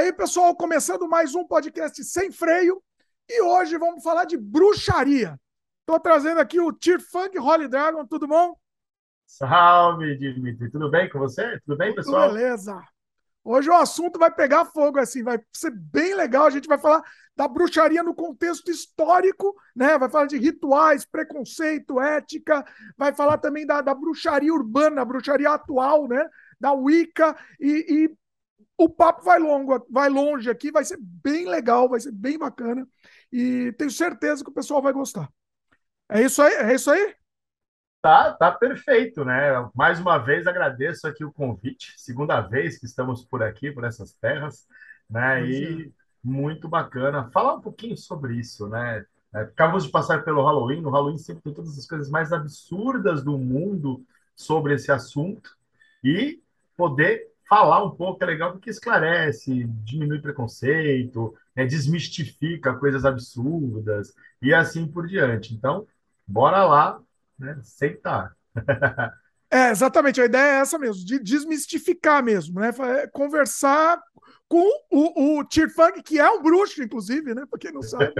aí, pessoal, começando mais um podcast sem freio. E hoje vamos falar de bruxaria. Estou trazendo aqui o Tier Funk Holy Dragon, tudo bom? Salve, Dimitri. Tudo bem com você? Tudo bem, pessoal? Tudo beleza. Hoje o assunto vai pegar fogo, assim, vai ser bem legal. A gente vai falar da bruxaria no contexto histórico, né? Vai falar de rituais, preconceito, ética, vai falar também da, da bruxaria urbana, bruxaria atual, né? Da Wicca e, e o papo vai longo, vai longe aqui, vai ser bem legal, vai ser bem bacana e tenho certeza que o pessoal vai gostar. É isso aí? É isso aí? Tá, tá perfeito, né? Mais uma vez agradeço aqui o convite, segunda vez que estamos por aqui, por essas terras, né? E é. muito bacana. Falar um pouquinho sobre isso, né? É, acabamos de passar pelo Halloween, no Halloween sempre tem todas as coisas mais absurdas do mundo sobre esse assunto e poder falar um pouco é legal porque esclarece, diminui preconceito, né, desmistifica coisas absurdas e assim por diante. Então, bora lá, né. É, exatamente, a ideia é essa mesmo, de desmistificar mesmo, né? É conversar com o, o Tier Funk, que é um bruxo, inclusive, né? Pra quem não sabe.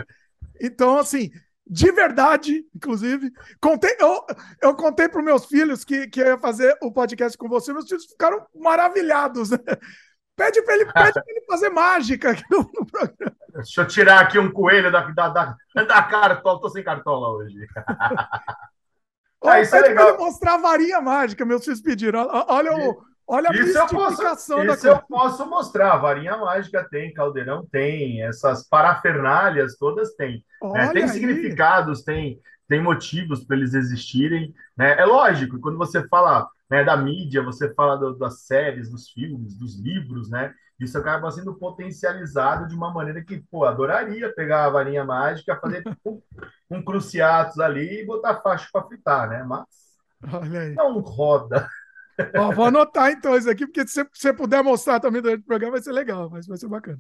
Então, assim, de verdade, inclusive. Contei, eu, eu contei para os meus filhos que, que eu ia fazer o podcast com você, meus filhos ficaram maravilhados. Né? Pede para ele, pede ele fazer mágica aqui no, no, programa. Deixa eu tirar aqui um coelho da, da, da, da cartola, estou sem cartola hoje. ah, isso é legal. mostrar a varinha mágica, meus filhos pediram. Olha o, Olha a isso eu posso, isso eu posso mostrar. Varinha mágica tem, caldeirão tem, essas parafernálias todas tem. Né? Tem aí. significados, tem, tem motivos para eles existirem. Né? É lógico, quando você fala né, da mídia, você fala do, das séries, dos filmes, dos livros, né? Isso acaba sendo potencializado de uma maneira que, pô, adoraria pegar a varinha mágica, fazer um, um cruciatus ali e botar faixa para fritar, né? Mas não roda. Ó, vou anotar então isso aqui, porque se você puder mostrar também durante o programa, vai ser legal, mas vai ser bacana.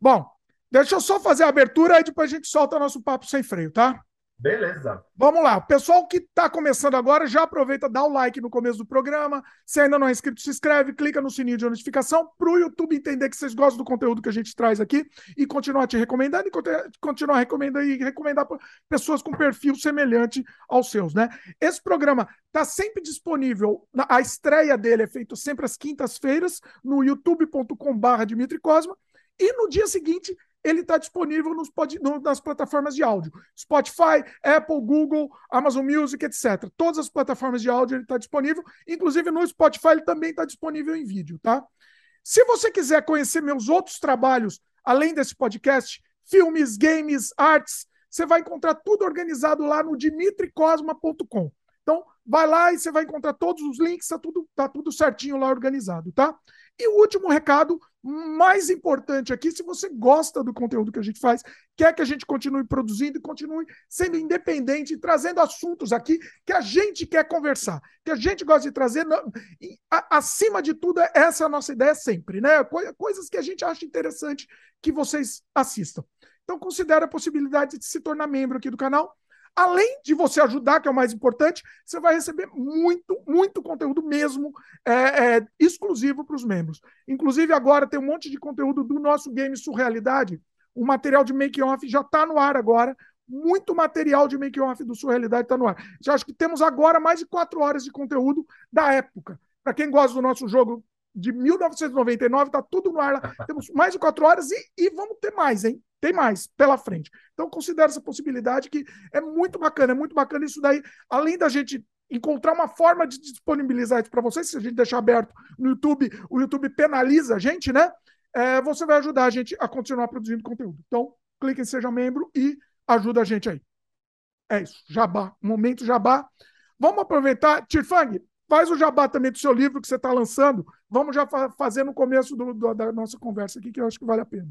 Bom, deixa eu só fazer a abertura e depois a gente solta nosso papo sem freio, tá? Beleza. Vamos lá. Pessoal que está começando agora, já aproveita, dá o like no começo do programa. Se ainda não é inscrito, se inscreve, clica no sininho de notificação para o YouTube entender que vocês gostam do conteúdo que a gente traz aqui e continuar te recomendando e continuar recomendando e recomendar para pessoas com perfil semelhante aos seus, né? Esse programa está sempre disponível. A estreia dele é feita sempre às quintas-feiras no youtube.com/barra Dimitri Cosma. E no dia seguinte ele está disponível nos no, nas plataformas de áudio. Spotify, Apple, Google, Amazon Music, etc. Todas as plataformas de áudio ele está disponível. Inclusive no Spotify ele também está disponível em vídeo, tá? Se você quiser conhecer meus outros trabalhos, além desse podcast, filmes, games, artes, você vai encontrar tudo organizado lá no dimitricosma.com. Então, vai lá e você vai encontrar todos os links, tá tudo, tá tudo certinho lá organizado, tá? E o último recado, mais importante aqui, se você gosta do conteúdo que a gente faz, quer que a gente continue produzindo e continue sendo independente, trazendo assuntos aqui que a gente quer conversar, que a gente gosta de trazer, acima de tudo, essa é a nossa ideia sempre, né? Coisas que a gente acha interessante que vocês assistam. Então, considere a possibilidade de se tornar membro aqui do canal. Além de você ajudar, que é o mais importante, você vai receber muito, muito conteúdo mesmo é, é, exclusivo para os membros. Inclusive, agora tem um monte de conteúdo do nosso game Surrealidade. O material de make-off já está no ar agora. Muito material de make-off do Surrealidade está no ar. Já acho que temos agora mais de quatro horas de conteúdo da época. Para quem gosta do nosso jogo de 1999, está tudo no ar lá. Temos mais de quatro horas e, e vamos ter mais, hein? Tem mais pela frente. Então, considere essa possibilidade que é muito bacana, é muito bacana isso daí. Além da gente encontrar uma forma de disponibilizar isso para vocês, se a gente deixar aberto no YouTube, o YouTube penaliza a gente, né? É, você vai ajudar a gente a continuar produzindo conteúdo. Então, clique em Seja Membro e ajuda a gente aí. É isso, jabá, momento jabá. Vamos aproveitar, Tirfang, faz o jabá também do seu livro que você está lançando. Vamos já fa fazer no começo do, do, da nossa conversa aqui, que eu acho que vale a pena.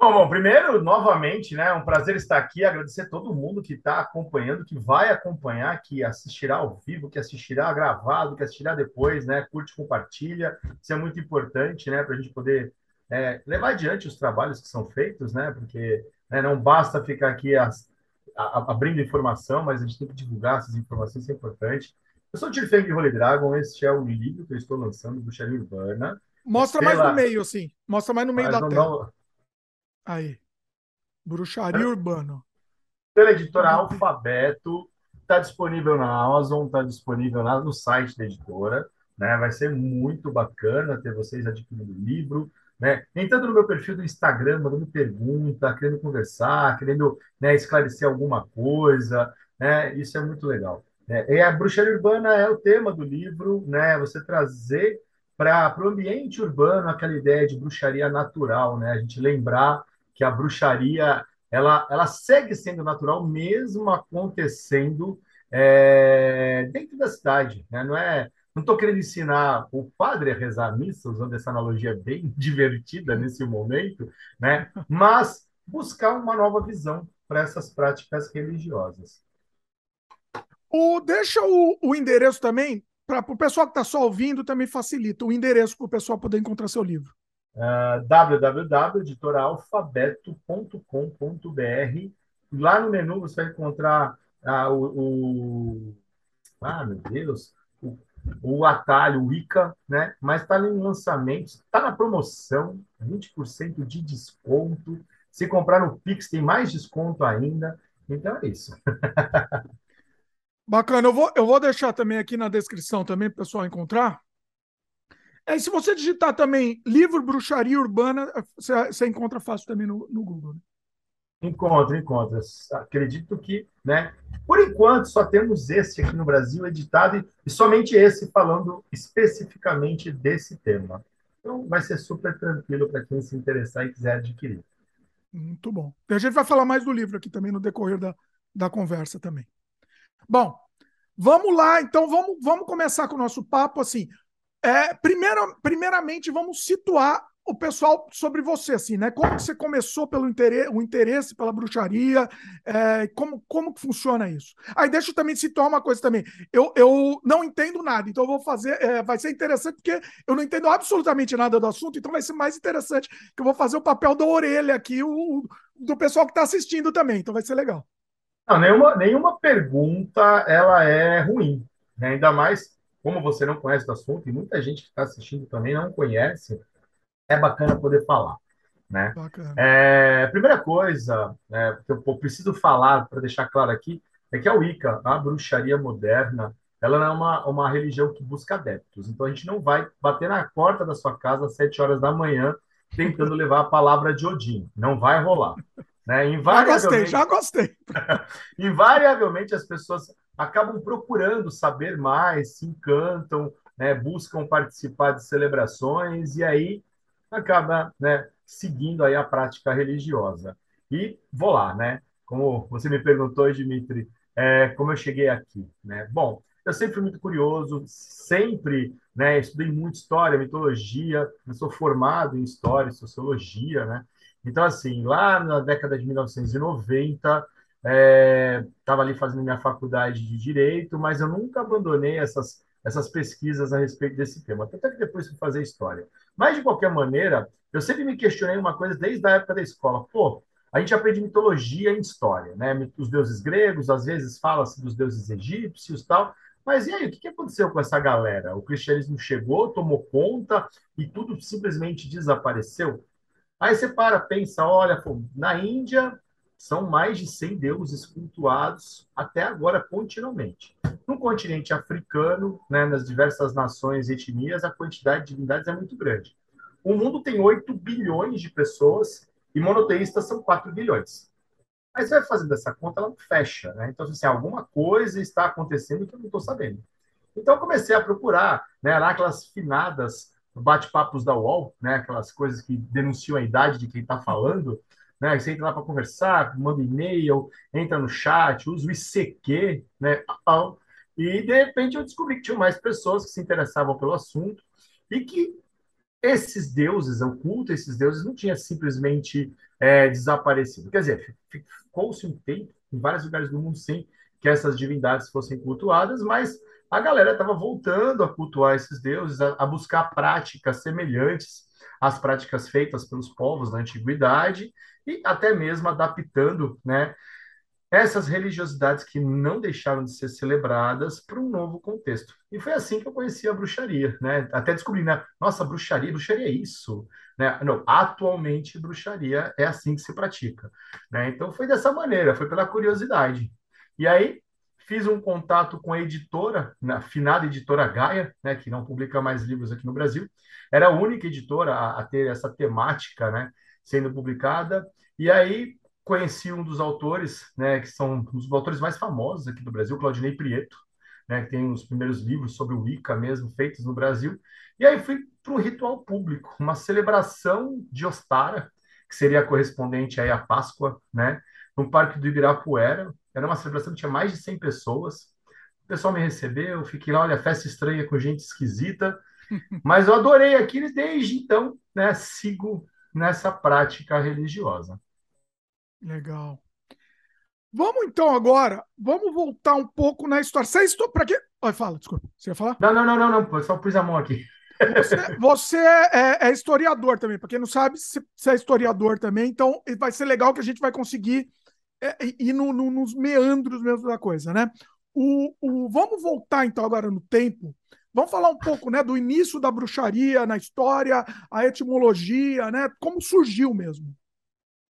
Bom, bom, primeiro, novamente, né, é um prazer estar aqui, agradecer todo mundo que está acompanhando, que vai acompanhar, que assistirá ao vivo, que assistirá gravado, que assistirá depois, né, curte, compartilha, isso é muito importante, né, para a gente poder é, levar adiante os trabalhos que são feitos, né, porque né, não basta ficar aqui as, a, abrindo informação, mas a gente tem que divulgar essas informações, isso é importante. Eu sou o Tirfeng Holy Dragon, este é o livro que eu estou lançando, Bruxaria Urbana, Mostra mais no meio, assim. Mostra mais no meio da tela. Não... Aí. Bruxaria é. Urbano. Pela editora Alfabeto, está disponível na Amazon, está disponível lá no site da editora. Né? Vai ser muito bacana ter vocês adquirindo o livro. Né? Entrando no meu perfil do Instagram, mandando pergunta, querendo conversar, querendo né, esclarecer alguma coisa. Né? Isso é muito legal. É, e a bruxaria urbana é o tema do livro, né? Você trazer para o ambiente urbano aquela ideia de bruxaria natural, né? A gente lembrar que a bruxaria ela, ela segue sendo natural mesmo acontecendo é, dentro da cidade, né? Não é não estou querendo ensinar o padre a rezar a missa, usando essa analogia bem divertida nesse momento, né? mas buscar uma nova visão para essas práticas religiosas. O, deixa o, o endereço também, para o pessoal que está só ouvindo, também facilita o endereço para o pessoal poder encontrar seu livro. Uh, Lá no menu você vai encontrar uh, o, o, Ah, meu Deus! O, o atalho, o ICA, né? Mas está em lançamento, está na promoção, 20% de desconto. Se comprar no Pix, tem mais desconto ainda. Então é isso. Bacana, eu vou, eu vou deixar também aqui na descrição também para o pessoal encontrar. É, se você digitar também livro Bruxaria Urbana, você, você encontra fácil também no, no Google. Né? Encontra, encontra. Acredito que, né? Por enquanto, só temos esse aqui no Brasil editado e, e somente esse falando especificamente desse tema. Então, vai ser super tranquilo para quem se interessar e quiser adquirir. Muito bom. E a gente vai falar mais do livro aqui também no decorrer da, da conversa também. Bom, vamos lá, então vamos, vamos começar com o nosso papo assim. É, primeiro, primeiramente, vamos situar o pessoal sobre você, assim, né? Como que você começou pelo interesse, o interesse pela bruxaria, é, como, como que funciona isso? Aí deixa eu também situar uma coisa também. Eu, eu não entendo nada, então eu vou fazer, é, vai ser interessante porque eu não entendo absolutamente nada do assunto, então vai ser mais interessante que eu vou fazer o papel da orelha aqui, o, do pessoal que está assistindo também, então vai ser legal. Não, nenhuma, nenhuma pergunta ela é ruim, né? ainda mais como você não conhece o assunto e muita gente que está assistindo também não conhece, é bacana poder falar. Né? É, primeira coisa né, que eu preciso falar para deixar claro aqui é que a Wicca, a bruxaria moderna, ela não é uma, uma religião que busca adeptos. Então a gente não vai bater na porta da sua casa às sete horas da manhã tentando levar a palavra de Odin. Não vai rolar. Né? Invariavelmente, já gostei, já gostei. invariavelmente as pessoas acabam procurando saber mais, se encantam, né? buscam participar de celebrações e aí acaba né, seguindo aí a prática religiosa. E vou lá, né? Como você me perguntou, Dimitri, é, como eu cheguei aqui, né? Bom, eu sempre fui muito curioso, sempre, né? Estudei muito história, mitologia, eu sou formado em história e sociologia, né? Então, assim, lá na década de 1990, estava é, ali fazendo minha faculdade de Direito, mas eu nunca abandonei essas, essas pesquisas a respeito desse tema, até que depois fui fazer História. Mas, de qualquer maneira, eu sempre me questionei uma coisa desde a época da escola. Pô, a gente aprende mitologia em história, né? Os deuses gregos, às vezes fala-se dos deuses egípcios tal, mas e aí, o que aconteceu com essa galera? O cristianismo chegou, tomou conta e tudo simplesmente desapareceu? Aí você para, pensa, olha, pô, na Índia são mais de 100 deuses cultuados até agora continuamente. No continente africano, né, nas diversas nações e etnias, a quantidade de divindades é muito grande. O mundo tem 8 bilhões de pessoas e monoteístas são 4 bilhões. Mas você vai fazendo essa conta, ela não fecha. Né? Então, assim, alguma coisa está acontecendo que eu não estou sabendo. Então, eu comecei a procurar né, lá aquelas finadas bate-papos da UOL, né? Aquelas coisas que denunciam a idade de quem está falando, né? Você entra lá para conversar, manda e-mail, entra no chat, usa o ICQ, né? E de repente eu descobri que tinha mais pessoas que se interessavam pelo assunto e que esses deuses, o culto esses deuses, não tinha simplesmente é, desaparecido. Quer dizer, ficou-se um tempo em vários lugares do mundo sem que essas divindades fossem cultuadas, mas a galera estava voltando a cultuar esses deuses, a, a, buscar práticas semelhantes às práticas feitas pelos povos da antiguidade e até mesmo adaptando, né, essas religiosidades que não deixaram de ser celebradas para um novo contexto. E foi assim que eu conheci a bruxaria, né? Até descobri, né? Nossa, bruxaria, bruxaria é isso, né? Não, atualmente bruxaria é assim que se pratica, né? Então foi dessa maneira, foi pela curiosidade. E aí fiz um contato com a editora, na finada editora Gaia, né, que não publica mais livros aqui no Brasil. Era a única editora a, a ter essa temática, né, sendo publicada. E aí conheci um dos autores, né, que são um dos autores mais famosos aqui do Brasil, Claudinei Prieto, né, que tem os primeiros livros sobre o Wicca mesmo feitos no Brasil. E aí fui para um ritual público, uma celebração de Ostara, que seria correspondente aí à Páscoa, né, no Parque do Ibirapuera. Era uma celebração que tinha mais de 100 pessoas. O pessoal me recebeu, fiquei lá, olha, festa estranha com gente esquisita, mas eu adorei aquilo e desde então, né, sigo nessa prática religiosa. Legal. Vamos então agora, vamos voltar um pouco na história. Você é história. Para quê? Oi, fala, desculpa. Você ia falar? Não, não, não, não, não. Só pus a mão aqui. Você, você é, é, historiador também. Para quem não sabe, você é historiador também. Então, vai ser legal que a gente vai conseguir é, ir no, no, nos meandros mesmo da coisa, né? O, o, vamos voltar então agora no tempo. Vamos falar um pouco, né, do início da bruxaria na história, a etimologia, né? Como surgiu mesmo.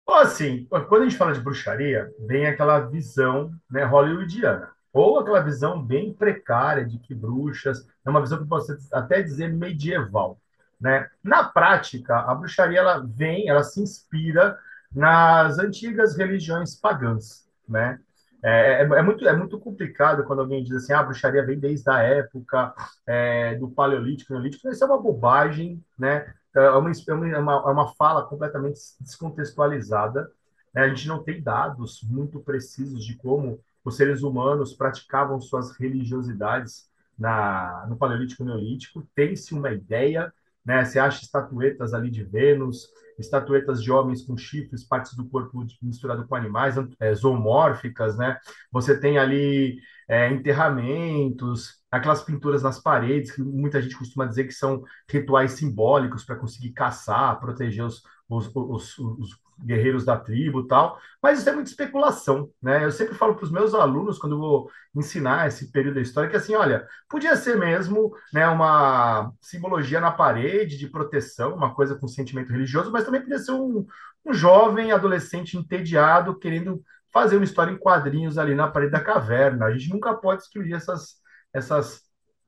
Ou assim, quando a gente fala de bruxaria, vem aquela visão né, hollywoodiana, ou aquela visão bem precária de que bruxas, é uma visão que pode até dizer medieval. Né? Na prática, a bruxaria ela vem, ela se inspira nas antigas religiões pagãs. Né? É, é, é, muito, é muito complicado quando alguém diz assim, ah, a bruxaria vem desde a época é, do Paleolítico, Neolítico. Isso é uma bobagem, né? É, é uma, é uma, é uma fala completamente descontextualizada. Né? A gente não tem dados muito precisos de como os seres humanos praticavam suas religiosidades na, no Paleolítico Neolítico. Tem-se uma ideia, né? Você acha estatuetas ali de Vênus, estatuetas de homens com chifres, partes do corpo misturado com animais, é, zoomórficas, né? Você tem ali é, enterramentos, aquelas pinturas nas paredes, que muita gente costuma dizer que são rituais simbólicos para conseguir caçar, proteger os, os, os, os guerreiros da tribo tal, mas isso é muita especulação, né? Eu sempre falo para os meus alunos, quando vou ensinar esse período da história, que assim, olha, podia ser mesmo né, uma simbologia na parede de proteção, uma coisa com sentimento religioso, mas também podia ser um, um jovem adolescente entediado querendo fazer uma história em quadrinhos ali na parede da caverna. A gente nunca pode excluir essas, essas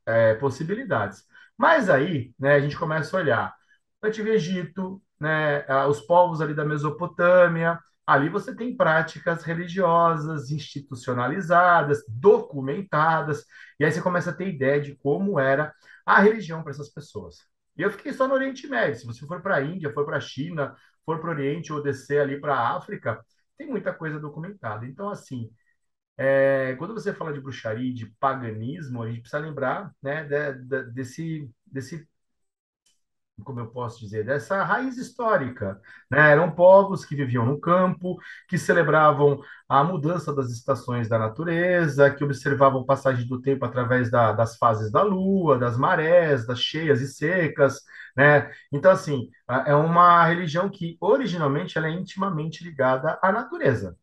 é, possibilidades. Mas aí, né, a gente começa a olhar Antigo Egito, né, os povos ali da Mesopotâmia, ali você tem práticas religiosas institucionalizadas, documentadas, e aí você começa a ter ideia de como era a religião para essas pessoas. E eu fiquei só no Oriente Médio. Se você for para a Índia, for para a China, for para o Oriente ou descer ali para a África, tem muita coisa documentada. Então, assim, é, quando você fala de bruxaria de paganismo, a gente precisa lembrar né, de, de, desse, desse como eu posso dizer, dessa raiz histórica. Né? Eram povos que viviam no campo, que celebravam a mudança das estações da natureza, que observavam passagem do tempo através da, das fases da lua, das marés, das cheias e secas. Né? Então, assim, é uma religião que originalmente ela é intimamente ligada à natureza.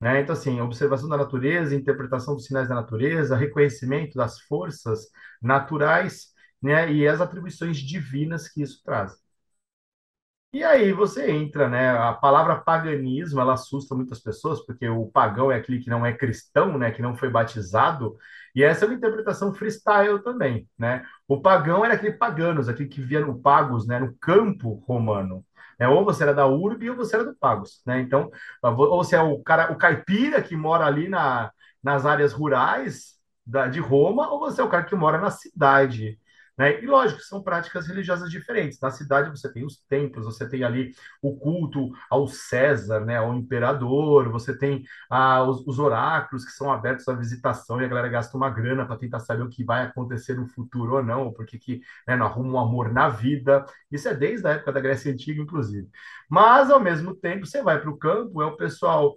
Né? Então, assim, observação da natureza, interpretação dos sinais da natureza, reconhecimento das forças naturais né, e as atribuições divinas que isso traz. E aí você entra, né? A palavra paganismo, ela assusta muitas pessoas, porque o pagão é aquele que não é cristão, né, que não foi batizado, e essa é uma interpretação freestyle também, né? O pagão era aquele paganos, aquele que via no pagos, né, no campo romano. Né? Ou você era da urbe ou você era do pagos, né? Então, ou você é o cara, o caipira que mora ali na, nas áreas rurais da, de Roma, ou você é o cara que mora na cidade, né? E lógico, são práticas religiosas diferentes. Na cidade você tem os templos, você tem ali o culto ao César, né, ao imperador, você tem ah, os, os, oráculos que são abertos à visitação e a galera gasta uma grana para tentar saber o que vai acontecer no futuro ou não, porque que né, não arruma um amor na vida. Isso é desde a época da Grécia Antiga, inclusive. Mas, ao mesmo tempo, você vai para o campo, é o pessoal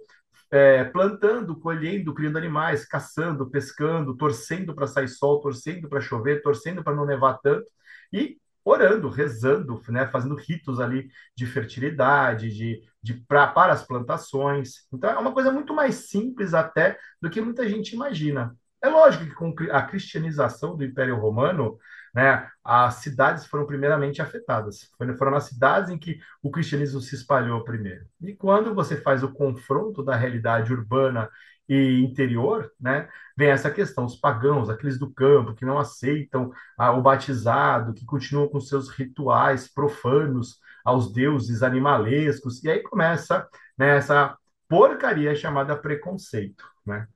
é, plantando, colhendo, criando animais, caçando, pescando, torcendo para sair sol, torcendo para chover, torcendo para não nevar tanto. E orando, rezando, né, fazendo ritos ali de fertilidade, de, de pra, para as plantações. Então é uma coisa muito mais simples até do que muita gente imagina. É lógico que com a cristianização do Império Romano, né, as cidades foram primeiramente afetadas. Foram nas cidades em que o cristianismo se espalhou primeiro. E quando você faz o confronto da realidade urbana e interior, né, vem essa questão, os pagãos, aqueles do campo que não aceitam ah, o batizado, que continuam com seus rituais profanos aos deuses animalescos, e aí começa né, essa porcaria chamada preconceito, né?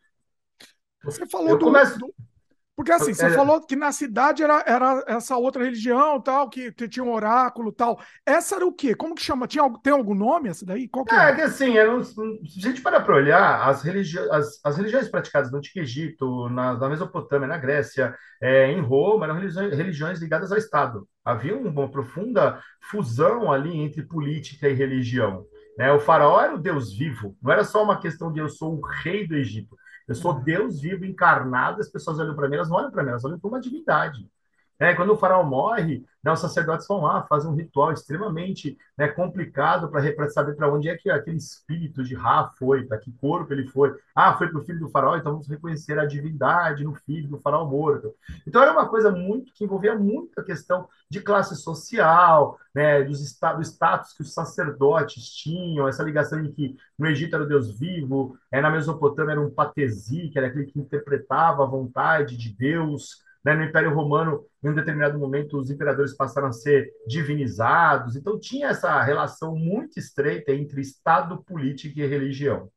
Você falou do, começo... do, porque assim, você é... falou que na cidade era, era essa outra religião, tal, que, que, tinha um oráculo tal. Essa era o quê? Como que chama? Tinha, tem algum nome essa daí? Qual que é, é que assim, era um, se a gente parar para olhar, as, religi as, as, religiões praticadas no Antigo Egito, na, na Mesopotâmia, na Grécia, é, em Roma, eram religiões, religiões ligadas ao Estado. Havia uma profunda fusão ali entre política e religião. Né? O faraó era o deus vivo, não era só uma questão de eu sou o rei do Egito. Eu sou Deus vivo, encarnado, as pessoas olham para mim, elas não olham para mim, elas olham para uma divindade. É, quando o faraó morre, né, os sacerdotes vão lá, fazem um ritual extremamente né, complicado para saber para onde é que aquele espírito de Ra foi, para que corpo ele foi. Ah, foi para o filho do faraó, então vamos reconhecer a divindade no filho do faraó morto. Então era uma coisa muito que envolvia muito a questão de classe social, né, dos do status que os sacerdotes tinham, essa ligação de que no Egito era o Deus vivo, é, na Mesopotâmia era um patesi, que era aquele que interpretava a vontade de Deus. Né? No Império Romano, em um determinado momento, os imperadores passaram a ser divinizados. Então, tinha essa relação muito estreita entre Estado, política e religião.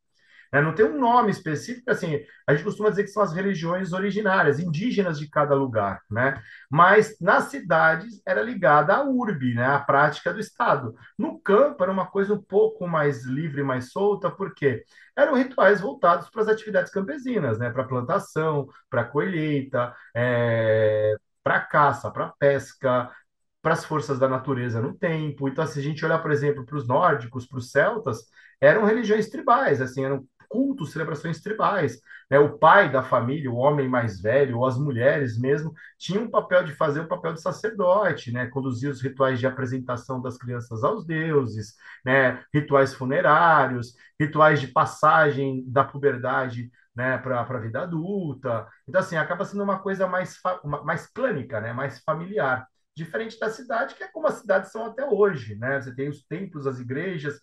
Né? Não tem um nome específico, assim, a gente costuma dizer que são as religiões originárias, indígenas de cada lugar, né? Mas nas cidades era ligada à urbe, né? À prática do Estado. No campo era uma coisa um pouco mais livre, mais solta, porque eram rituais voltados para as atividades campesinas, né? Para plantação, para colheita, é... para caça, para pesca, para as forças da natureza no tempo. Então, se a gente olhar, por exemplo, para os nórdicos, para os celtas, eram religiões tribais, assim, eram cultos, celebrações tribais. Né? O pai da família, o homem mais velho, ou as mulheres mesmo, tinham um papel de fazer o papel de sacerdote, né? conduzir os rituais de apresentação das crianças aos deuses, né? rituais funerários, rituais de passagem da puberdade né, para a vida adulta. Então, assim, acaba sendo uma coisa mais, mais clânica, né, mais familiar. Diferente da cidade, que é como as cidades são até hoje, né? Você tem os templos, as igrejas,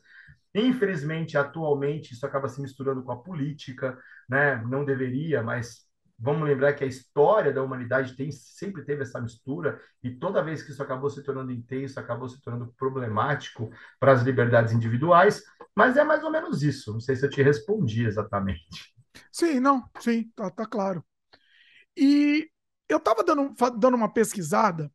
Infelizmente, atualmente, isso acaba se misturando com a política, né? Não deveria, mas vamos lembrar que a história da humanidade tem, sempre teve essa mistura, e toda vez que isso acabou se tornando intenso, acabou se tornando problemático para as liberdades individuais, mas é mais ou menos isso. Não sei se eu te respondi exatamente. Sim, não, sim, tá, tá claro. E eu estava dando, dando uma pesquisada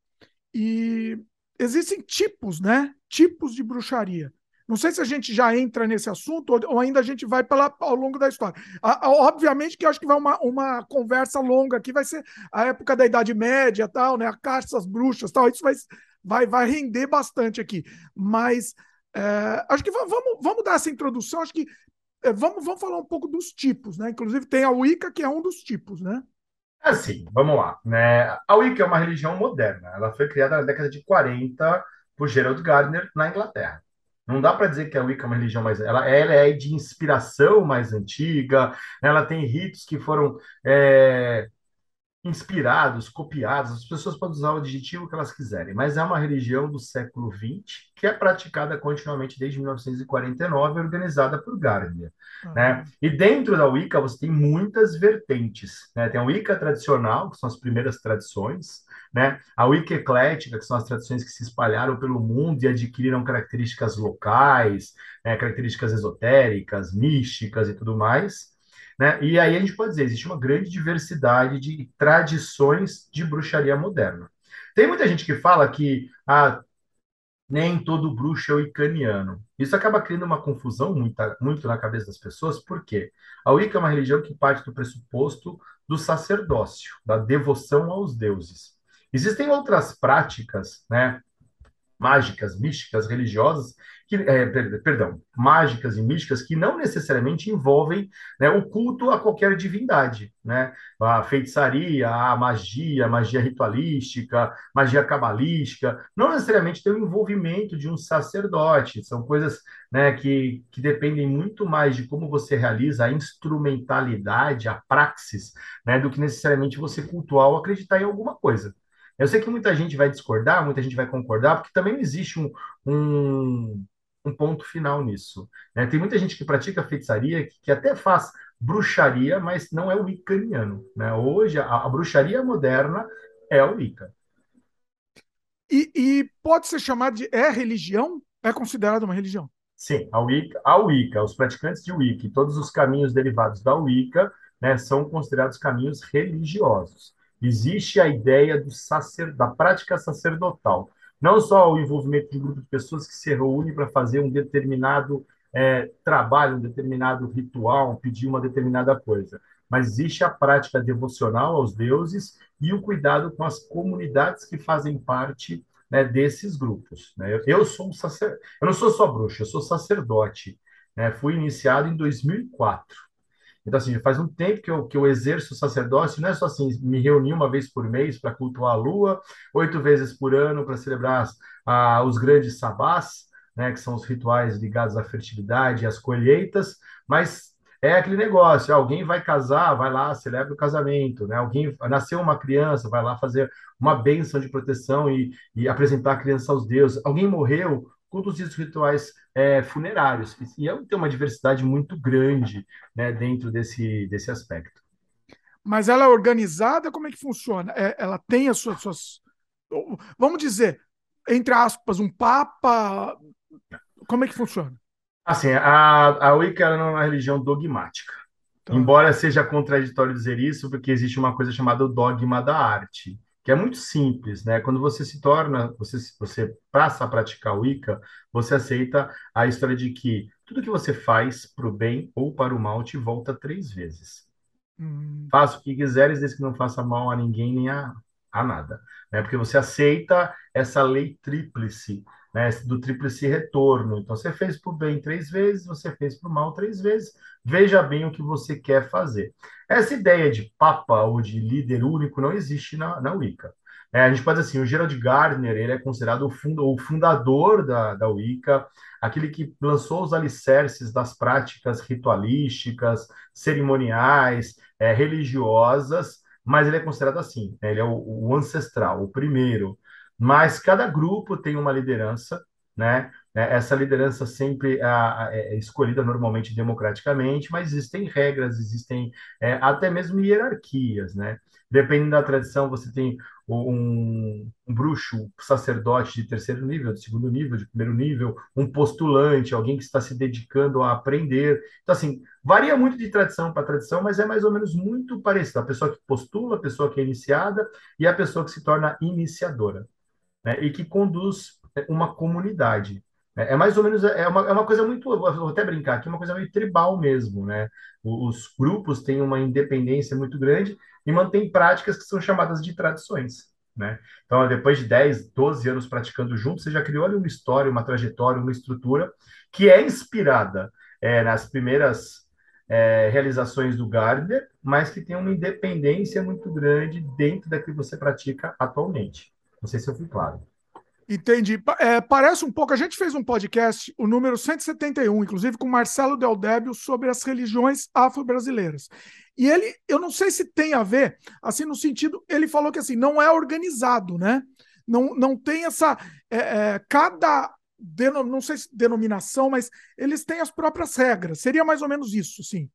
e existem tipos, né? Tipos de bruxaria. Não sei se a gente já entra nesse assunto ou ainda a gente vai pela, ao longo da história. obviamente que acho que vai uma, uma conversa longa aqui, vai ser a época da Idade Média, tal, né? A caça às bruxas, tal. Isso vai, vai, vai render bastante aqui. Mas é, acho que vamos, vamos dar essa introdução. Acho que é, vamos, vamos falar um pouco dos tipos, né? Inclusive tem a Wicca, que é um dos tipos, né? Assim, vamos lá. Né? A Wicca é uma religião moderna. Ela foi criada na década de 40 por Gerald Gardner na Inglaterra. Não dá para dizer que a Wicca é uma religião mais. Ela, ela é de inspiração mais antiga, ela tem ritos que foram é, inspirados, copiados. As pessoas podem usar o adjetivo que elas quiserem, mas é uma religião do século XX que é praticada continuamente desde 1949, organizada por Gardner. Uhum. Né? E dentro da Wicca você tem muitas vertentes. Né? Tem a Wicca tradicional, que são as primeiras tradições né? A Wicca eclética, que são as tradições que se espalharam pelo mundo e adquiriram características locais, né? características esotéricas, místicas e tudo mais. Né? E aí a gente pode dizer, existe uma grande diversidade de tradições de bruxaria moderna. Tem muita gente que fala que ah, nem todo bruxo é wicaniano. Isso acaba criando uma confusão muito, muito na cabeça das pessoas, porque a Wicca é uma religião que parte do pressuposto do sacerdócio, da devoção aos deuses. Existem outras práticas, né, mágicas, místicas, religiosas, que, é, perdão, mágicas e místicas que não necessariamente envolvem né, o culto a qualquer divindade, né? A feitiçaria, a magia, magia ritualística, magia cabalística, não necessariamente tem o envolvimento de um sacerdote, são coisas né, que, que dependem muito mais de como você realiza a instrumentalidade, a praxis, né, do que necessariamente você cultuar ou acreditar em alguma coisa. Eu sei que muita gente vai discordar, muita gente vai concordar, porque também existe um, um, um ponto final nisso. Né? Tem muita gente que pratica feitiçaria, que, que, até faz bruxaria, mas não é o wiccaniano. Né? Hoje, a, a bruxaria moderna é o Wicca. E, e, pode ser chamado de é religião? É considerado uma religião? Sim, a Wicca, a Wicca, os praticantes de Wicca, todos os caminhos derivados da Wicca, né, são considerados caminhos religiosos. Existe a ideia do sacer, da prática sacerdotal. Não só o envolvimento de um grupo de pessoas que se reúne para fazer um determinado é, trabalho, um determinado ritual, pedir uma determinada coisa, mas existe a prática devocional aos deuses e o cuidado com as comunidades que fazem parte né, desses grupos. Né? Eu, sou um sacer... eu não sou só bruxo, eu sou sacerdote. Né? Fui iniciado em 2004. Então, assim, faz um tempo que eu, que eu exerço o sacerdócio, não é só assim, me reunir uma vez por mês para cultuar a lua, oito vezes por ano para celebrar os grandes sabás, né, que são os rituais ligados à fertilidade e às colheitas, mas é aquele negócio, alguém vai casar, vai lá, celebra o casamento, né? Alguém nasceu uma criança, vai lá fazer uma bênção de proteção e, e apresentar a criança aos deuses. Alguém morreu, conduzir os rituais é, funerários. E é, tem uma diversidade muito grande né, dentro desse, desse aspecto. Mas ela é organizada? Como é que funciona? É, ela tem as suas, suas. Vamos dizer, entre aspas, um papa. Como é que funciona? Assim, a, a Wicca não é uma religião dogmática. Tá. Embora seja contraditório dizer isso, porque existe uma coisa chamada o dogma da arte que é muito simples, né? Quando você se torna, você, você passa a praticar o Wicca, você aceita a história de que tudo que você faz para o bem ou para o mal te volta três vezes. Hum. Faça o que quiseres, desde que não faça mal a ninguém nem a, a nada. Né? Porque você aceita essa lei tríplice, né? do tríplice retorno. Então, você fez o bem três vezes, você fez o mal três vezes, veja bem o que você quer fazer. Essa ideia de papa ou de líder único não existe na, na Wicca. É, a gente pode dizer assim, o Gerald Gardner, ele é considerado o, fundo, o fundador da, da Wicca, aquele que lançou os alicerces das práticas ritualísticas, cerimoniais, é, religiosas, mas ele é considerado assim, né? ele é o, o ancestral, o primeiro. Mas cada grupo tem uma liderança, né? É, essa liderança sempre é escolhida normalmente democraticamente, mas existem regras, existem é, até mesmo hierarquias, né? Dependendo da tradição, você tem um, um bruxo, sacerdote de terceiro nível, de segundo nível, de primeiro nível, um postulante, alguém que está se dedicando a aprender. Então, assim, varia muito de tradição para tradição, mas é mais ou menos muito parecido. A pessoa que postula, a pessoa que é iniciada e a pessoa que se torna iniciadora, né? E que conduz uma comunidade. É, é mais ou menos, é uma, é uma coisa muito, vou até brincar aqui, uma coisa meio tribal mesmo, né? Os grupos têm uma independência muito grande e mantêm práticas que são chamadas de tradições, né? Então, depois de 10, 12 anos praticando juntos, você já criou ali uma história, uma trajetória, uma estrutura que é inspirada é, nas primeiras é, realizações do Gardner, mas que tem uma independência muito grande dentro daquilo que você pratica atualmente. Não sei se eu fui claro. Entendi. É, parece um pouco. A gente fez um podcast, o número 171, inclusive com Marcelo Del Débio, sobre as religiões afro-brasileiras. E ele, eu não sei se tem a ver, assim, no sentido, ele falou que assim, não é organizado, né? Não, não tem essa. É, é, cada. Denom, não sei se denominação, mas eles têm as próprias regras. Seria mais ou menos isso, sim.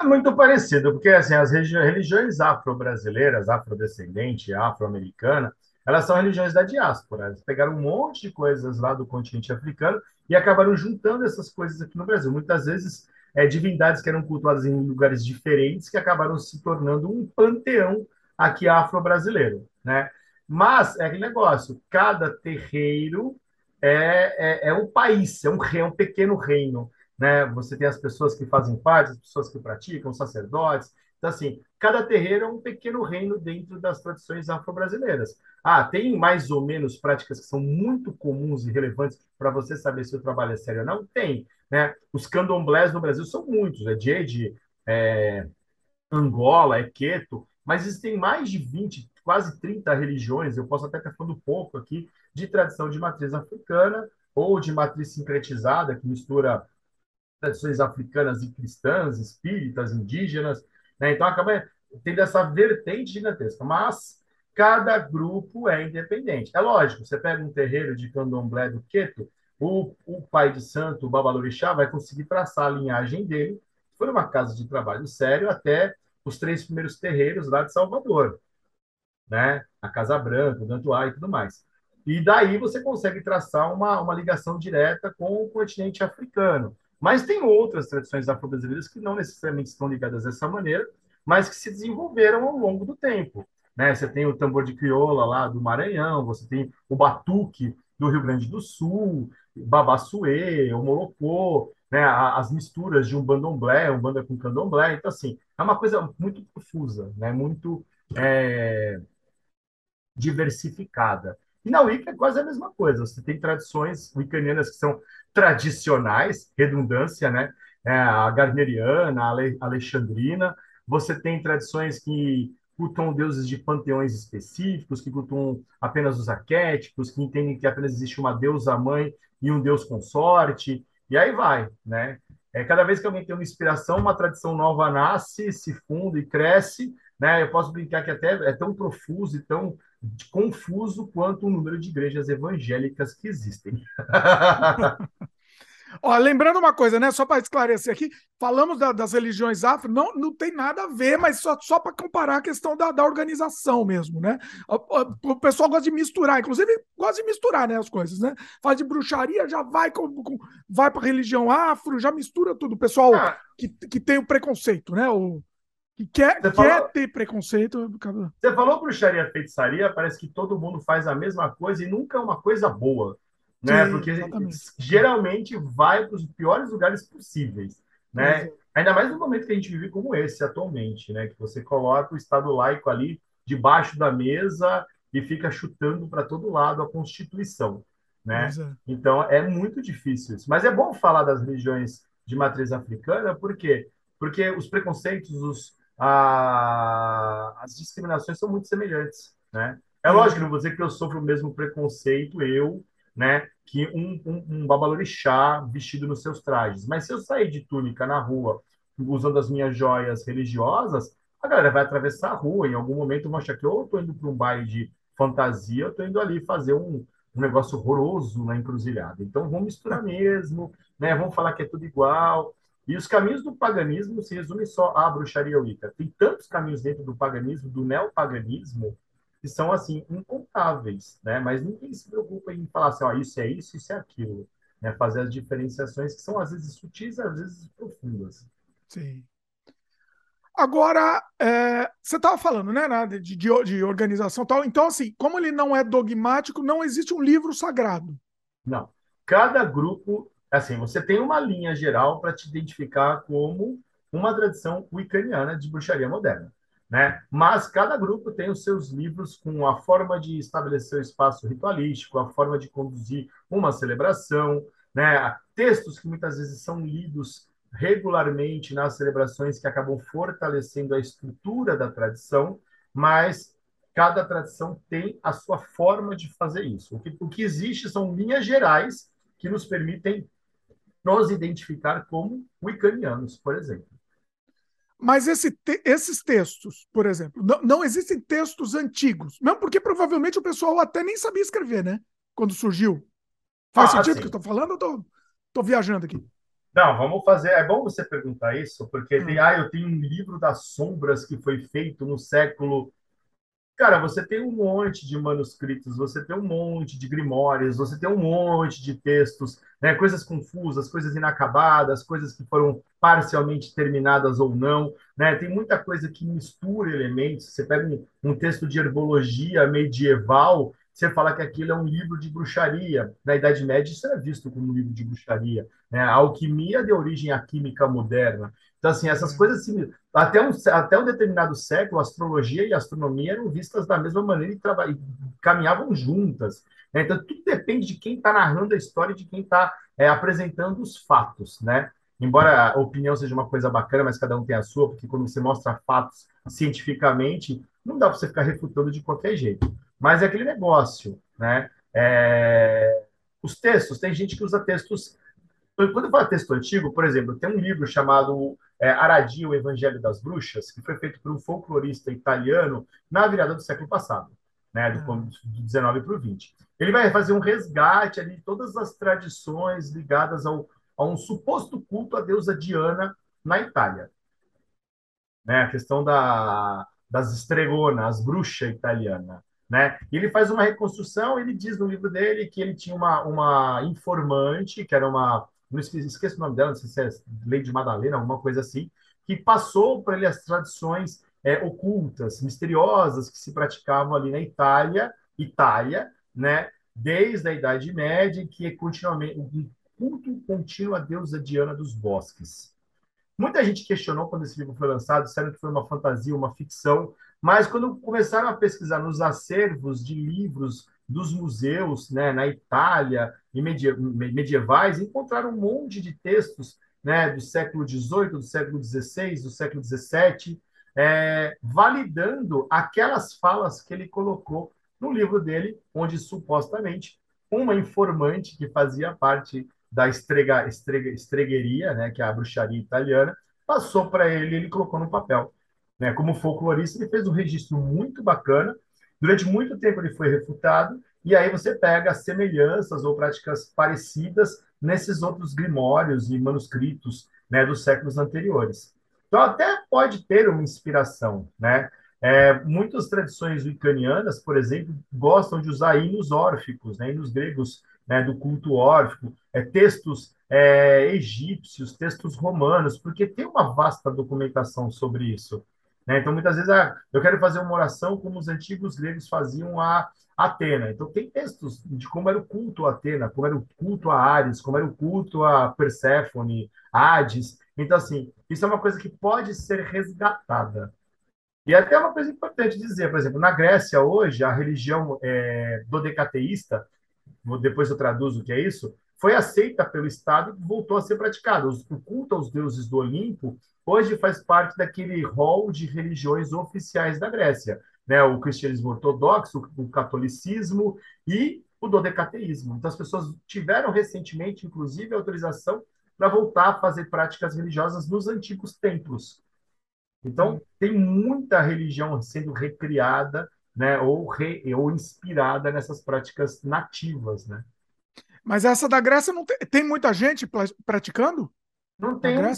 É muito parecido, porque assim, as religiões afro-brasileiras, afrodescendente, afro-americana, elas são religiões da diáspora. Eles pegaram um monte de coisas lá do continente africano e acabaram juntando essas coisas aqui no Brasil. Muitas vezes, é, divindades que eram cultuadas em lugares diferentes que acabaram se tornando um panteão aqui afro-brasileiro, né? Mas é aquele negócio, cada terreiro é, é, é um país, é um, é um pequeno reino, né? Você tem as pessoas que fazem parte, as pessoas que praticam, os sacerdotes. Então, assim, cada terreiro é um pequeno reino dentro das tradições afro-brasileiras. Ah, tem mais ou menos práticas que são muito comuns e relevantes para você saber se o trabalho é sério ou não? Tem. Né? Os candomblés no Brasil são muitos. É Jade, é Angola, é Queto, mas existem mais de 20, quase 30 religiões, eu posso até estar falando pouco aqui, de tradição de matriz africana ou de matriz sincretizada, que mistura tradições africanas e cristãs, espíritas, indígenas, né? Então acaba tendo essa vertente gigantesca, mas cada grupo é independente. É lógico, você pega um terreiro de candomblé do Queto, o, o pai de santo, o Babalorixá, vai conseguir traçar a linhagem dele, foi uma casa de trabalho sério até os três primeiros terreiros lá de Salvador, né? A Casa Branca, o Dantuá e tudo mais. E daí você consegue traçar uma, uma ligação direta com o continente africano. Mas tem outras tradições afro-brasileiras que não necessariamente estão ligadas dessa maneira, mas que se desenvolveram ao longo do tempo. Né? Você tem o tambor de crioula lá do Maranhão, você tem o batuque do Rio Grande do Sul, babassuê, o né? as misturas de um bandomblé, um banda com candomblé. Então, assim, é uma coisa muito profusa, né? muito é, diversificada. E na Wicca é quase a mesma coisa. Você tem tradições wiccanianas que são tradicionais, redundância, né? É, a Garneriana, a Alexandrina. Você tem tradições que cultuam deuses de panteões específicos, que cultuam apenas os arquétipos, que entendem que apenas existe uma deusa mãe e um deus consorte, e aí vai, né? É, cada vez que alguém tem uma inspiração, uma tradição nova nasce, se funda e cresce, né? Eu posso brincar que até é tão profuso e tão confuso quanto o número de igrejas evangélicas que existem. Ó, lembrando uma coisa, né? Só para esclarecer aqui, falamos da, das religiões afro, não, não tem nada a ver, mas só, só para comparar a questão da, da organização mesmo, né? O, o, pessoal gosta de misturar, inclusive gosta de misturar né, as coisas, né? Faz de bruxaria, já vai com, com vai para religião afro, já mistura tudo. O pessoal ah. que, que tem o preconceito, né? O, que quer, quer falou... ter preconceito. Você falou bruxaria feitiçaria, parece que todo mundo faz a mesma coisa e nunca é uma coisa boa né? Sim, Porque exatamente. geralmente vai para os piores lugares possíveis, né? Ainda mais no momento que a gente vive como esse atualmente, né? Que você coloca o Estado laico ali debaixo da mesa e fica chutando para todo lado a Constituição, né? É. Então é muito difícil isso. Mas é bom falar das religiões de matriz africana, por quê? Porque os preconceitos, os, a, as discriminações são muito semelhantes, né? É lógico, não vou dizer que eu sofro o mesmo preconceito, eu, né, que um, um, um babalorixá vestido nos seus trajes. Mas se eu sair de túnica na rua usando as minhas joias religiosas, a galera vai atravessar a rua. Em algum momento vão achar que eu estou indo para um baile de fantasia, eu estou indo ali fazer um, um negócio horroroso na encruzilhada. Então vamos misturar mesmo, né? Vamos falar que é tudo igual. E os caminhos do paganismo se resumem só à bruxaria wicca. Tem tantos caminhos dentro do paganismo, do neopaganismo, que são assim incontáveis, né? Mas ninguém se preocupa em falar assim, ó, isso é isso, isso é aquilo, né? Fazer as diferenciações que são às vezes sutis, às vezes profundas. Sim. Agora, é, você estava falando, né, de, de, de organização tal. Então, assim, como ele não é dogmático, não existe um livro sagrado. Não. Cada grupo, assim, você tem uma linha geral para te identificar como uma tradição wiccaniana de bruxaria moderna né? Mas cada grupo tem os seus livros com a forma de estabelecer o espaço ritualístico, a forma de conduzir uma celebração, né? Textos que muitas vezes são lidos regularmente nas celebrações que acabam fortalecendo a estrutura da tradição, mas cada tradição tem a sua forma de fazer isso. O que, o que existe são linhas gerais que nos permitem nos identificar como wiccanianos, por exemplo. Mas esse te esses textos, por exemplo, não, não, existem textos antigos. Não, porque provavelmente o pessoal até nem sabia escrever, né? Quando surgiu. Faz ah, sentido o que eu estou falando ou tô, tô viajando aqui? Não, vamos fazer. É bom você perguntar isso, porque hum. tem, ah, eu tenho um livro das sombras que foi feito no século Cara, você tem um monte de manuscritos, você tem um monte de grimórios, você tem um monte de textos, né? coisas confusas, coisas inacabadas, coisas que foram parcialmente terminadas ou não. Né? Tem muita coisa que mistura elementos. Você pega um, um texto de herbologia medieval, você fala que aquilo é um livro de bruxaria. Na Idade Média, isso era visto como um livro de bruxaria. Né? A alquimia deu origem à química moderna. Então, assim, essas é. coisas, assim, até, um, até um determinado século, astrologia e astronomia eram vistas da mesma maneira e, e caminhavam juntas. Né? Então, tudo depende de quem está narrando a história e de quem está é, apresentando os fatos, né? Embora a opinião seja uma coisa bacana, mas cada um tem a sua, porque quando você mostra fatos cientificamente, não dá para você ficar refutando de qualquer jeito. Mas é aquele negócio, né? É... Os textos, tem gente que usa textos. Quando eu falo texto antigo, por exemplo, tem um livro chamado é, Aradia, o Evangelho das Bruxas, que foi feito por um folclorista italiano na virada do século passado, né? Do, do 19 para o 20. Ele vai fazer um resgate ali de todas as tradições ligadas ao, a um suposto culto à deusa Diana na Itália. Né? A questão da, das estregonas, as bruxas italianas. Né? E ele faz uma reconstrução, ele diz no livro dele que ele tinha uma, uma informante, que era uma. Não esqueci o nome dela, não sei se é Lady Madalena, alguma coisa assim, que passou para ele as tradições é, ocultas, misteriosas que se praticavam ali na Itália, Itália, né? Desde a Idade Média, que é continuamente um culto contínuo à deusa Diana dos Bosques. Muita gente questionou quando esse livro foi lançado, disseram que foi uma fantasia, uma ficção, mas quando começaram a pesquisar nos acervos de livros dos museus né, na Itália e medievais, encontraram um monte de textos né, do século XVIII, do século XVI, do século XVII, é, validando aquelas falas que ele colocou no livro dele, onde supostamente uma informante que fazia parte da estrega, estrega, estregueria, né, que é a bruxaria italiana, passou para ele ele colocou no papel. Né? Como folclorista, ele fez um registro muito bacana. Durante muito tempo ele foi refutado, e aí você pega semelhanças ou práticas parecidas nesses outros grimórios e manuscritos né, dos séculos anteriores. Então, até pode ter uma inspiração, né? É, muitas tradições wiccanianas, por exemplo, gostam de usar hinos órficos, né, hinos gregos né, do culto órfico, é, textos é, egípcios, textos romanos, porque tem uma vasta documentação sobre isso. Né? Então, muitas vezes, ah, eu quero fazer uma oração como os antigos gregos faziam a Atena. Então, tem textos de como era o culto a Atena, como era o culto a Ares, como era o culto a Perséfone, Hades. Então, assim, isso é uma coisa que pode ser resgatada. E até uma coisa importante dizer, por exemplo, na Grécia hoje, a religião é, dodecateísta, depois eu traduzo o que é isso, foi aceita pelo Estado e voltou a ser praticada. O culto aos deuses do Olimpo hoje faz parte daquele rol de religiões oficiais da Grécia. Né? O cristianismo ortodoxo, o catolicismo e o dodecateísmo. Então, as pessoas tiveram recentemente, inclusive, autorização para voltar a fazer práticas religiosas nos antigos templos. Então, tem muita religião sendo recriada né, ou, re, ou inspirada nessas práticas nativas, né? Mas essa da Grécia não tem, tem muita gente praticando? Não tem, uma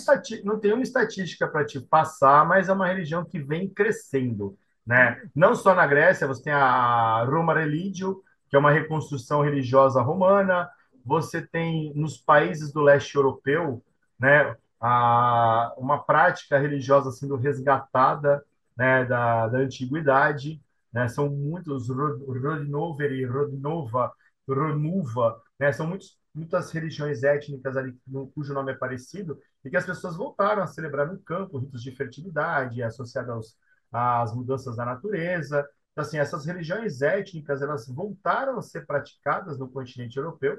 não tem uma estatística para te passar, mas é uma religião que vem crescendo, né? Não só na Grécia, você tem a Roma Religio, que é uma reconstrução religiosa romana, você tem nos países do leste europeu, né, a, uma prática religiosa sendo resgatada né, da, da antiguidade, né? São muitos Rodnoveri, Rodnova, Ronuva, né? São muitos, muitas religiões étnicas ali no, cujo nome é parecido e que as pessoas voltaram a celebrar no campo ritos de fertilidade associados às mudanças da natureza. Então, assim, essas religiões étnicas elas voltaram a ser praticadas no continente europeu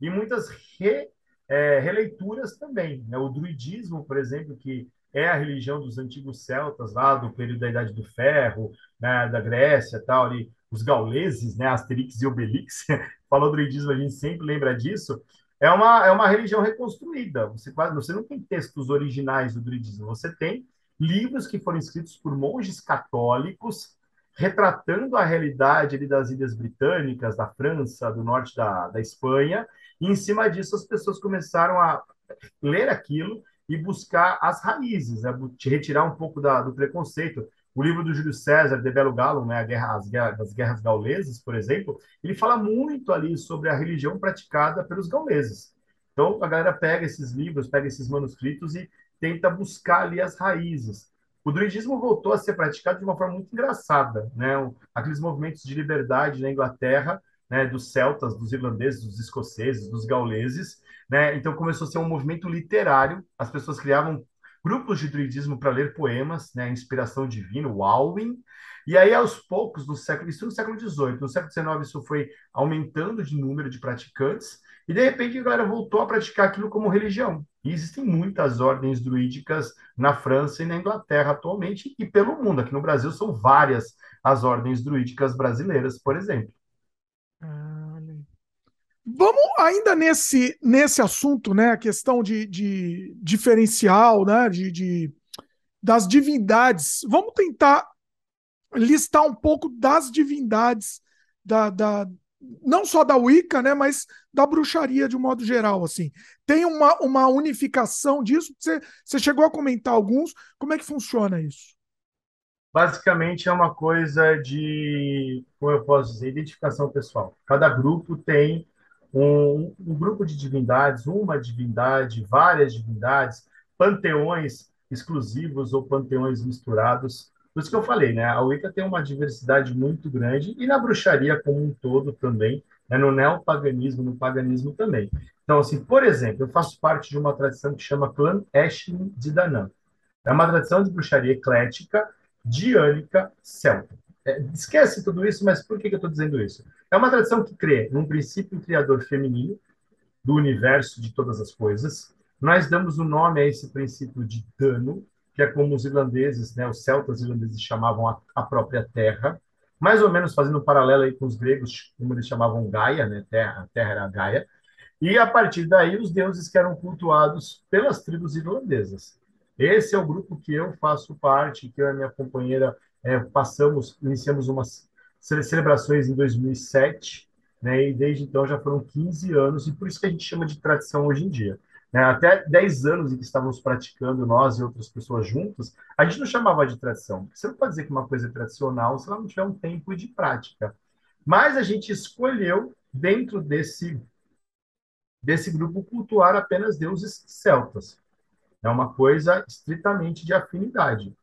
e muitas re, é, releituras também. Né? O druidismo, por exemplo, que é a religião dos antigos celtas lá do período da Idade do Ferro, né, da Grécia, tal, ali, os gauleses, né, Asterix e Obelix, falou druidismo, a gente sempre lembra disso. É uma, é uma religião reconstruída. Você, você não tem textos originais do druidismo, você tem livros que foram escritos por monges católicos retratando a realidade ali das ilhas britânicas, da França, do norte da, da Espanha, e em cima disso as pessoas começaram a ler aquilo e buscar as raízes, né? retirar um pouco da, do preconceito. O livro do Júlio César, De Belo Galo, né, guerra, as, guerras, as guerras gauleses, por exemplo, ele fala muito ali sobre a religião praticada pelos gauleses. Então, a galera pega esses livros, pega esses manuscritos e tenta buscar ali as raízes. O druidismo voltou a ser praticado de uma forma muito engraçada, né? Aqueles movimentos de liberdade na Inglaterra, né, dos celtas, dos irlandeses, dos escoceses, dos gauleses, né? Então começou a ser um movimento literário, as pessoas criavam grupos de druidismo para ler poemas, né, inspiração divina, o Alwyn, e aí aos poucos, no século, isso no século XVIII, no século XIX isso foi aumentando de número de praticantes, e de repente a galera voltou a praticar aquilo como religião. E existem muitas ordens druídicas na França e na Inglaterra atualmente, e pelo mundo. Aqui no Brasil são várias as ordens druídicas brasileiras, por exemplo. Vamos ainda nesse, nesse assunto, né? A questão de, de diferencial, né? De, de, das divindades. Vamos tentar listar um pouco das divindades da, da não só da Wicca, né? Mas da bruxaria de um modo geral, assim. Tem uma, uma unificação disso? Você, você chegou a comentar alguns. Como é que funciona isso? Basicamente é uma coisa de, como eu posso dizer, identificação pessoal. Cada grupo tem um, um grupo de divindades, uma divindade, várias divindades, panteões exclusivos ou panteões misturados. Por isso que eu falei, né? A Wicca tem uma diversidade muito grande e na bruxaria como um todo também, né? no neopaganismo, no paganismo também. Então, assim, por exemplo, eu faço parte de uma tradição que chama Clã Eshlin de Danann. É uma tradição de bruxaria eclética, diânica, celta. É, esquece tudo isso, mas por que, que eu estou dizendo isso? É uma tradição que crê num princípio criador feminino do universo de todas as coisas. Nós damos o nome a esse princípio de dano, que é como os irlandeses, né, os celtas irlandeses chamavam a, a própria terra, mais ou menos fazendo um paralelo aí com os gregos, como eles chamavam Gaia, né, terra, a terra era Gaia. E a partir daí, os deuses que eram cultuados pelas tribos irlandesas. Esse é o grupo que eu faço parte, que eu e a minha companheira é, passamos, iniciamos umas celebrações em 2007, né, e desde então já foram 15 anos, e por isso que a gente chama de tradição hoje em dia. Né? Até 10 anos em que estávamos praticando, nós e outras pessoas juntas, a gente não chamava de tradição. Você não pode dizer que uma coisa é tradicional se ela não tiver um tempo de prática. Mas a gente escolheu, dentro desse, desse grupo, cultuar apenas deuses celtas. É uma coisa estritamente de afinidade.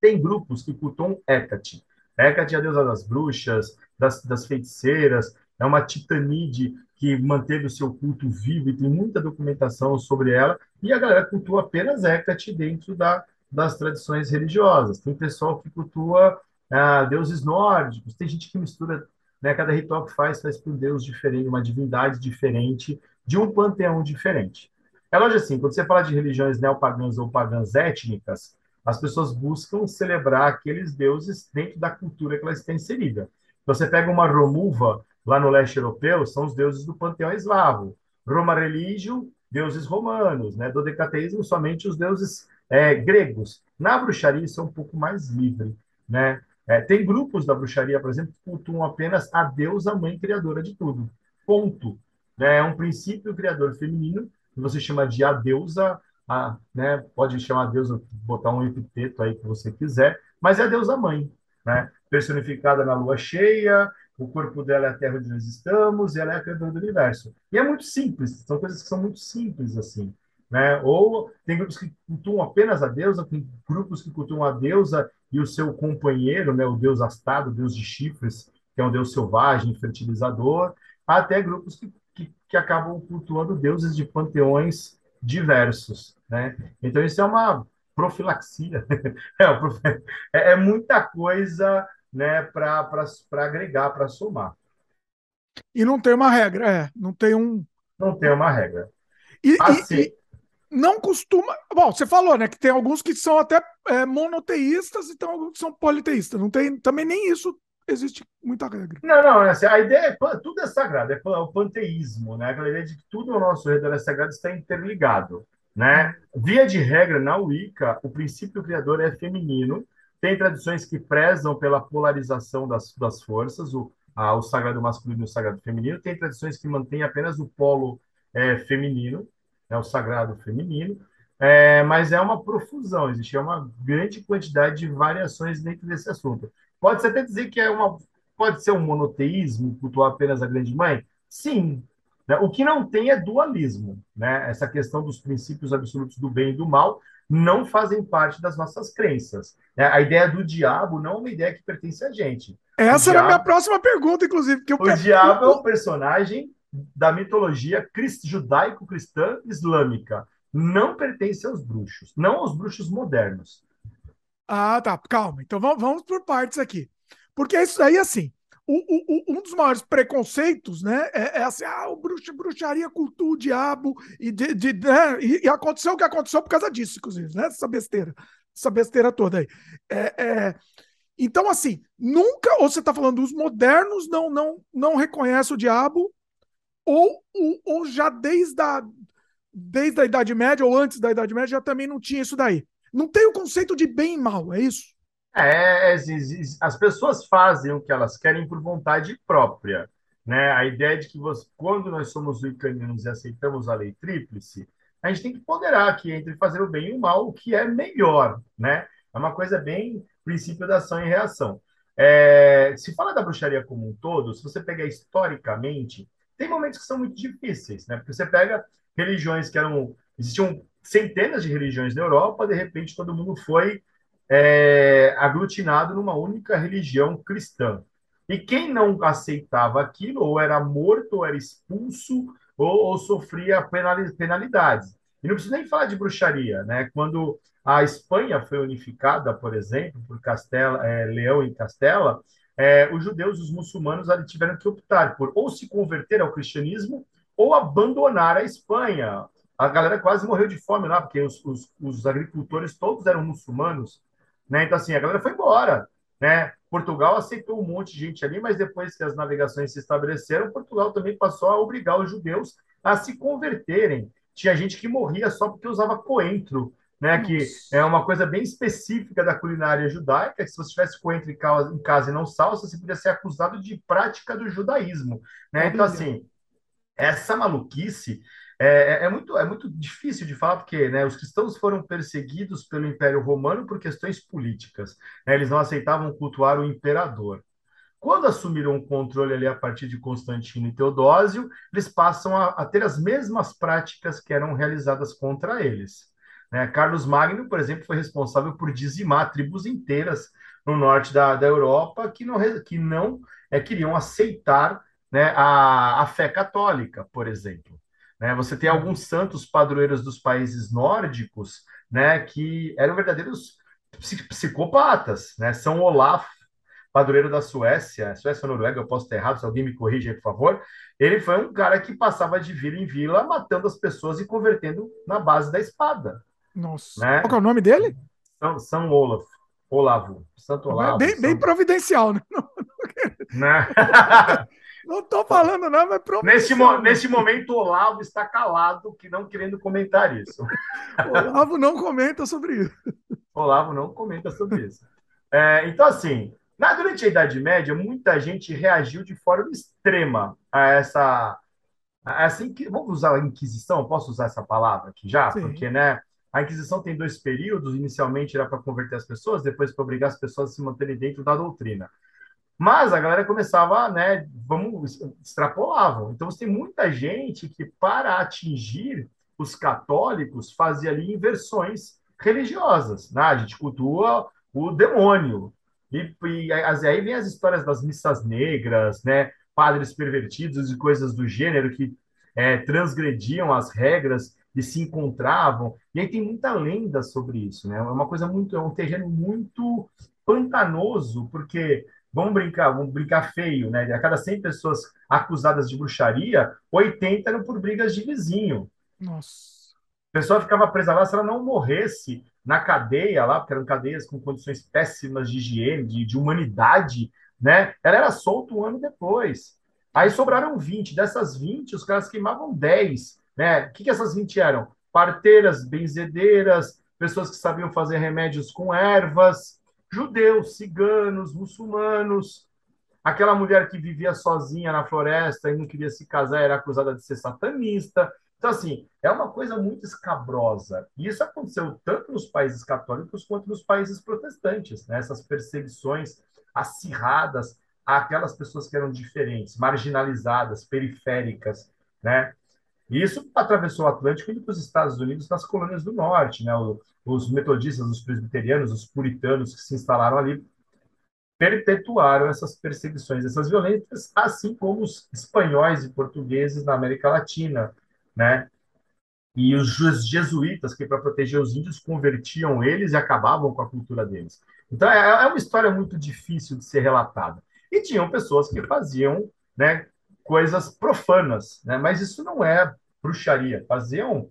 Tem grupos que cultuam Hecate. Hecate é a deusa das bruxas, das, das feiticeiras, é uma titanide que manteve o seu culto vivo e tem muita documentação sobre ela, e a galera cultua apenas Hecate dentro da, das tradições religiosas. Tem pessoal que cultua ah, deuses nórdicos, tem gente que mistura, né, cada ritual que faz, faz para um deus diferente, uma divindade diferente, de um panteão diferente. É lógico assim, quando você fala de religiões neopagãs ou pagãs étnicas, as pessoas buscam celebrar aqueles deuses dentro da cultura que elas estão inserida. Então, você pega uma Romuva, lá no leste europeu, são os deuses do panteão eslavo. Roma Religio, deuses romanos. Né? Do decateísmo, somente os deuses é, gregos. Na bruxaria, isso é um pouco mais livre. Né? É, tem grupos da bruxaria, por exemplo, que cultuam apenas a deusa mãe criadora de tudo. Ponto. É um princípio criador feminino, que você chama de a deusa a, né, pode chamar a deusa, botar um epiteto aí que você quiser, mas é a deusa mãe, né? personificada na lua cheia, o corpo dela é a terra onde nós estamos, e ela é a criadora do universo. E é muito simples, são coisas que são muito simples assim. Né? Ou tem grupos que cultuam apenas a deusa, tem grupos que cultuam a deusa e o seu companheiro, né, o deus astado, o deus de chifres, que é um deus selvagem, fertilizador, até grupos que, que, que acabam cultuando deuses de panteões diversos, né? Então isso é uma profilaxia, é, é, é muita coisa, né, para agregar, para somar. E não tem uma regra, é, não tem um. Não tem uma regra. E, assim, e, e não costuma. Bom, você falou, né, que tem alguns que são até é, monoteístas e tem alguns que são politeístas. Não tem também nem isso existe muita regra. Não, não, assim, a ideia é tudo é sagrado, é o panteísmo, né? Aquela ideia de que tudo ao nosso redor é sagrado está interligado, né? Via de regra, na Wicca, o princípio criador é feminino. Tem tradições que prezam pela polarização das, das forças, o, a, o sagrado masculino e o sagrado feminino. Tem tradições que mantêm apenas o polo é, feminino, né, o sagrado feminino. É, mas é uma profusão, existe uma grande quantidade de variações dentro desse assunto. Pode-se até dizer que é uma, pode ser um monoteísmo, cultuar apenas a grande mãe? Sim. Né? O que não tem é dualismo. Né? Essa questão dos princípios absolutos do bem e do mal não fazem parte das nossas crenças. Né? A ideia do diabo não é uma ideia que pertence a gente. Essa o era a minha próxima pergunta, inclusive. Que eu... O diabo é um personagem da mitologia judaico-cristã islâmica. não pertence aos bruxos, não aos bruxos modernos. Ah, tá. Calma. Então vamos, vamos por partes aqui. Porque isso aí, assim, o, um dos maiores preconceitos, né, é, é assim, ah, o bruxo, bruxaria cultua o diabo, e, de, de né, e, e, aconteceu o que aconteceu por causa disso, inclusive, né, essa besteira, essa besteira toda aí. É, é, então, assim, nunca, ou você está falando, os modernos não, não, não reconhecem o diabo, ou, ou já desde a, desde a Idade Média, ou antes da Idade Média, já também não tinha isso daí. Não tem o conceito de bem e mal, é isso? É, as pessoas fazem o que elas querem por vontade própria. Né? A ideia de que você, quando nós somos wicanianos e aceitamos a lei tríplice, a gente tem que ponderar aqui entre fazer o bem e o mal, o que é melhor. Né? É uma coisa bem princípio da ação e reação. É, se fala da bruxaria como um todo, se você pegar historicamente, tem momentos que são muito difíceis, né? Porque você pega religiões que eram. Existiam centenas de religiões na Europa, de repente todo mundo foi é, aglutinado numa única religião cristã. E quem não aceitava aquilo, ou era morto, ou era expulso, ou, ou sofria penalidades. E não preciso nem falar de bruxaria, né? Quando a Espanha foi unificada, por exemplo, por Castela, é, Leão e Castela, é, os judeus, os muçulmanos, ali tiveram que optar por ou se converter ao cristianismo ou abandonar a Espanha. A galera quase morreu de fome lá, porque os, os, os agricultores todos eram muçulmanos. Né? Então, assim, a galera foi embora. Né? Portugal aceitou um monte de gente ali, mas depois que as navegações se estabeleceram, Portugal também passou a obrigar os judeus a se converterem. Tinha gente que morria só porque usava coentro, né? Nossa. Que é uma coisa bem específica da culinária judaica, que se você tivesse coentro em casa e não salsa, você podia ser acusado de prática do judaísmo, né? Então, assim, essa maluquice é, é, é, muito, é muito difícil de falar, porque né, os cristãos foram perseguidos pelo Império Romano por questões políticas. Né? Eles não aceitavam cultuar o imperador. Quando assumiram o controle ali a partir de Constantino e Teodósio, eles passam a, a ter as mesmas práticas que eram realizadas contra eles. Né? Carlos Magno, por exemplo, foi responsável por dizimar tribos inteiras no norte da, da Europa que não, que não é, queriam aceitar né, a, a fé católica, por exemplo. Né? Você tem alguns santos padroeiros dos países nórdicos né, que eram verdadeiros psicopatas. Né? São Olaf, padroeiro da Suécia, Suécia ou Noruega, eu posso estar errado, se alguém me corrige aí, por favor. Ele foi um cara que passava de vila em vila, matando as pessoas e convertendo na base da espada. Nossa. Né? Qual é o nome dele? São, São Olaf. Olavo. Santo Olavo. Bem, São... bem providencial, né? né? Não estou falando, não, mas neste, mo neste momento, o Olavo está calado, que não querendo comentar isso. Olavo não comenta sobre isso. Olavo não comenta sobre isso. É, então, assim, na, durante a Idade Média, muita gente reagiu de forma extrema a essa. A essa vamos usar a Inquisição? Posso usar essa palavra aqui já? Sim. Porque, né? A Inquisição tem dois períodos. Inicialmente era para converter as pessoas, depois para obrigar as pessoas a se manterem dentro da doutrina. Mas a galera começava, né, vamos, extrapolavam. Então, tem muita gente que, para atingir os católicos, fazia ali inversões religiosas. Né? A gente cultua o demônio. E, e aí vem as histórias das missas negras, né, padres pervertidos e coisas do gênero que é, transgrediam as regras e se encontravam. E aí tem muita lenda sobre isso, né? É uma coisa muito, é um terreno muito pantanoso, porque vamos brincar, vamos brincar feio, né? A cada 100 pessoas acusadas de bruxaria, 80 eram por brigas de vizinho. Nossa. A pessoa ficava presa lá se ela não morresse na cadeia lá, porque eram cadeias com condições péssimas de higiene, de, de humanidade, né? Ela era solta um ano depois. Aí sobraram 20. Dessas 20, os caras queimavam 10. Né? O que, que essas 20 eram? Parteiras, benzedeiras, pessoas que sabiam fazer remédios com ervas, judeus, ciganos, muçulmanos. Aquela mulher que vivia sozinha na floresta e não queria se casar era acusada de ser satanista. Então, assim, é uma coisa muito escabrosa. E isso aconteceu tanto nos países católicos quanto nos países protestantes, né? essas perseguições acirradas àquelas pessoas que eram diferentes, marginalizadas, periféricas, né? Isso atravessou o Atlântico indo para os Estados Unidos, nas colônias do Norte, né? Os metodistas, os presbiterianos, os puritanos que se instalaram ali perpetuaram essas perseguições, essas violências, assim como os espanhóis e portugueses na América Latina, né? e os jesuítas, que para proteger os índios, convertiam eles e acabavam com a cultura deles. Então, é, é uma história muito difícil de ser relatada. E tinham pessoas que faziam né, coisas profanas, né? mas isso não é bruxaria. Faziam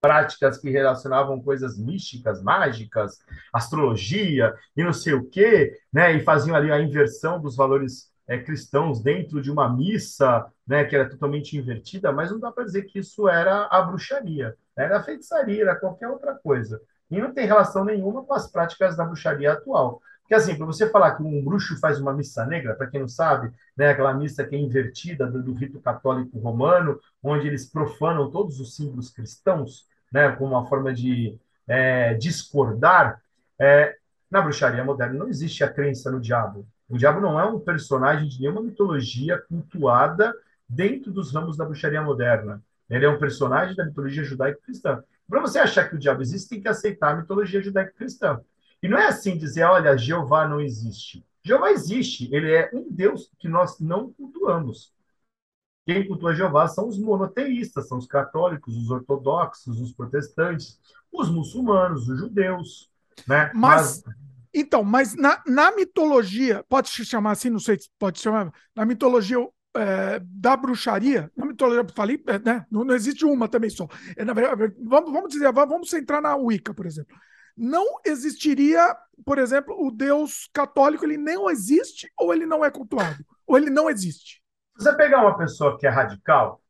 práticas que relacionavam coisas místicas, mágicas, astrologia e não sei o quê, né? e faziam ali a inversão dos valores é, cristãos dentro de uma missa, né, que era totalmente invertida, mas não dá para dizer que isso era a bruxaria, era a feitiçaria, era qualquer outra coisa. E não tem relação nenhuma com as práticas da bruxaria atual. Porque, assim, para você falar que um bruxo faz uma missa negra, para quem não sabe, né, aquela missa que é invertida do, do, rito católico romano, onde eles profanam todos os símbolos cristãos, né, como uma forma de é, discordar, é, na bruxaria moderna não existe a crença no diabo. O diabo não é um personagem de nenhuma mitologia cultuada dentro dos ramos da bruxaria moderna. Ele é um personagem da mitologia judaico-cristã. Para você achar que o diabo existe, tem que aceitar a mitologia judaico-cristã. E não é assim dizer, olha, Jeová não existe. Jeová existe, ele é um Deus que nós não cultuamos. Quem cultua Jeová são os monoteístas, são os católicos, os ortodoxos, os protestantes, os muçulmanos, os judeus. Né? Mas, Mas então, mas na, na mitologia, pode se chamar assim, não sei se pode chamar, na mitologia é, da bruxaria, na mitologia, falei, né, não, não, existe uma também só. É, na verdade, vamos, vamos dizer, vamos centrar na Wicca, por exemplo. Não existiria, por exemplo, o Deus católico, ele não existe ou ele não é cultuado? Ou ele não existe? Você pegar uma pessoa que é radical,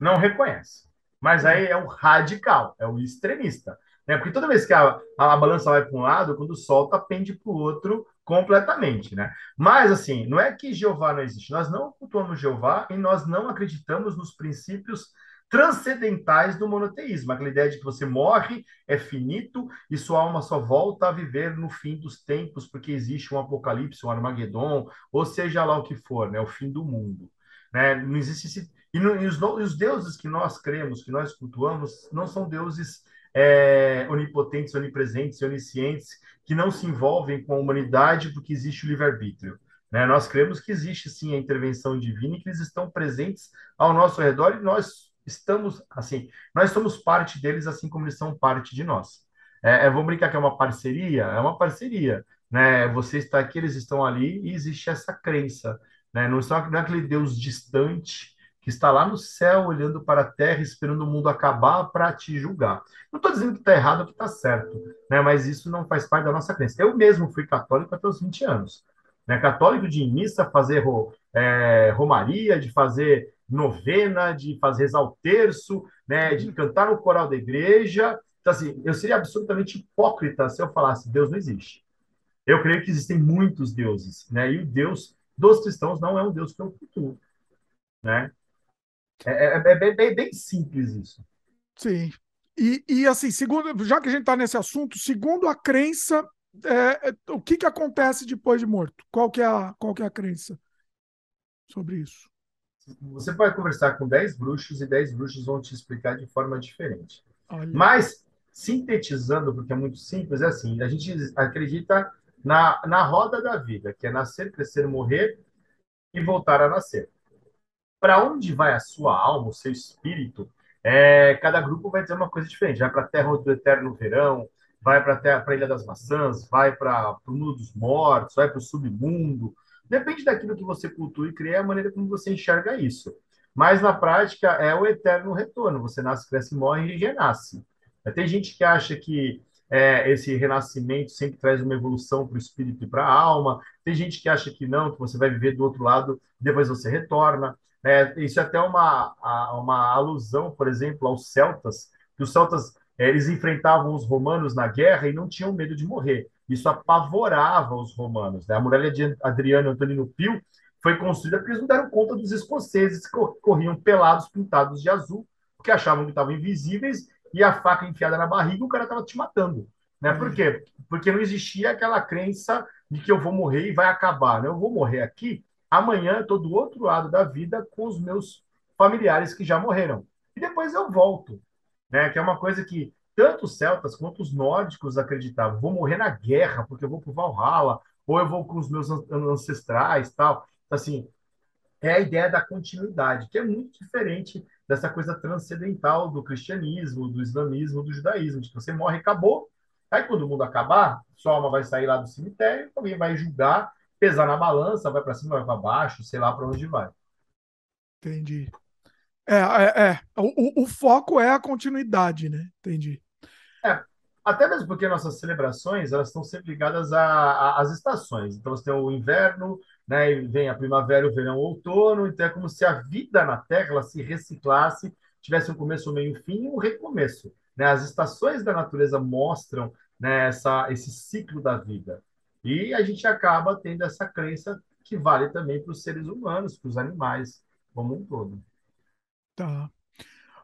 não reconhece. Mas aí é o radical, é o extremista. Né? Porque toda vez que a, a, a balança vai para um lado, quando solta, pende para o outro completamente. Né? Mas, assim, não é que Jeová não existe. Nós não cultuamos Jeová e nós não acreditamos nos princípios transcendentais do monoteísmo, aquela ideia de que você morre, é finito e sua alma só volta a viver no fim dos tempos, porque existe um apocalipse, um Armagedon, ou seja lá o que for, né, o fim do mundo. Né? Não existe esse... e, e, os, e os deuses que nós cremos, que nós cultuamos, não são deuses é, onipotentes, onipresentes oniscientes que não se envolvem com a humanidade porque existe o livre-arbítrio. Né? Nós cremos que existe sim a intervenção divina e que eles estão presentes ao nosso redor e nós estamos, assim, nós somos parte deles assim como eles são parte de nós. É, é, vamos brincar que é uma parceria? É uma parceria. Né? Você está aqui, eles estão ali e existe essa crença. Né? Não, são, não é aquele Deus distante que está lá no céu olhando para a terra, esperando o mundo acabar para te julgar. Não estou dizendo que está errado ou que está certo, né? mas isso não faz parte da nossa crença. Eu mesmo fui católico até os 20 anos. Né? Católico de missa, fazer é, romaria, de fazer novena, de fazer rezar o terço, né? de cantar no coral da igreja. Então, assim, eu seria absolutamente hipócrita se eu falasse Deus não existe. Eu creio que existem muitos deuses, né? E o Deus dos cristãos não é um Deus que eu cultuo, né? É, é, é, bem, bem, bem, simples isso. Sim. E, e assim, segundo, já que a gente está nesse assunto, segundo a crença, é, é, o que, que acontece depois de morto? Qual que, é a, qual que é a crença sobre isso? Você pode conversar com 10 bruxos e 10 bruxos vão te explicar de forma diferente. Olha. Mas, sintetizando, porque é muito simples, é assim: a gente acredita na, na roda da vida, que é nascer, crescer, morrer e voltar a nascer para onde vai a sua alma, o seu espírito, é, cada grupo vai dizer uma coisa diferente. Vai para a Terra do Eterno Verão, vai para a Ilha das Maçãs, vai para o Mundo dos Mortos, vai para o Submundo. Depende daquilo que você cultua e cria, a maneira como você enxerga isso. Mas na prática é o eterno retorno. Você nasce, cresce, morre e renasce. Tem gente que acha que é, esse renascimento sempre traz uma evolução para o espírito e para a alma. Tem gente que acha que não, que você vai viver do outro lado, depois você retorna. É, isso é até uma, uma alusão, por exemplo, aos celtas, que os celtas eles enfrentavam os romanos na guerra e não tinham medo de morrer. Isso apavorava os romanos. Né? A muralha de Adriano e Antonino Pio foi construída porque eles não deram conta dos escoceses que corriam pelados, pintados de azul, porque achavam que estavam invisíveis e a faca enfiada na barriga, o cara estava te matando. Né? Por quê? Porque não existia aquela crença de que eu vou morrer e vai acabar. Né? Eu vou morrer aqui, Amanhã eu estou do outro lado da vida com os meus familiares que já morreram. E depois eu volto. Né? Que é uma coisa que tanto os celtas quanto os nórdicos acreditavam. Vou morrer na guerra, porque eu vou para Valhalla, ou eu vou com os meus ancestrais tal. Assim, é a ideia da continuidade, que é muito diferente dessa coisa transcendental do cristianismo, do islamismo, do judaísmo, de que você morre e acabou. Aí quando o mundo acabar, sua alma vai sair lá do cemitério, alguém vai julgar, pesar na balança, vai para cima, vai para baixo, sei lá para onde vai. Entendi. É, é, é. O, o, foco é a continuidade, né? Entendi. É, até mesmo porque nossas celebrações elas estão sempre ligadas às estações. Então você tem o inverno, né? E vem a primavera, o verão, o outono. Então é como se a vida na Terra se reciclasse, tivesse um começo, meio, fim e um recomeço. Né? As estações da natureza mostram né, essa, esse ciclo da vida. E a gente acaba tendo essa crença que vale também para os seres humanos, para os animais como um todo. Tá.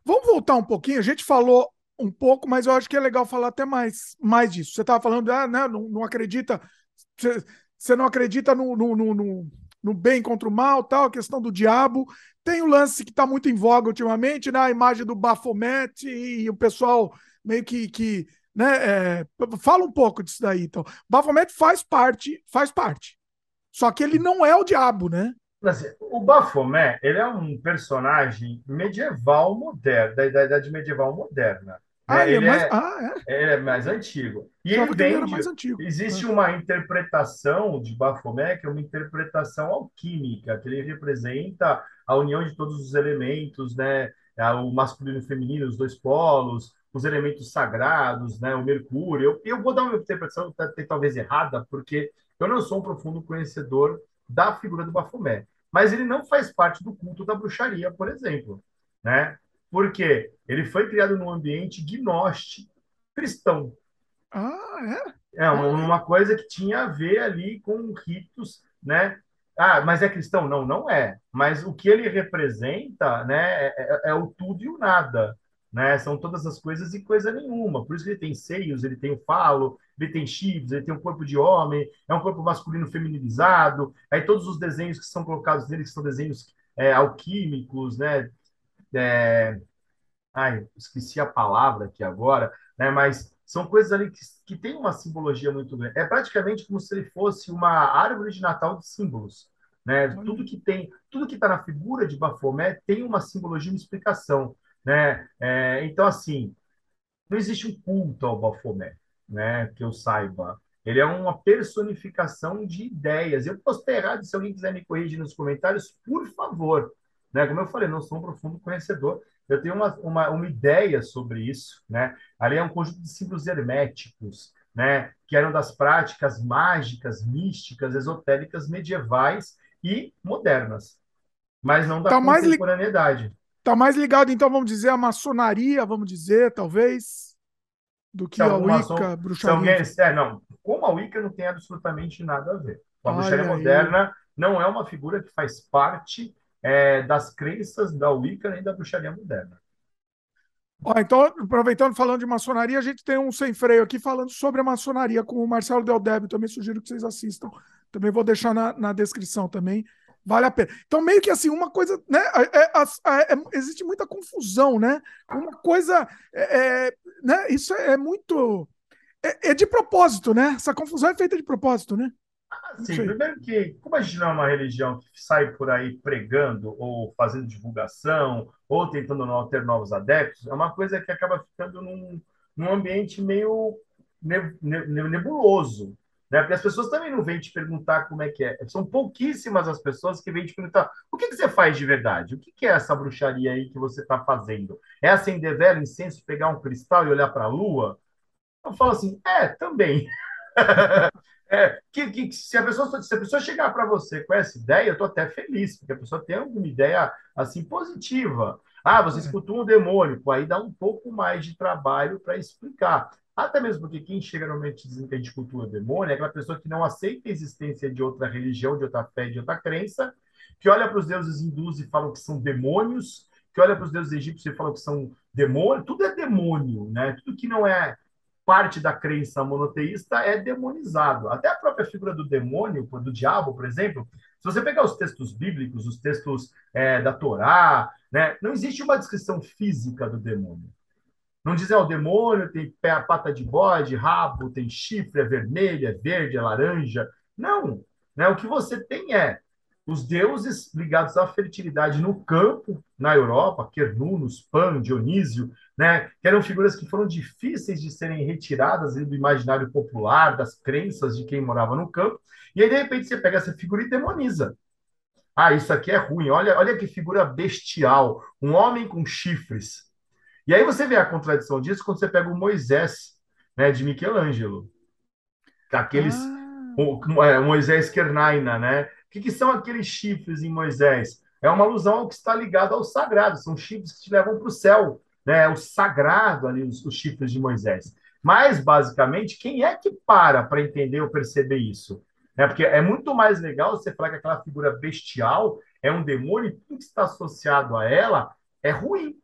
Vamos voltar um pouquinho. A gente falou um pouco, mas eu acho que é legal falar até mais, mais disso. Você estava falando, ah, né, não, não acredita, você, não acredita no, no, no, no, bem contra o mal, tal, a questão do diabo. Tem o lance que está muito em voga ultimamente, né, a imagem do Baphomet e, e o pessoal meio que, que né, é, fala um pouco disso daí. Então, Baphomet faz parte, faz parte. Só que ele não é o diabo, né? Assim, o Baphomet, ele é um personagem medieval moderno, da, da idade medieval moderna. Ah, né? ele, é mais, é, ah, é? ele é mais antigo. E ele vem de. Existe ah. uma interpretação de Baphomet, que é uma interpretação alquímica, que ele representa a união de todos os elementos, né? o masculino e o feminino, os dois polos, os elementos sagrados, né? o Mercúrio. Eu, eu vou dar uma interpretação talvez errada, porque eu não sou um profundo conhecedor da figura do Bafomé. Mas ele não faz parte do culto da bruxaria, por exemplo. Né? Porque ele foi criado num ambiente gnóstico cristão. Ah, é? É uma coisa que tinha a ver ali com ritos, né? Ah, mas é cristão? Não, não é. Mas o que ele representa, né, é, é, é o tudo e o nada né? São todas as coisas e coisa nenhuma. Por isso que ele tem seios, ele tem o falo, ele tem chifres, ele tem um corpo de homem, é um corpo masculino feminilizado. Aí todos os desenhos que são colocados nele são desenhos é, alquímicos, né? É... Ai, esqueci a palavra aqui agora, né? Mas são coisas ali que, que tem uma simbologia muito grande. É praticamente como se ele fosse uma árvore de Natal de símbolos. Né? Tudo que tem, tudo que está na figura de Baphomet tem uma simbologia, uma explicação. Né? É, então, assim, não existe um culto ao Baphomet, né? que eu saiba. Ele é uma personificação de ideias. Eu posso ter errado, se alguém quiser me corrigir nos comentários, por favor. Né? Como eu falei, não sou um profundo conhecedor. Eu tenho uma, uma, uma ideia sobre isso. Né? Ali é um conjunto de símbolos herméticos, né? que eram das práticas mágicas, místicas, esotéricas medievais e modernas, mas não da tá contemporaneidade. Mais li... Está mais ligado, então, vamos dizer, à maçonaria, vamos dizer, talvez, do que a Wicca, maçom... bruxaria. Alguém... É, não. Com a Wicca não tem absolutamente nada a ver. A bruxaria moderna não é uma figura que faz parte é, das crenças da Wicca nem da bruxaria moderna. Ó, então, aproveitando, falando de maçonaria, a gente tem um sem freio aqui falando sobre a maçonaria com o Marcelo Del Débio. Também sugiro que vocês assistam. Também vou deixar na, na descrição também vale a pena. Então, meio que assim, uma coisa, né? É, é, é, é existe muita confusão, né? Uma coisa, é, é, né? Isso é, muito. É, de propósito, né? Essa confusão é feita de propósito, né? Sim, primeiro que, como a gente não é uma religião que sai por aí pregando ou fazendo divulgação ou tentando não ter novos adeptos, é uma coisa que acaba ficando num, num ambiente meio nebuloso, né? Porque as pessoas também não vêm te perguntar como é que é. São pouquíssimas as pessoas que vêm te perguntar o que, que você faz de verdade? O que, que é essa bruxaria aí que você está fazendo? É acender vela, incenso, pegar um cristal e olhar para a lua? Eu falo assim, é, também. é, que, que, se, a pessoa, se a pessoa chegar para você com essa ideia, eu estou até feliz, porque a pessoa tem alguma ideia assim positiva. Ah, você é. escutou um demônio, aí dá um pouco mais de trabalho para explicar. Até mesmo porque quem chega normalmente dizendo que a gente cultua demônio é aquela pessoa que não aceita a existência de outra religião, de outra fé, de outra crença, que olha para os deuses hindus e fala que são demônios, que olha para os deuses egípcios e fala que são demônios. Tudo é demônio, né? Tudo que não é parte da crença monoteísta é demonizado. Até a própria figura do demônio, do diabo, por exemplo, se você pegar os textos bíblicos, os textos é, da Torá, né, não existe uma descrição física do demônio. Não dizer, o demônio tem pé, pata de bode, rabo, tem chifre, é vermelho, é verde, é laranja. Não. Né? O que você tem é os deuses ligados à fertilidade no campo, na Europa, Quernunos, Pan, Dionísio, né, que eram figuras que foram difíceis de serem retiradas do imaginário popular, das crenças de quem morava no campo, e aí, de repente, você pega essa figura e demoniza. Ah, isso aqui é ruim, olha, olha que figura bestial, um homem com chifres. E aí você vê a contradição disso quando você pega o Moisés, né, de Michelangelo. Aqueles... Ah. O, é, Moisés Kernaina, né? O que, que são aqueles chifres em Moisés? É uma alusão ao que está ligado ao sagrado, são chifres que te levam para o céu, né? o sagrado ali, os, os chifres de Moisés. Mas, basicamente, quem é que para para entender ou perceber isso? É porque é muito mais legal você falar que aquela figura bestial é um demônio e tudo que está associado a ela é ruim.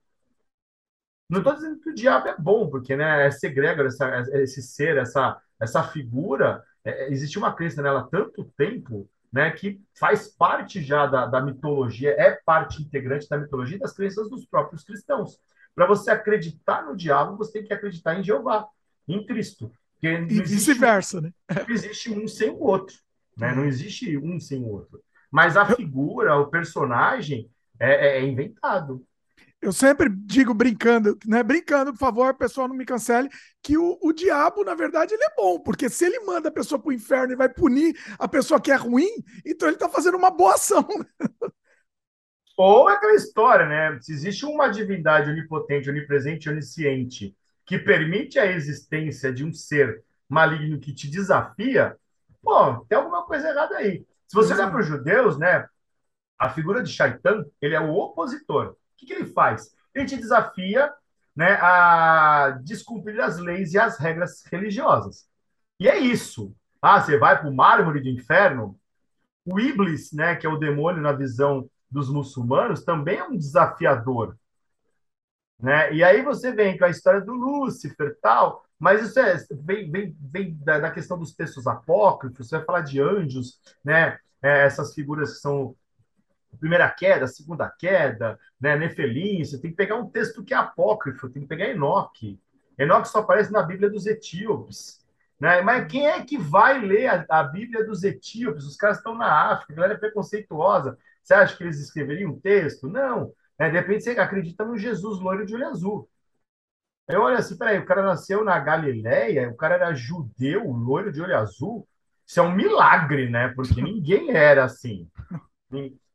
Não estou dizendo que o diabo é bom, porque né, esse egrégor, essa, esse ser, essa, essa figura, é, existe uma crença nela há tanto tempo né, que faz parte já da, da mitologia, é parte integrante da mitologia e das crenças dos próprios cristãos. Para você acreditar no diabo, você tem que acreditar em Jeová, em Cristo. e vice-versa, né? Não existe um sem o outro, né? Não existe um sem o outro. Mas a figura, o personagem é, é, é inventado. Eu sempre digo brincando, né? Brincando, por favor, pessoal, não me cancele, que o, o diabo, na verdade, ele é bom, porque se ele manda a pessoa para o inferno e vai punir a pessoa que é ruim, então ele está fazendo uma boa ação. Ou aquela história, né? Se existe uma divindade onipotente, onipresente, onisciente, que permite a existência de um ser maligno que te desafia, pô, tem alguma coisa errada aí. Se você olhar para os judeus, né? A figura de Shaitan, ele é o opositor que, que ele faz? Ele te desafia né, a descumprir as leis e as regras religiosas. E é isso. Ah, você vai para o mármore do inferno? O Iblis, né, que é o demônio na visão dos muçulmanos, também é um desafiador. Né? E aí você vem com a história do Lúcifer tal, mas isso é, vem, vem, vem da, da questão dos textos apócrifos, você vai falar de anjos, né? É, essas figuras que são primeira queda, segunda queda, né, Nefelim, você tem que pegar um texto que é apócrifo, tem que pegar Enoque. Enoque só aparece na Bíblia dos etíopes. Né? Mas quem é que vai ler a, a Bíblia dos etíopes? Os caras estão na África, a galera é preconceituosa. Você acha que eles escreveriam um texto? Não. Né? De repente você acredita no Jesus loiro de olho azul. Eu olho assim, peraí, o cara nasceu na Galileia, o cara era judeu, loiro de olho azul. Isso é um milagre, né? Porque ninguém era assim.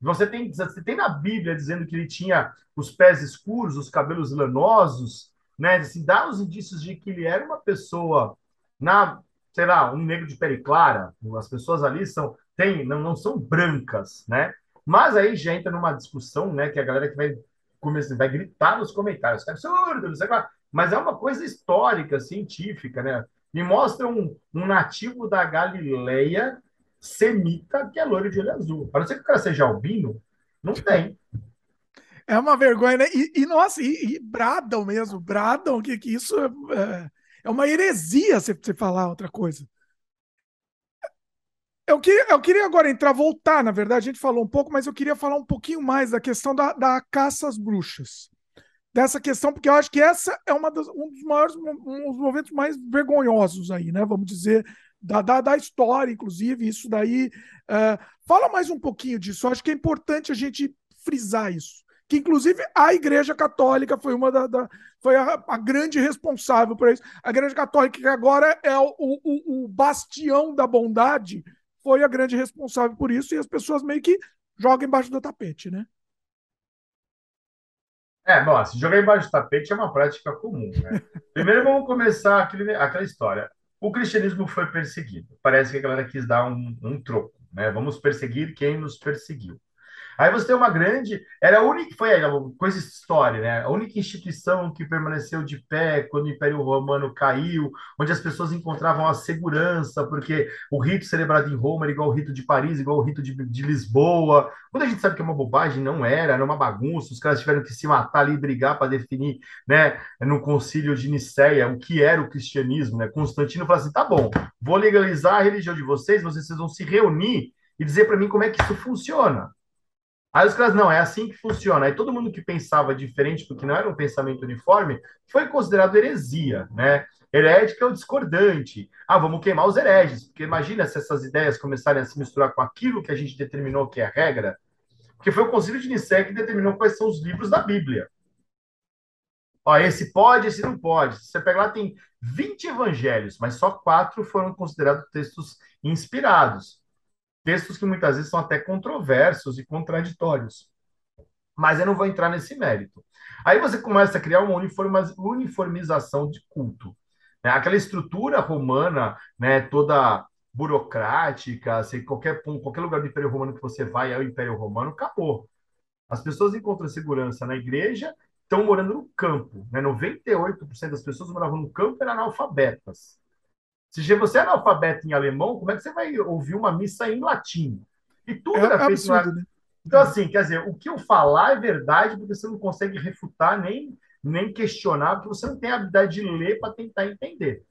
Você tem, você tem na Bíblia dizendo que ele tinha os pés escuros, os cabelos lanosos, né? Assim, dá os indícios de que ele era uma pessoa na, sei lá, um negro de pele clara. As pessoas ali são, tem, não, não são brancas, né? Mas aí já entra numa discussão, né? Que a galera que vai começar, vai gritar nos comentários, é absurdo, não sei o que Mas é uma coisa histórica, científica, né? Me mostra um, um nativo da Galileia semita que é loiro de olho azul. A não ser que o cara seja albino, não tem. É uma vergonha, né? E, e nossa, e, e, bradam mesmo, bradam que, que isso é, é uma heresia você, você falar outra coisa. Eu queria, eu queria agora entrar, voltar, na verdade, a gente falou um pouco, mas eu queria falar um pouquinho mais da questão da, da caça às bruxas. Dessa questão, porque eu acho que essa é uma das, um dos maiores um dos momentos mais vergonhosos aí, né? Vamos dizer, da, da, da história, inclusive, isso daí. Uh, fala mais um pouquinho disso. Eu acho que é importante a gente frisar isso. Que, inclusive, a Igreja Católica foi uma da, da foi a, a, grande responsável por isso. A Igreja Católica, que agora é o, o, o bastião da bondade, foi a grande responsável por isso, e as pessoas meio que jogam embaixo do tapete, né? É, bom, se jogar embaixo do tapete é uma prática comum, né? Primeiro vamos começar aquele, aquela história o cristianismo foi perseguido. Parece que a galera quis dar um, um troco, né? Vamos perseguir quem nos perseguiu. Aí você tem uma grande. Era a única. Foi coisa história, né? A única instituição que permaneceu de pé quando o Império Romano caiu, onde as pessoas encontravam a segurança, porque o rito celebrado em Roma era igual o rito de Paris, igual o rito de, de Lisboa. Quando a gente sabe que é uma bobagem, não era, era uma bagunça, os caras tiveram que se matar ali e brigar para definir, né, no concílio de Nicéia, o que era o cristianismo, né? Constantino falou assim: tá bom, vou legalizar a religião de vocês, vocês vão se reunir e dizer para mim como é que isso funciona. Aí os caras, não, é assim que funciona. Aí todo mundo que pensava diferente, porque não era um pensamento uniforme, foi considerado heresia, né? Herética é o discordante. Ah, vamos queimar os hereges, porque imagina se essas ideias começarem a se misturar com aquilo que a gente determinou que é a regra, porque foi o Concílio de Nicéia que determinou quais são os livros da Bíblia. Ó, esse pode, esse não pode. Você pega lá, tem 20 evangelhos, mas só quatro foram considerados textos inspirados. Textos que muitas vezes são até controversos e contraditórios. Mas eu não vou entrar nesse mérito. Aí você começa a criar uma uniformização de culto. Né? Aquela estrutura romana, né, toda burocrática, assim, qualquer, qualquer lugar do Império Romano que você vai é o Império Romano, acabou. As pessoas encontram segurança na igreja, estão morando no campo. Né? 98% das pessoas moravam no campo eram analfabetas. Se você é analfabeto em alemão, como é que você vai ouvir uma missa em latim? E tudo é, era feito absurdo, né? Então, assim, quer dizer, o que eu falar é verdade, porque você não consegue refutar nem, nem questionar, porque você não tem a habilidade de ler para tentar entender.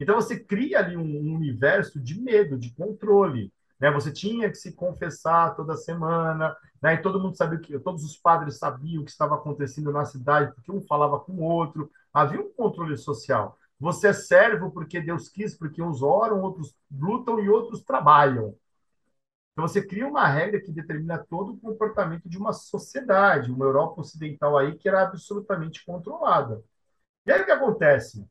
Então, você cria ali um, um universo de medo, de controle. Né? Você tinha que se confessar toda semana, né? e todo mundo sabia que todos os padres sabiam o que estava acontecendo na cidade, porque um falava com o outro. Havia um controle social. Você é servo porque Deus quis, porque uns oram, outros lutam e outros trabalham. Então você cria uma regra que determina todo o comportamento de uma sociedade, uma Europa ocidental aí que era absolutamente controlada. E aí o que acontece?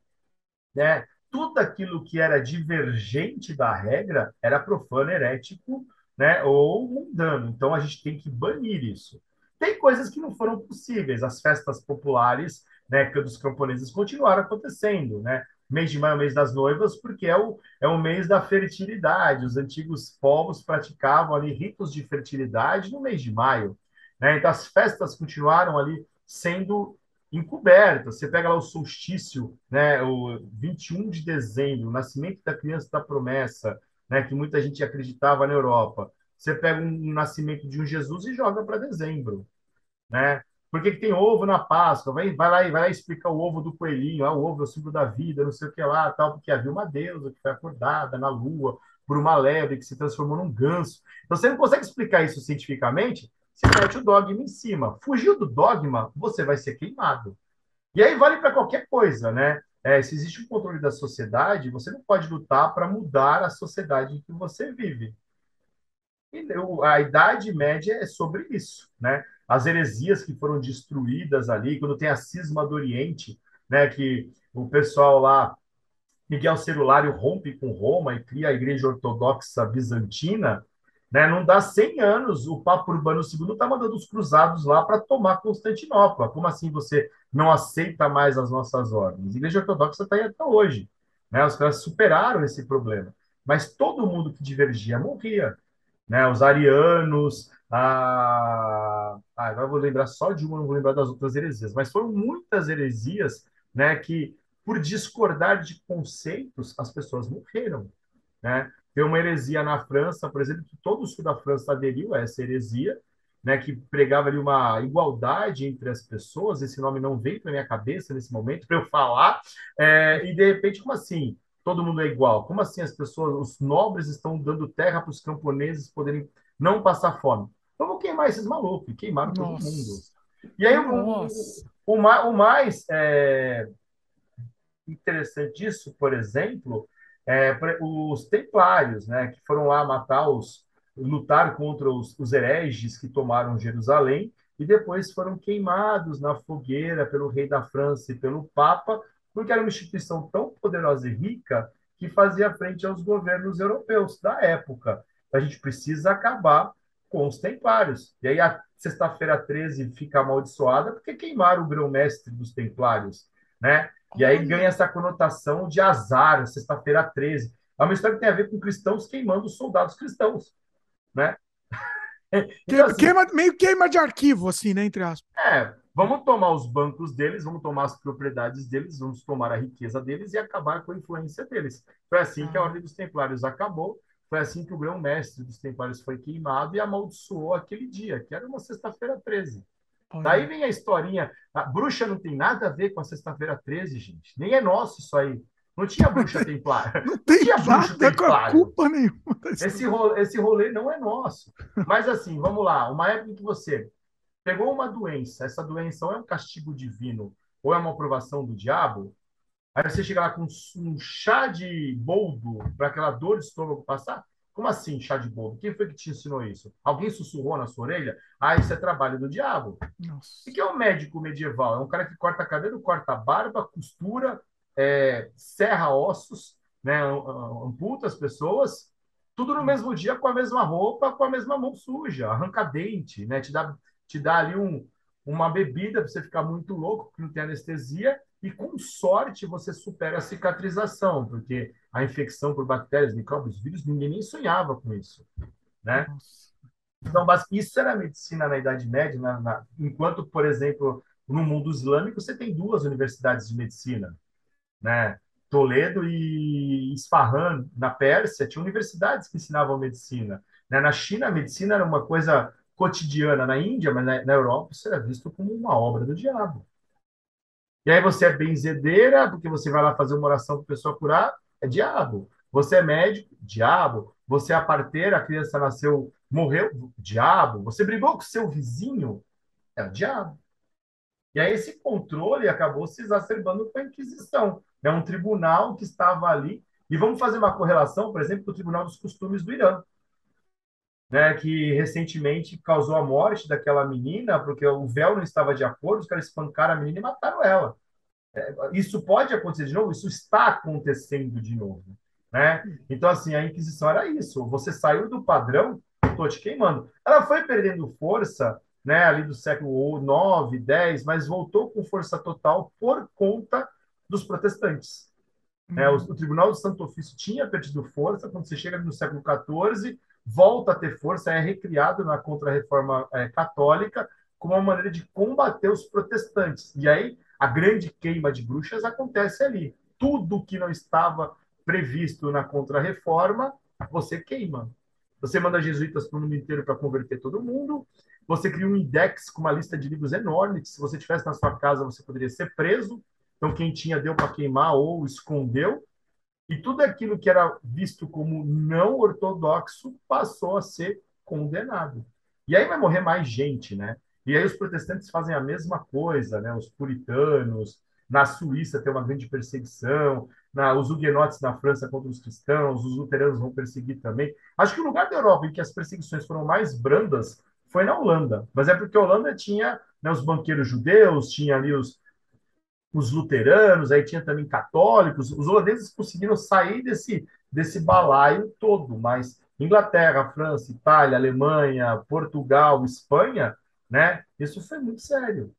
Né? Tudo aquilo que era divergente da regra era profano, herético, né? ou mundano. Então a gente tem que banir isso. Tem coisas que não foram possíveis. As festas populares né, dos camponeses continuaram acontecendo, né? Mês de maio é o mês das noivas, porque é o, é o mês da fertilidade. Os antigos povos praticavam ali ritos de fertilidade no mês de maio. Né? Então, as festas continuaram ali sendo encobertas. Você pega lá o solstício, né? o 21 de dezembro, o nascimento da criança da promessa, né? que muita gente acreditava na Europa. Você pega um nascimento de um Jesus e joga para dezembro. Né? Por que, que tem ovo na Páscoa? Vai, vai, lá, vai lá explicar o ovo do coelhinho. Ah, o ovo é o símbolo da vida, não sei o que lá, tal, porque havia uma deusa que foi acordada na lua por uma lebre que se transformou num ganso. Então, você não consegue explicar isso cientificamente, você mete o dogma em cima. Fugiu do dogma, você vai ser queimado. E aí vale para qualquer coisa, né? É, se existe um controle da sociedade, você não pode lutar para mudar a sociedade em que você vive. E a Idade Média é sobre isso, né? As heresias que foram destruídas ali, quando tem a cisma do Oriente, né, que o pessoal lá, Miguel Celulário rompe com Roma e cria a Igreja Ortodoxa Bizantina, né, não dá 100 anos, o Papa Urbano II está mandando os cruzados lá para tomar Constantinopla. Como assim você não aceita mais as nossas ordens? A Igreja Ortodoxa está aí até hoje. Né? Os caras superaram esse problema. Mas todo mundo que divergia morria. Né? Os arianos. Ah, agora vou lembrar só de uma, não vou lembrar das outras heresias, mas foram muitas heresias né, que, por discordar de conceitos, as pessoas morreram. Né? Tem uma heresia na França, por exemplo, que todo o sul da França aderiu a essa heresia, né, que pregava ali uma igualdade entre as pessoas. Esse nome não veio para minha cabeça nesse momento para eu falar. É, e de repente, como assim? Todo mundo é igual? Como assim as pessoas, os nobres estão dando terra para os camponeses poderem não passar fome? Vamos queimar esses malucos. Queimaram Nossa. todo mundo. E aí, o, o, o, mais é, interessante disso, por exemplo, é os templários, né, que foram lá matar os, lutar contra os, os hereges que tomaram Jerusalém e depois foram queimados na fogueira pelo rei da França e pelo Papa, porque era uma instituição tão poderosa e rica que fazia frente aos governos europeus da época. A gente precisa acabar com os templários. E aí a sexta-feira 13 fica amaldiçoada porque queimaram o grão-mestre dos templários, né? E aí ganha essa conotação de azar, sexta-feira 13. É uma história que tem a ver com cristãos queimando soldados cristãos, né? Então, assim, queima, meio queima de arquivo, assim, né? Entre aspas. É, vamos tomar os bancos deles, vamos tomar as propriedades deles, vamos tomar a riqueza deles e acabar com a influência deles. Foi assim ah. que a Ordem dos Templários acabou foi assim que o grão-mestre dos templários foi queimado e amaldiçoou aquele dia, que era uma sexta-feira 13. Olha. Daí vem a historinha. A bruxa não tem nada a ver com a sexta-feira 13, gente. Nem é nosso isso aí. Não tinha bruxa templária. Não tem tinha bruxa templária. culpa nenhuma. Esse rolê, esse rolê não é nosso. Mas assim, vamos lá. Uma época em que você pegou uma doença, essa doença ou é um castigo divino ou é uma aprovação do diabo, aí você chega lá com um chá de boldo para aquela dor de estômago passar, como assim, chá de boldo? Quem foi que te ensinou isso? Alguém sussurrou na sua orelha? Ah, isso é trabalho do diabo. Nossa. O que é um médico medieval? É um cara que corta cabelo, corta barba, costura, é, serra ossos, né, amputa as pessoas, tudo no mesmo dia com a mesma roupa, com a mesma mão suja, arranca dente, né, te dá, te dá ali um, uma bebida para você ficar muito louco, porque não tem anestesia, e com sorte você supera a cicatrização, porque a infecção por bactérias, micróbios, vírus, ninguém nem sonhava com isso, né? Então, isso era a medicina na Idade Média, na, na, enquanto, por exemplo, no mundo islâmico você tem duas universidades de medicina, né? Toledo e Isfahan, na Pérsia, tinha universidades que ensinavam medicina. Né? Na China, a medicina era uma coisa cotidiana. Na Índia, mas na, na Europa, isso era visto como uma obra do diabo. E aí você é benzedeira, porque você vai lá fazer uma oração para a pessoa curar, é diabo. Você é médico, diabo. Você é a parteira, a criança nasceu, morreu, diabo. Você brigou com seu vizinho, é o diabo. E aí esse controle acabou se exacerbando com a Inquisição. É um tribunal que estava ali. E vamos fazer uma correlação, por exemplo, com o Tribunal dos Costumes do Irã, né, que recentemente causou a morte daquela menina, porque o véu não estava de acordo, os caras espancaram a menina e mataram ela. É, isso pode acontecer de novo? Isso está acontecendo de novo. Né? Então, assim, a Inquisição era isso. Você saiu do padrão, estou te queimando. Ela foi perdendo força né, ali do século 9, 10, mas voltou com força total por conta dos protestantes. É, o, o, Tribunal do Santo Ofício tinha perdido força quando você chega no século XIV, volta a ter força, é recriado na Contra-Reforma é, Católica como uma maneira de combater os protestantes. E aí a grande queima de bruxas acontece ali. Tudo que não estava previsto na Contra-Reforma, você queima. Você manda jesuítas para o mundo inteiro para converter todo mundo. Você cria um index com uma lista de livros enorme, que se você tivesse na sua casa, você poderia ser preso. Então, quem tinha deu para queimar ou escondeu. E tudo aquilo que era visto como não ortodoxo passou a ser condenado. E aí vai morrer mais gente, né? E aí os protestantes fazem a mesma coisa, né? Os puritanos, na Suíça tem uma grande perseguição, na, os huguenotes na França contra os cristãos, os luteranos vão perseguir também. Acho que o lugar da Europa em que as perseguições foram mais brandas foi na Holanda, mas é porque a Holanda tinha né, os banqueiros judeus, tinha ali os, os luteranos, aí tinha também católicos. Os holandeses conseguiram sair desse, desse balaio todo, mas Inglaterra, França, Itália, Alemanha, Portugal, Espanha, né? Isso foi muito sério.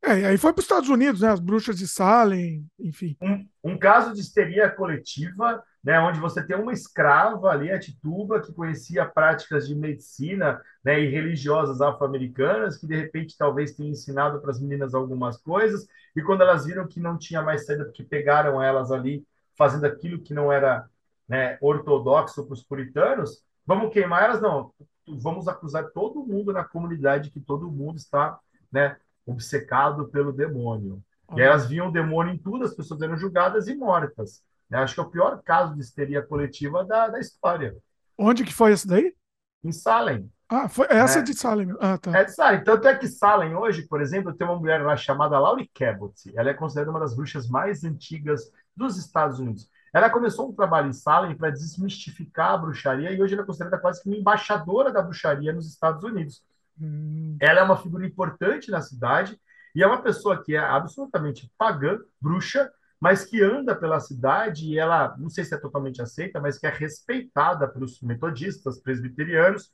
É, aí foi para os Estados Unidos, né? As bruxas de Salem, enfim. Um, um caso de histeria coletiva né, onde você tem uma escrava ali, a Tituba, que conhecia práticas de medicina né, e religiosas afro-americanas, que de repente talvez tenha ensinado para as meninas algumas coisas, e quando elas viram que não tinha mais saída, porque pegaram elas ali fazendo aquilo que não era né, ortodoxo para os puritanos, vamos queimar elas? Não, vamos acusar todo mundo na comunidade que todo mundo está né, obcecado pelo demônio. E elas viam o demônio em tudo, as pessoas eram julgadas e mortas. Eu acho que é o pior caso de histeria coletiva da, da história. Onde que foi esse daí? Em Salem. Ah, foi, essa é, é de Salem. Ah, tá. É de Salem. Tanto é que Salem hoje, por exemplo, tem uma mulher lá chamada Laurie Cabot. Ela é considerada uma das bruxas mais antigas dos Estados Unidos. Ela começou um trabalho em Salem para desmistificar a bruxaria e hoje ela é considerada quase que uma embaixadora da bruxaria nos Estados Unidos. Hum. Ela é uma figura importante na cidade e é uma pessoa que é absolutamente pagã, bruxa, mas que anda pela cidade e ela, não sei se é totalmente aceita, mas que é respeitada pelos metodistas, presbiterianos,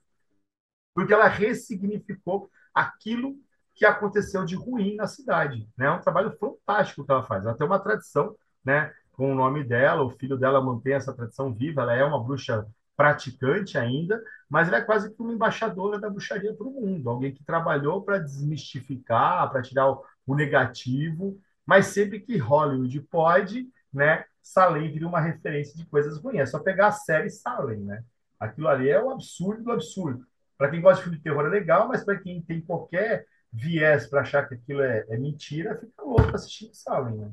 porque ela ressignificou aquilo que aconteceu de ruim na cidade. Né? É um trabalho fantástico que ela faz. Ela tem uma tradição, né, com o nome dela, o filho dela mantém essa tradição viva, ela é uma bruxa praticante ainda, mas ela é quase que uma embaixadora da bruxaria para o mundo, alguém que trabalhou para desmistificar, para tirar o, negativo mas sempre que Hollywood pode, né, Salem vira uma referência de coisas ruins. É só pegar a série Salem, né? Aquilo ali é o absurdo do absurdo. Para quem gosta de filme de terror é legal, mas para quem tem qualquer viés para achar que aquilo é, é, mentira, fica louco assistindo Salem, né?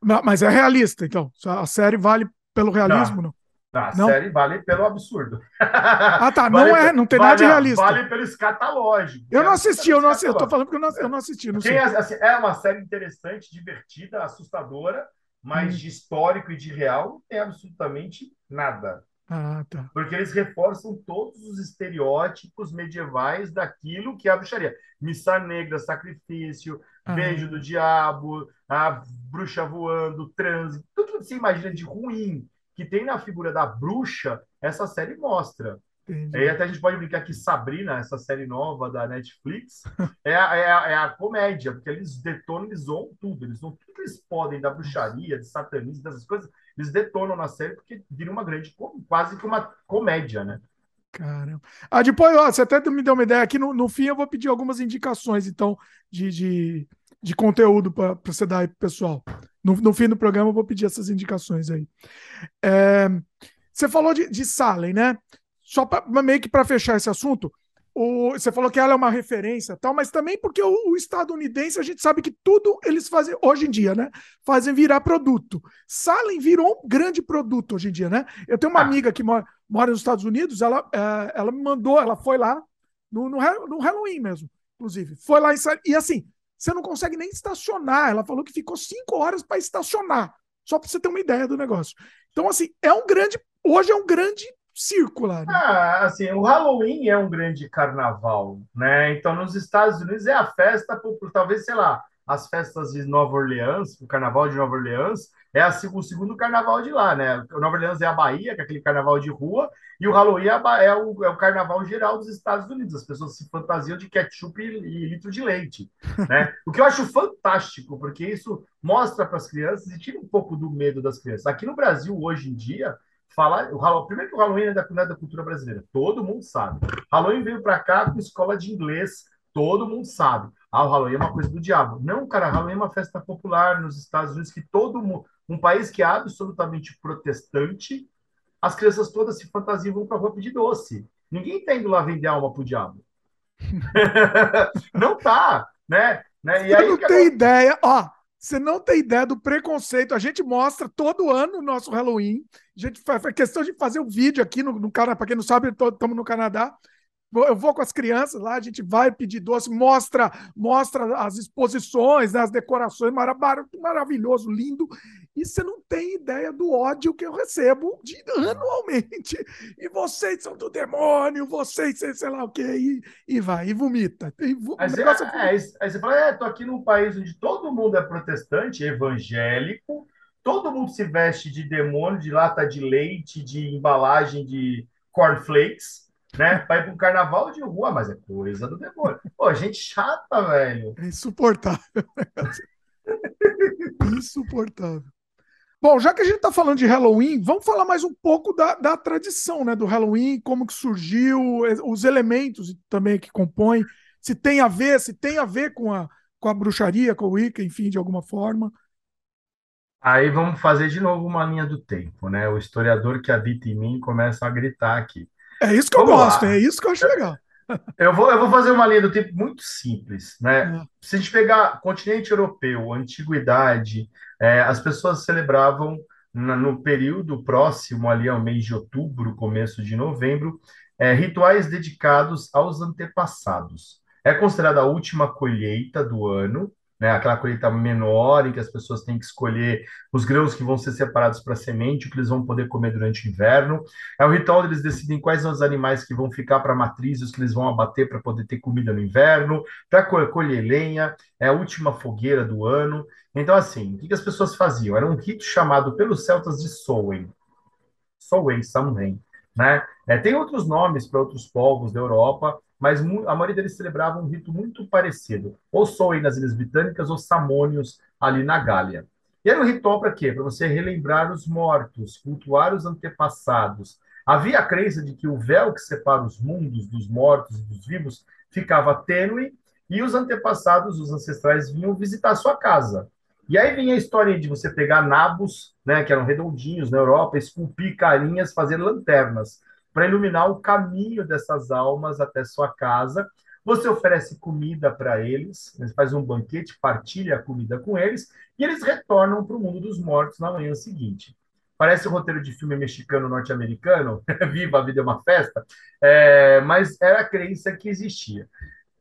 Mas é realista, então. A série vale pelo realismo, não? Não? A não? série vale pelo absurdo. Ah, tá. Vale não é, não tem vale, nada de realista. Vale pelo escatológico. Eu não assisti, eu não assisti. Eu tô falando porque eu não, eu não assisti. Não sei. Assim, é uma série interessante, divertida, assustadora, mas hum. de histórico e de real não tem absolutamente nada. Ah, tá. Porque eles reforçam todos os estereótipos medievais daquilo que é a bruxaria. Missa negra, sacrifício, ah. beijo do diabo, a bruxa voando, trânsito, tudo que você imagina de ruim que tem na figura da bruxa, essa série mostra. Entendi. Aí até a gente pode brincar que Sabrina, essa série nova da Netflix, é a, é, a, é a comédia, porque eles detonam, eles zoam tudo, eles zoam tudo que eles podem da bruxaria, de satanismo, dessas coisas, eles detonam na série porque vira uma grande, quase que uma comédia, né? Caramba. Ah, depois, ó, você até me deu uma ideia aqui, no, no fim eu vou pedir algumas indicações, então, de, de, de conteúdo para você dar aí pro pessoal. No, no fim do programa eu vou pedir essas indicações aí. É, você falou de, de Salem, né? Só pra, meio que para fechar esse assunto, o, você falou que ela é uma referência, tal, mas também porque o, o, estadunidense a gente sabe que tudo eles fazem hoje em dia, né? Fazem virar produto. Salem virou um grande produto hoje em dia, né? Eu tenho uma ah. amiga que mora, mora nos Estados Unidos, ela, é, ela me mandou, ela foi lá no, no, no Halloween mesmo, inclusive. Foi lá em Salem, e assim, você não consegue nem estacionar. Ela falou que ficou cinco horas para estacionar, só para você ter uma ideia do negócio. Então, assim, é um grande. Hoje é um grande circular. Né? Ah, assim, o Halloween é um grande carnaval, né? Então, nos Estados Unidos é a festa, por, por talvez, sei lá, as festas de Nova Orleans, o carnaval de Nova Orleans, é a, o segundo carnaval de lá, né? O Nova Orleans é a Bahia, que é aquele carnaval de rua, e o Halloween é, é, o, é o, carnaval geral dos Estados Unidos. As pessoas se fantasiam de ketchup e, e litro de leite, né? o que eu acho fantástico, porque isso mostra para as crianças e tira um pouco do medo das crianças. Aqui no Brasil, hoje em dia, falar. O Halloween, primeiro que o Halloween é da, é da cultura brasileira, todo mundo sabe. Halloween veio para cá com escola de inglês, todo mundo sabe. Ah, o Halloween é uma coisa do diabo. Não, cara, Halloween é uma festa popular nos Estados Unidos que todo mundo. Um país que é absolutamente protestante, as crianças todas se fantasiam vão para a rua pedir doce. Ninguém está indo lá vender alma pro diabo. não tá, né? né? E aí, não tem ideia, ó. Você não tem ideia do preconceito. A gente mostra todo ano o nosso Halloween. A gente faz, faz questão de fazer o um vídeo aqui no, no Canadá. Para quem não sabe, estamos no Canadá. Eu vou com as crianças lá, a gente vai pedir doce, mostra, mostra as exposições, né, as decorações, maravilhoso, lindo. E você não tem ideia do ódio que eu recebo de, anualmente. E vocês são do demônio, vocês, sei, sei lá o quê, e, e vai, e vomita. E vo... aí, você, é, é, aí você fala, é, tô aqui num país onde todo mundo é protestante, evangélico, todo mundo se veste de demônio, de lata de leite, de embalagem de cornflakes né? Pra ir para um carnaval de rua, mas é coisa do demônio. Pô, gente chata, velho. É insuportável. insuportável. Bom, já que a gente está falando de Halloween, vamos falar mais um pouco da, da tradição né, do Halloween, como que surgiu, os elementos também que compõem, se tem a ver, se tem a ver com a, com a bruxaria, com o Wicca, enfim, de alguma forma. Aí vamos fazer de novo uma linha do tempo, né? O historiador que habita em mim começa a gritar aqui. É isso que Vamos eu gosto, lá. é isso que eu acho legal. Eu vou, eu vou fazer uma linha do tempo muito simples, né? É. Se a gente pegar continente europeu, antiguidade, é, as pessoas celebravam na, no período próximo ali ao mês de outubro, começo de novembro, é, rituais dedicados aos antepassados. É considerada a última colheita do ano, né? Aquela colheita menor em que as pessoas têm que escolher os grãos que vão ser separados para semente, o que eles vão poder comer durante o inverno. É o ritual onde eles decidem quais são os animais que vão ficar para matriz, os que eles vão abater para poder ter comida no inverno, para colher lenha, é a última fogueira do ano. Então, assim, o que, as pessoas faziam? Era um rito chamado pelos celtas de Sowen. Sowen, Samhain. Né? É, tem outros nomes para outros povos da Europa, mas a maioria deles celebrava um rito muito parecido, ou Soen nas Ilhas Britânicas, ou Samônios ali na Gália. E era um ritual para quê? Para você relembrar os mortos, cultuar os antepassados. Havia a crença de que o véu que separa os mundos dos mortos e dos vivos ficava tênue e os antepassados, os ancestrais, vinham visitar a sua casa. E aí vem a história de você pegar nabos, né, que eram redondinhos na Europa, esculpir carinhas, fazer lanternas para iluminar o caminho dessas almas até sua casa, você oferece comida para eles, faz um banquete, partilha a comida com eles, e eles retornam para o mundo dos mortos na manhã seguinte. Parece um roteiro de filme mexicano norte-americano, Viva a Vida é uma Festa, é, mas era a crença que existia.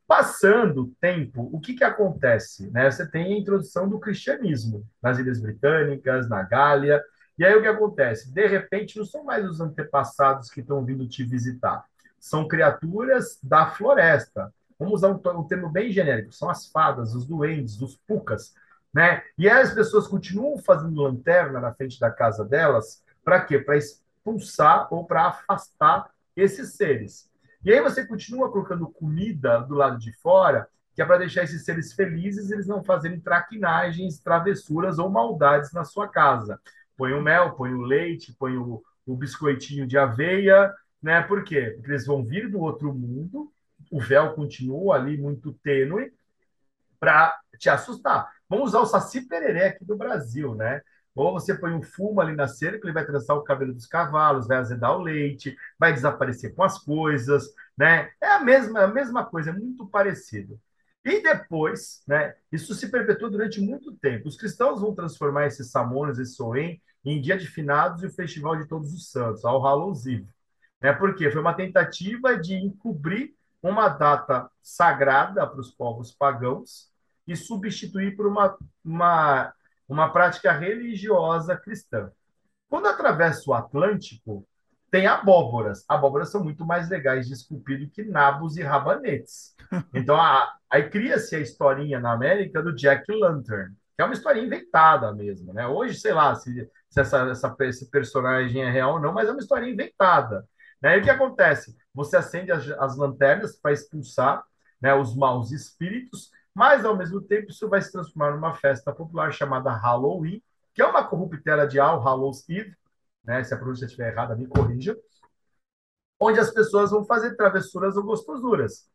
Passando o tempo, o que, que acontece? Né? Você tem a introdução do cristianismo nas Ilhas Britânicas, na Gália, e aí o que acontece? De repente, não são mais os antepassados que estão vindo te visitar, são criaturas da floresta. Vamos usar um, um termo bem genérico: são as fadas, os duendes, os pucas. Né? E aí as pessoas continuam fazendo lanterna na frente da casa delas, para quê? Para expulsar ou para afastar esses seres. E aí você continua colocando comida do lado de fora, que é para deixar esses seres felizes eles não fazerem traquinagens, travessuras ou maldades na sua casa. Põe o mel, põe o leite, põe o, o biscoitinho de aveia, né? Por quê? Porque eles vão vir do outro mundo, o véu continua ali muito tênue para te assustar. Vamos usar o Saci Pereré aqui do Brasil, né? Ou você põe um fumo ali na cerca, ele vai trançar o cabelo dos cavalos, vai azedar o leite, vai desaparecer com as coisas, né? É a mesma, a mesma coisa, é muito parecido. E depois, né, isso se perpetuou durante muito tempo. Os cristãos vão transformar esses Samones, esse Soen, em dia de finados e o festival de todos os santos, ao Hallows Eve. Né? Porque foi uma tentativa de encobrir uma data sagrada para os povos pagãos e substituir por uma, uma uma prática religiosa cristã. Quando atravessa o Atlântico, tem abóboras. Abóboras são muito mais legais de esculpir do que nabos e rabanetes. Então, a, aí cria-se a historinha na América do Jack Lantern, que é uma história inventada mesmo. Né? Hoje, sei lá se, se essa, essa, esse personagem é real ou não, mas é uma história inventada. Né? E o que acontece? Você acende as, as lanternas para expulsar né, os maus espíritos, mas, ao mesmo tempo, isso vai se transformar numa festa popular chamada Halloween, que é uma corruptela de All Hallows Eve, né? se a pronúncia estiver errada, me corrija, onde as pessoas vão fazer travessuras ou gostosuras.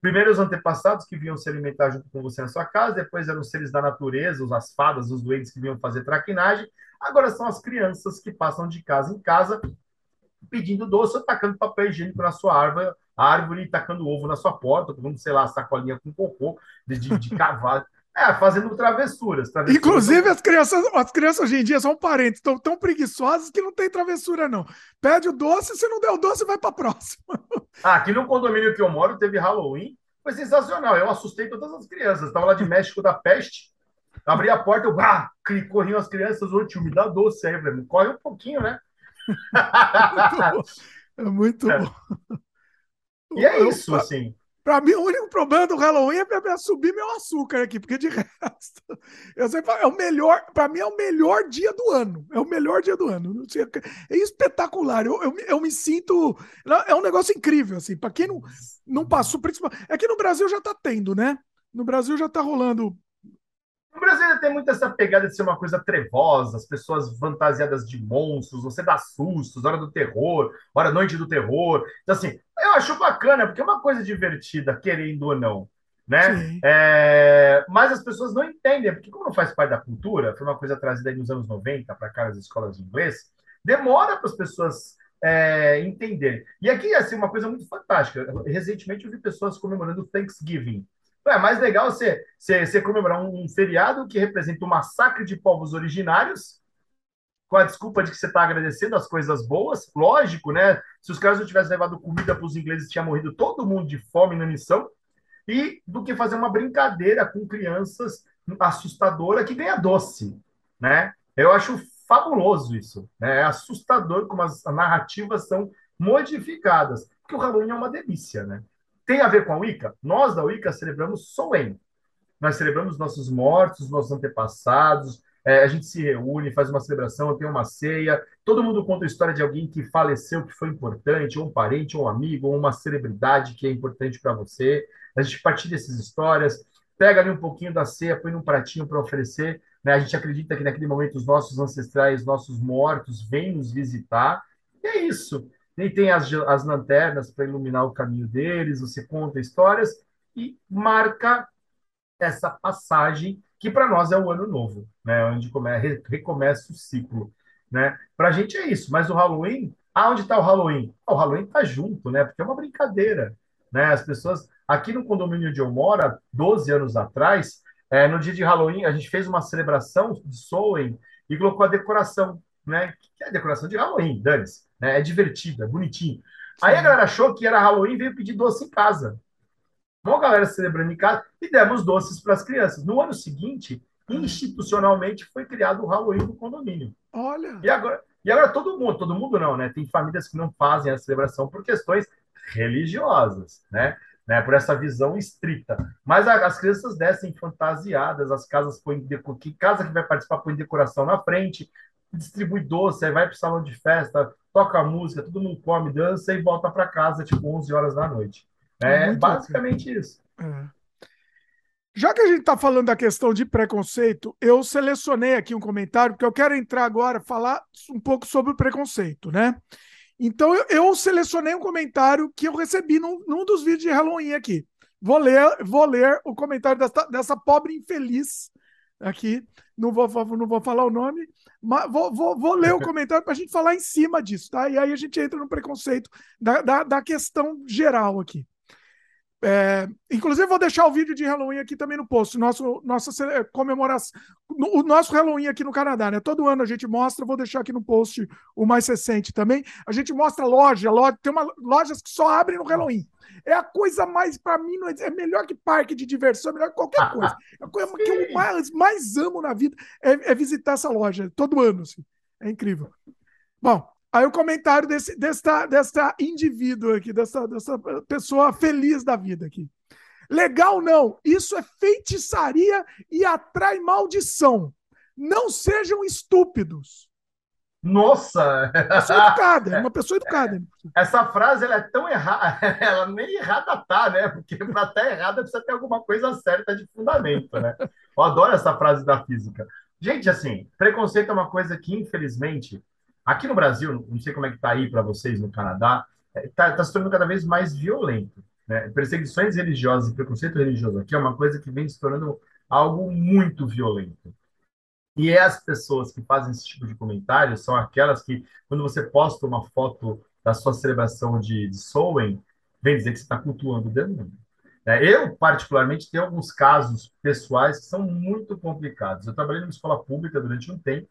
Primeiro os antepassados que vinham se alimentar junto com você na sua casa, depois eram os seres da natureza, as fadas, os doentes que vinham fazer traquinagem, agora são as crianças que passam de casa em casa pedindo doce ou tacando papel higiênico na sua árvore, árvore tacando ovo na sua porta, comendo, sei lá, sacolinha com cocô de, de, de cavalo. É, fazendo travessuras, travessuras. Inclusive, as crianças, as crianças hoje em dia são parentes, estão tão preguiçosas que não tem travessura, não. Pede o doce, se não der o doce, vai para a próxima. Ah, aqui no condomínio que eu moro teve Halloween, foi sensacional. Eu assustei todas as crianças. Estava lá de México da peste. Abri a porta, eu ah, corriam as crianças, ô tio, me dá doce aí. Corre um pouquinho, né? é muito é. bom. E é isso, assim. Para mim, o único problema do Halloween é subir meu açúcar aqui, porque de resto, eu sempre falo, é o melhor, para mim é o melhor dia do ano. É o melhor dia do ano. É espetacular. Eu, eu, eu me sinto. É um negócio incrível, assim. Para quem não, não passou, principalmente. É que no Brasil já está tendo, né? No Brasil já está rolando no Brasil ainda tem muito essa pegada de ser uma coisa trevosa, as pessoas fantasiadas de monstros, você dá sustos, hora do terror, hora noite do terror. Então, assim, eu acho bacana, porque é uma coisa divertida, querendo ou não. Né? É, mas as pessoas não entendem, porque como não faz parte da cultura, foi uma coisa trazida nos anos 90 para cá nas escolas de inglês, demora para as pessoas é, entenderem. E aqui, assim, uma coisa muito fantástica. Recentemente eu vi pessoas comemorando Thanksgiving, é mais legal você, você, você comemorar um, um feriado que representa o massacre de povos originários, com a desculpa de que você está agradecendo as coisas boas. Lógico, né? Se os caras não tivessem levado comida para os ingleses, tinha morrido todo mundo de fome na missão. E do que fazer uma brincadeira com crianças assustadora que ganha doce, né? Eu acho fabuloso isso, né? É assustador como as narrativas são modificadas, porque o Halloween é uma delícia, né? Tem a ver com a Wicca? Nós da Wicca celebramos Soen. Nós celebramos nossos mortos, nossos antepassados, é, a gente se reúne, faz uma celebração, tem uma ceia, todo mundo conta a história de alguém que faleceu, que foi importante, ou um parente, ou um amigo, ou uma celebridade que é importante para você. A gente partilha essas histórias, pega ali um pouquinho da ceia, põe num pratinho para oferecer. Né? A gente acredita que naquele momento os nossos ancestrais, nossos mortos, vêm nos visitar. E é isso nem tem as, as lanternas para iluminar o caminho deles, você conta histórias e marca essa passagem que para nós é o ano novo, né? Onde come, recomeça o ciclo, né? Para a gente é isso, mas o Halloween, aonde está o Halloween? o Halloween está junto, né? Porque é uma brincadeira. né? As pessoas aqui no condomínio onde eu moro, 12 anos atrás, é, no dia de Halloween, a gente fez uma celebração de Soen e colocou a decoração, né? Que é a decoração de Halloween, dane-se, né? É divertida, é bonitinho. Aí a galera achou que era Halloween e veio pedir doce em casa. Uma galera celebrando em casa e demos doces para as crianças. No ano seguinte, institucionalmente, foi criado o Halloween no condomínio. Olha! E agora, e agora todo mundo, todo mundo não, né? Tem famílias que não fazem a celebração por questões religiosas, né? né, por essa visão estrita. Mas a, as crianças descem fantasiadas, as casas põem que casa que vai participar põe decoração na frente, distribui doce, vai para o salão de festa, toca música, todo mundo come, dança e volta para casa tipo 11 horas da noite. É, é basicamente isso. É. Já que a gente está falando da questão de preconceito, eu selecionei aqui um comentário, porque eu quero entrar agora falar um pouco sobre o preconceito, né? Então eu, eu, selecionei um comentário que eu recebi num, num, dos vídeos de Halloween aqui. Vou ler, vou ler o comentário dessa, dessa pobre infeliz aqui. Não vou, não vou falar o nome, mas vou, vou, vou ler o comentário para a gente falar em cima disso, tá? E aí a gente entra no preconceito da, da, da questão geral aqui. É, inclusive, vou deixar o vídeo de Halloween aqui também no post. Nosso, nossa comemoração. O nosso Halloween aqui no Canadá, né? Todo ano a gente mostra, vou deixar aqui no post o mais recente também. A gente mostra loja, loja tem uma, lojas que só abrem no Halloween. É a coisa mais, para mim, é, é melhor que parque de diversão, é melhor que qualquer coisa. É a coisa que eu mais, mais amo na vida é, é visitar essa loja, todo ano. Assim. É incrível. Bom, Aí o comentário desse, dessa, dessa indivíduo aqui, dessa, dessa pessoa feliz da vida aqui. Legal não, isso é feitiçaria e atrai maldição. Não sejam estúpidos. Nossa! Pessoa educada, é uma pessoa educada. Essa frase ela é tão errada, ela nem errada tá, né? Porque para estar tá errada precisa ter alguma coisa certa de fundamento, né? Eu adoro essa frase da física. Gente, assim, preconceito é uma coisa que, infelizmente, Aqui no Brasil, não sei como é que está aí para vocês no Canadá, está é, tá se tornando cada vez mais violento. Né? Perseguições religiosas e preconceito religioso aqui é uma coisa que vem se tornando algo muito violento. E é as pessoas que fazem esse tipo de comentário são aquelas que, quando você posta uma foto da sua celebração de, de Sowen, vem dizer que você está cultuando o demônio. É, eu, particularmente, tenho alguns casos pessoais que são muito complicados. Eu trabalhei numa escola pública durante um tempo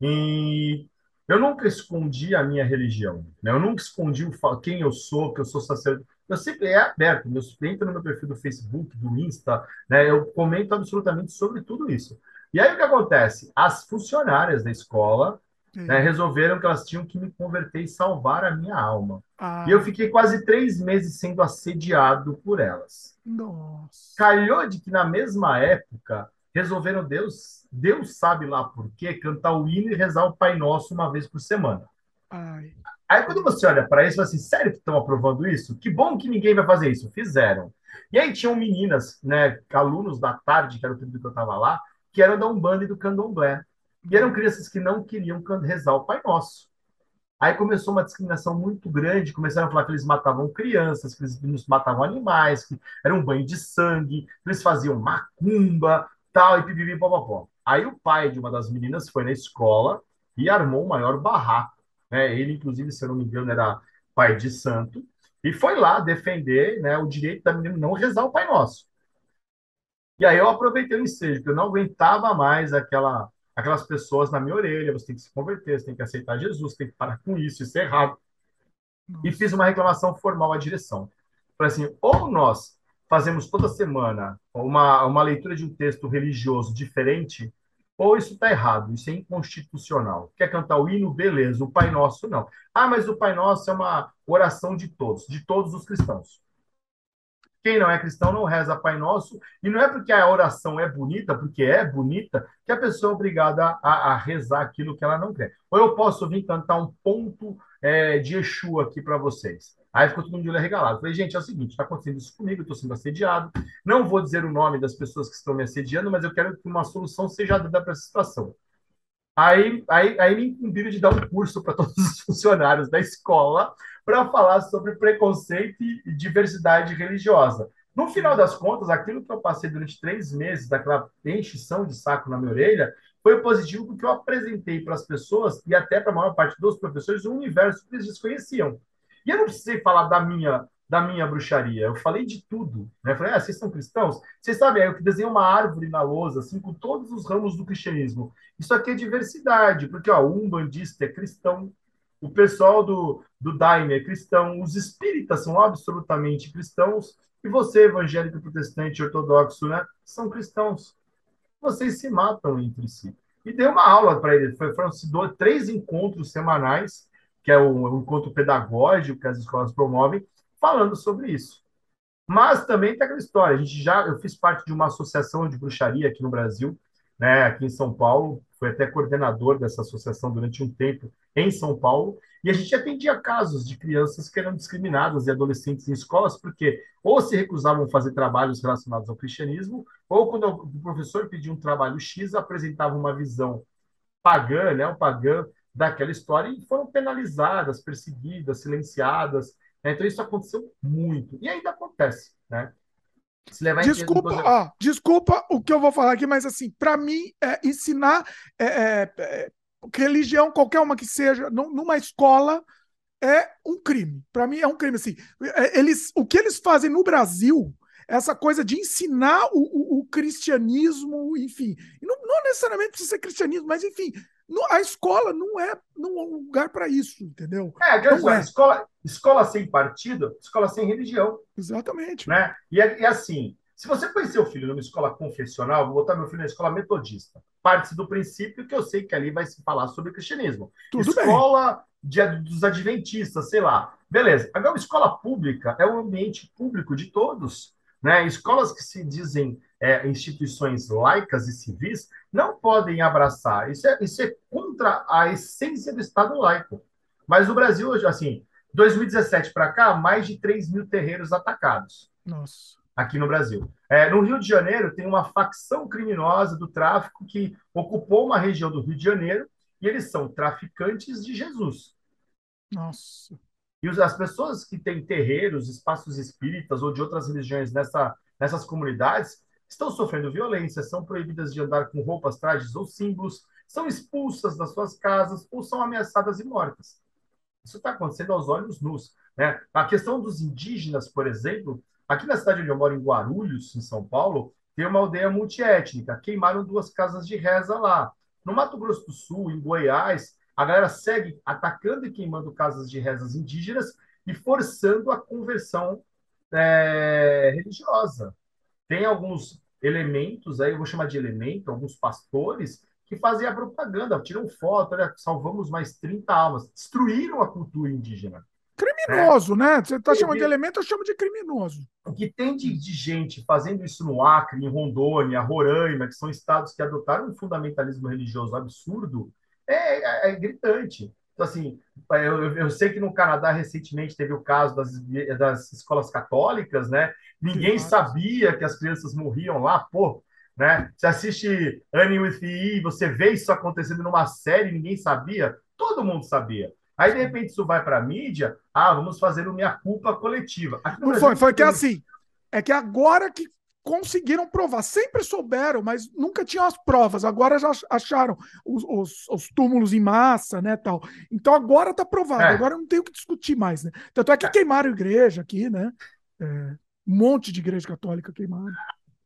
e eu nunca escondi a minha religião, né? Eu nunca escondi o, quem eu sou, que eu sou sacerdote. Eu sempre é aberto, meus entra no meu perfil do Facebook, do Insta, né? Eu comento absolutamente sobre tudo isso. E aí o que acontece? As funcionárias da escola né, resolveram que elas tinham que me converter e salvar a minha alma. Ah. E eu fiquei quase três meses sendo assediado por elas. Nossa. Calhou de que na mesma época resolveram Deus, Deus sabe lá por quê, cantar o hino e rezar o Pai Nosso uma vez por semana. Ai. Aí quando você olha para isso, você assim, sério que estão aprovando isso? Que bom que ninguém vai fazer isso. Fizeram. E aí tinham meninas, né, alunos da tarde, que era o período que eu estava lá, que eram da Umbanda e do Candomblé. E eram crianças que não queriam rezar o Pai Nosso. Aí começou uma discriminação muito grande, começaram a falar que eles matavam crianças, que eles matavam animais, que era um banho de sangue, que eles faziam macumba, tal, e pipipi, popopó. Aí o pai de uma das meninas foi na escola e armou o maior barraco. Né? Ele, inclusive, se eu não me engano, era pai de santo, e foi lá defender né, o direito da menina não rezar o Pai Nosso. E aí eu aproveitei o ensejo, porque eu não aguentava mais aquela, aquelas pessoas na minha orelha, você tem que se converter, você tem que aceitar Jesus, tem que parar com isso, isso é errado. Nossa. E fiz uma reclamação formal à direção. Falei assim, ou nós fazemos toda semana uma, uma leitura de um texto religioso diferente, ou isso está errado, isso é inconstitucional. Quer cantar o hino? Beleza, o Pai Nosso não. Ah, mas o Pai Nosso é uma oração de todos, de todos os cristãos. Quem não é cristão não reza Pai Nosso, e não é porque a oração é bonita, porque é bonita, que a pessoa é obrigada a, a rezar aquilo que ela não quer. Ou eu posso vir cantar um ponto é, de Exu aqui para vocês. Aí ficou todo mundo de olho arregalado. Falei, gente, é o seguinte, está acontecendo isso comigo, estou sendo assediado. Não vou dizer o nome das pessoas que estão me assediando, mas eu quero que uma solução seja dada para essa situação. Aí, aí, aí me incumbiram de dar um curso para todos os funcionários da escola para falar sobre preconceito e diversidade religiosa. No final das contas, aquilo que eu passei durante três meses, daquela enchição de saco na minha orelha, foi positivo porque eu apresentei para as pessoas e até para a maior parte dos professores um universo que eles desconheciam. E eu não precisei falar da minha, da minha bruxaria. Eu falei de tudo. Né? Eu falei, ah, vocês são cristãos? Vocês sabem, eu desenhei uma árvore na lousa, assim, com todos os ramos do cristianismo. Isso aqui é diversidade, porque ó, o umbandista é cristão, o pessoal do, do Daime é cristão, os espíritas são absolutamente cristãos, e você, evangélico, protestante, ortodoxo, né, são cristãos. Vocês se matam entre si. E dei uma aula para eles. Foram dois, três encontros semanais, que é o encontro pedagógico que as escolas promovem, falando sobre isso. Mas também tem aquela história. A gente já, eu fiz parte de uma associação de bruxaria aqui no Brasil, né, aqui em São Paulo. Fui até coordenador dessa associação durante um tempo em São Paulo. E a gente atendia casos de crianças que eram discriminadas e adolescentes em escolas porque ou se recusavam a fazer trabalhos relacionados ao cristianismo, ou quando o professor pedia um trabalho X, apresentava uma visão pagã, né, o pagã daquela história e foram penalizadas, perseguidas, silenciadas. Né? Então isso aconteceu muito e ainda acontece, né? desculpa, ó, desculpa o que eu vou falar aqui, mas assim, para mim, é, ensinar é, é, é, religião, qualquer uma que seja, numa escola, é um crime. Para mim é um crime. Assim, é, eles, o que eles fazem no Brasil, essa coisa de ensinar o, o, o cristianismo, enfim, não, não, necessariamente precisa ser cristianismo, mas enfim, a escola não é, não é um lugar para isso, entendeu? É, não é. Escola, escola sem partido, escola sem religião. Exatamente. Né? E, é, e assim, se você põe seu filho numa escola confessional, vou botar meu filho na escola metodista. Parte do princípio que eu sei que ali vai se falar sobre cristianismo. Tudo escola de, dos adventistas, sei lá. Beleza. Agora, escola pública é um ambiente público de todos. Né? Escolas que se dizem é, instituições laicas e civis não podem abraçar. Isso é, isso é contra a essência do Estado laico. Mas no Brasil, assim, 2017 para cá, mais de 3 mil terreiros atacados. Nossa. Aqui no Brasil. É, no Rio de Janeiro, tem uma facção criminosa do tráfico que ocupou uma região do Rio de Janeiro e eles são traficantes de Jesus. Nossa. E as pessoas que têm terreiros, espaços espíritas ou de outras religiões nessa, nessas comunidades estão sofrendo violência, são proibidas de andar com roupas, trajes ou símbolos, são expulsas das suas casas ou são ameaçadas e mortas. Isso está acontecendo aos olhos nus. Né? A questão dos indígenas, por exemplo, aqui na cidade onde eu moro, em Guarulhos, em São Paulo, tem uma aldeia multiétnica. Queimaram duas casas de reza lá. No Mato Grosso do Sul, em Goiás, a galera segue atacando e queimando casas de rezas indígenas e forçando a conversão é, religiosa. Tem alguns elementos, aí eu vou chamar de elemento, alguns pastores, que fazem a propaganda, tiram foto, olha, salvamos mais 30 almas, destruíram a cultura indígena. Criminoso, né? né? Você está chamando de elemento, eu chamo de criminoso. O que tem de, de, gente fazendo isso no Acre, em Rondônia, Roraima, que são estados que adotaram um fundamentalismo religioso absurdo, é, é, é gritante. Então, assim, eu, eu, sei que no Canadá recentemente teve o caso das, das escolas católicas, né? Ninguém sabia que as crianças morriam lá, pô, né? Você assiste Annie with E, você vê isso acontecendo numa série, ninguém sabia, todo mundo sabia. Aí, de repente, isso vai para a mídia, ah, vamos fazer o minha culpa coletiva. Não foi, foi que assim, é que agora que conseguiram provar. Sempre souberam, mas nunca tinham as provas. Agora já acharam os, os, os túmulos em massa, né, tal. Então agora está provado. É. Agora não tem o que discutir mais, né? Tanto é que é. queimaram igreja aqui, né? É, um monte de igreja católica queimaram.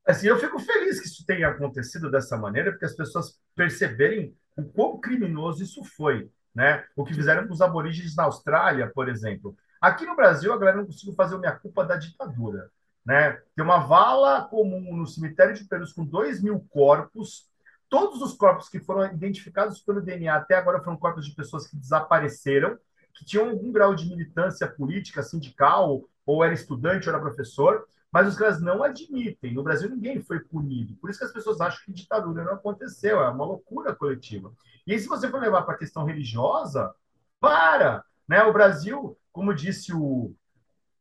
Assim, eu fico feliz que isso tenha acontecido dessa maneira, porque as pessoas perceberem o quão criminoso isso foi, né? O que fizeram com os aborígenes na Austrália, por exemplo. Aqui no Brasil, a galera não conseguiu fazer minha culpa da ditadura. Né? Tem uma vala comum no cemitério de Perus com 2 mil corpos. Todos os corpos que foram identificados pelo DNA até agora foram corpos de pessoas que desapareceram, que tinham algum grau de militância política, sindical, ou era estudante, ou era professor, mas os caras não admitem. No Brasil, ninguém foi punido. Por isso que as pessoas acham que ditadura não aconteceu. É uma loucura coletiva. E se você for levar para a questão religiosa, para! Né? O Brasil, como disse o,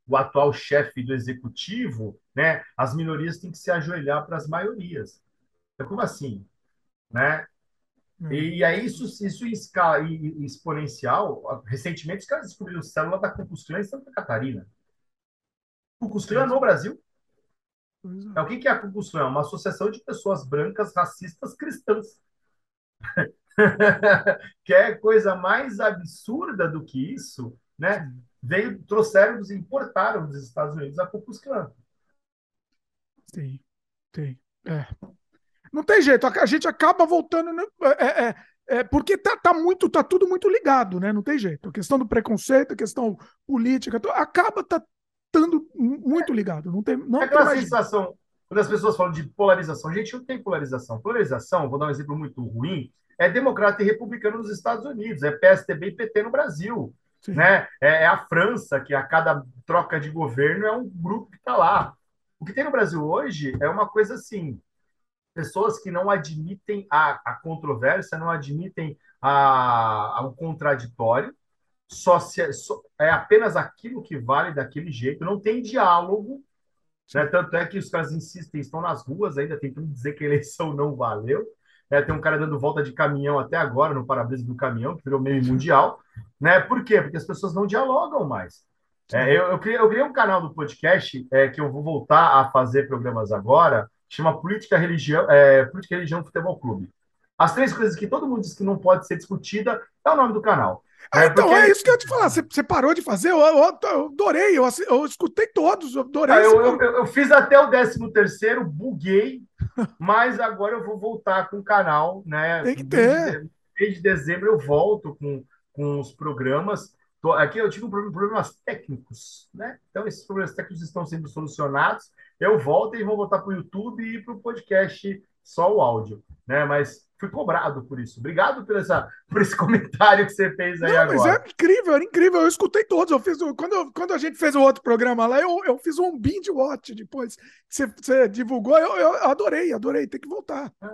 o atual chefe do executivo, né, as minorias têm que se ajoelhar para as maiorias. É como assim? Né? Hum. E aí, isso, isso em escala exponencial, recentemente os caras descobriram célula da Ku em Santa Catarina. Ku no Brasil. É. o que é a Ku É uma associação de pessoas brancas, racistas, cristãs. Quer coisa mais absurda do que isso, né? Veio, trouxeram, importaram dos Estados Unidos a Ku Klux Klan. Sim, sim. É. Não tem jeito, a gente acaba voltando. Né? É, é, é, porque tá, tá, muito, tá tudo muito ligado, né? Não tem jeito. A questão do preconceito, a questão política, acaba tá estando muito ligado. Não tem, não é aquela sensação, quando as pessoas falam de polarização, gente, não tem polarização. Polarização, vou dar um exemplo muito ruim, é democrata e republicano nos Estados Unidos, é PSDB e PT no Brasil. Né? É, é, a França, que a cada troca de governo é um grupo que está lá. O que tem no Brasil hoje é uma coisa assim: pessoas que não admitem a, a controvérsia, não admitem a, a, o contraditório, só, se, só é apenas aquilo que vale daquele jeito, não tem diálogo. Né? Tanto é que os caras insistem, estão nas ruas ainda tentando dizer que a eleição não valeu. É, tem um cara dando volta de caminhão até agora no para-brisa do caminhão, que virou meio mundial. Né? Por quê? Porque as pessoas não dialogam mais. É, eu, eu, criei, eu criei um canal do podcast é, que eu vou voltar a fazer programas agora, chama Política Religião, é, Política Religião Futebol Clube. As três coisas que todo mundo diz que não pode ser discutida é o nome do canal. Ah, então, porque... é isso que eu ia te falar. Você, você parou de fazer? Eu, eu, eu adorei, eu, eu, escutei todos, eu adorei. Ah, eu, fiz até o 13 terceiro, buguei, mas agora eu vou voltar com o canal, né? Tem que ter. Desde dezembro eu volto com, com os programas. Aqui eu tive um problema, problemas técnicos, né? Então, esses problemas técnicos estão sendo solucionados. Eu volto e vou voltar para o YouTube e para o podcast só o áudio, né? Mas fui cobrado por isso. Obrigado por, essa, por esse comentário que você fez aí Não, agora. Mas é incrível, era incrível. Eu escutei todos. Eu fiz, quando, quando a gente fez o outro programa lá, eu, eu fiz um binge watch depois você, você divulgou. Eu, eu adorei, adorei. Tem que voltar. É,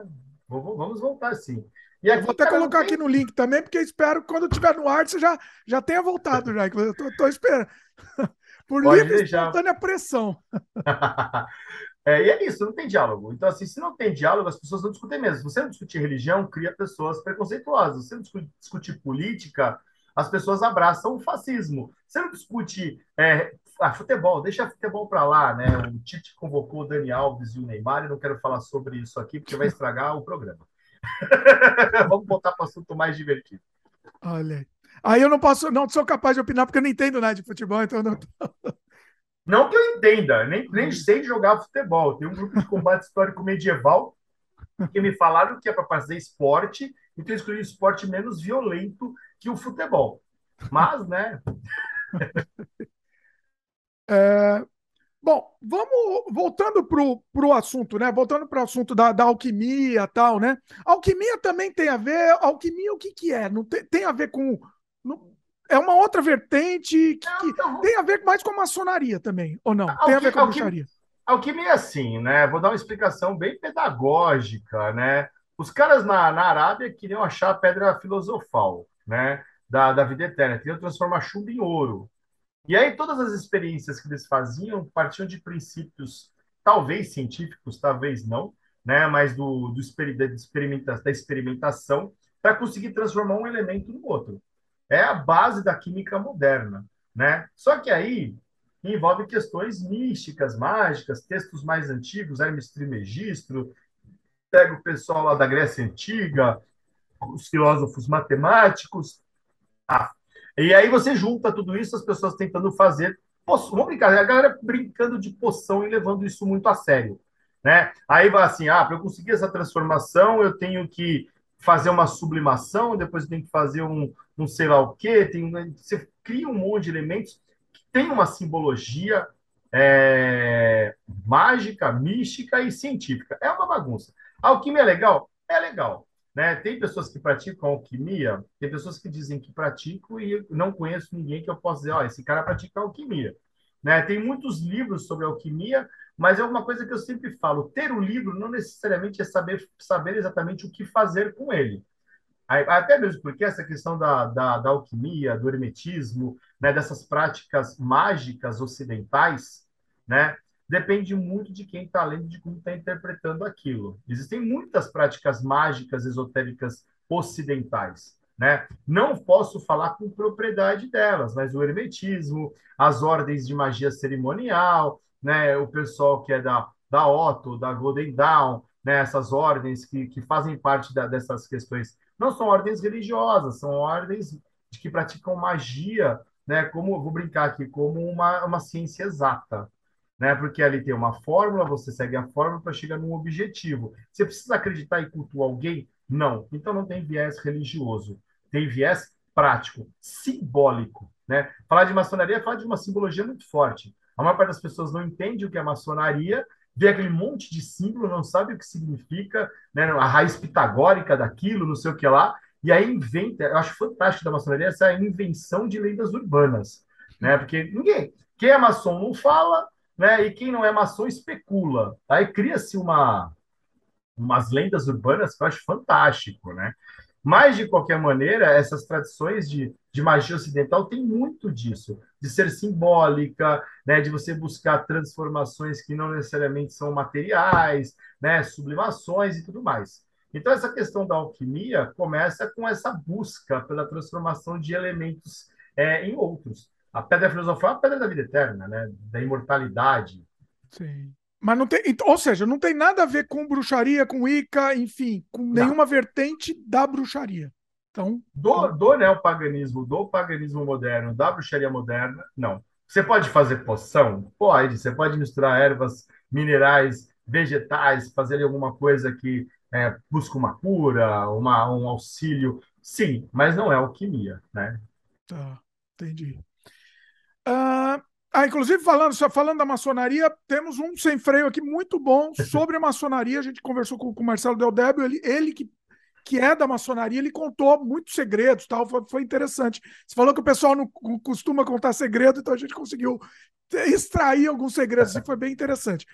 vamos voltar sim. E aqui, vou até cara, colocar tem... aqui no link também, porque espero que quando estiver no ar você já, já tenha voltado, já. Eu tô, tô esperando. Por Pode livre deixar. espontânea pressão. é, e é isso, não tem diálogo. Então, assim, se não tem diálogo, as pessoas não discutem mesmo. Se você não discutir religião, cria pessoas preconceituosas. Se você não discutir política, as pessoas abraçam o fascismo. Você não discute é, ah, futebol, deixa futebol para lá, né? O Tite convocou o Dani Alves e o Neymar, e não quero falar sobre isso aqui, porque vai estragar o programa. Vamos voltar para o assunto mais divertido. Olha. Aí eu não posso, não sou capaz de opinar porque eu não entendo nada de futebol, então não. Não que eu entenda, nem, nem sei jogar futebol. Tem um grupo de combate histórico medieval que me falaram que é para fazer esporte, então eu escolhi esporte menos violento que o futebol. Mas, né? é, Bom, vamos voltando para o assunto, né? Voltando para o assunto da, da alquimia tal, né? Alquimia também tem a ver. Alquimia, o que, que é? Não tem, tem a ver com. Não, é uma outra vertente que, não, tem a ver mais com a maçonaria também, ou não? Tem a ver com a bruxaria. Alquimia, assim, né? Vou dar uma explicação bem pedagógica, né? Os caras na, na Arábia queriam achar a pedra filosofal, né? Da, da vida eterna, queriam transformar chumbo em ouro. E aí todas as experiências que eles faziam partiam de princípios, talvez científicos, talvez não, né? mas do, do experimenta, da experimentação, para conseguir transformar um elemento no outro. É a base da química moderna. Né? Só que aí envolve questões místicas, mágicas, textos mais antigos, Hermes Trismegisto, pega o pessoal lá da Grécia Antiga, os filósofos matemáticos, a e aí você junta tudo isso, as pessoas tentando fazer. Vamos brincar, a galera brincando de poção e levando isso muito a sério. Né? Aí vai assim: ah, para eu conseguir essa transformação, eu tenho que fazer uma sublimação, depois eu tenho que fazer um, um sei lá o quê. Tem, você cria um monte de elementos que tem uma simbologia é, mágica, mística e científica. É uma bagunça. A alquimia é legal? É legal. Né? Tem pessoas que praticam alquimia, tem pessoas que dizem que praticam e não conheço ninguém que eu possa dizer, ó, esse cara pratica alquimia. Né? Tem muitos livros sobre alquimia, mas é uma coisa que eu sempre falo: ter o um livro não necessariamente é saber, saber exatamente o que fazer com ele. Até mesmo porque essa questão da, da, da alquimia, do hermetismo, né, dessas práticas mágicas ocidentais, né, depende muito de quem está lendo, de como está interpretando aquilo. Existem muitas práticas mágicas, esotéricas ocidentais. Né? Não posso falar com propriedade delas, mas o hermetismo, as ordens de magia cerimonial, né? o pessoal que é da, da Otto, da Golden Dawn, né? essas ordens que, que fazem parte da, dessas questões, não são ordens religiosas, são ordens de que praticam magia né, como vou brincar aqui, como uma, uma ciência exata, né? Porque ali tem uma fórmula, você segue a fórmula para chegar num objetivo. Você precisa acreditar e cultuar alguém? Não. Então não tem viés religioso, tem viés prático, simbólico, né? Falar de maçonaria é falar de uma simbologia muito forte. A maior parte das pessoas não entende o que é maçonaria, vê aquele monte de símbolo, não sabe o que significa, né? a raiz pitagórica daquilo, não sei o que lá, e aí inventa, eu acho fantástico da maçonaria essa invenção de lendas urbanas, né? Porque ninguém, quem é maçom não fala, né? E quem não é maçom especula. Aí cria-se uma umas lendas urbanas que eu acho fantástico, né? Mas, de qualquer maneira, essas tradições de, de magia ocidental têm muito disso, de ser simbólica, né, de você buscar transformações que não necessariamente são materiais, né, sublimações e tudo mais. Então, essa questão da alquimia começa com essa busca pela transformação de elementos é, em outros. A pedra filosofal é a pedra da vida eterna, né, da imortalidade. Sim. Mas não tem, ou seja, não tem nada a ver com bruxaria, com Ica, enfim, com nenhuma vertente da bruxaria. Então, do, então... do neopaganismo, do paganismo moderno, da bruxaria moderna, não. Você pode fazer poção? Pode. Você pode misturar ervas, minerais, vegetais, fazer alguma coisa que é, busca uma cura, uma, um auxílio. Sim, mas não é alquimia, né? Tá, entendi. Uh, ah, inclusive, falando, só falando da maçonaria, temos um sem freio aqui muito bom sobre a maçonaria. A gente conversou com, com o Marcelo Del Débio, ele, ele que, que é da maçonaria, ele contou muitos segredos, tal, foi, foi interessante. Você falou que o pessoal não costuma contar segredo, então a gente conseguiu extrair alguns segredos, e foi bem interessante.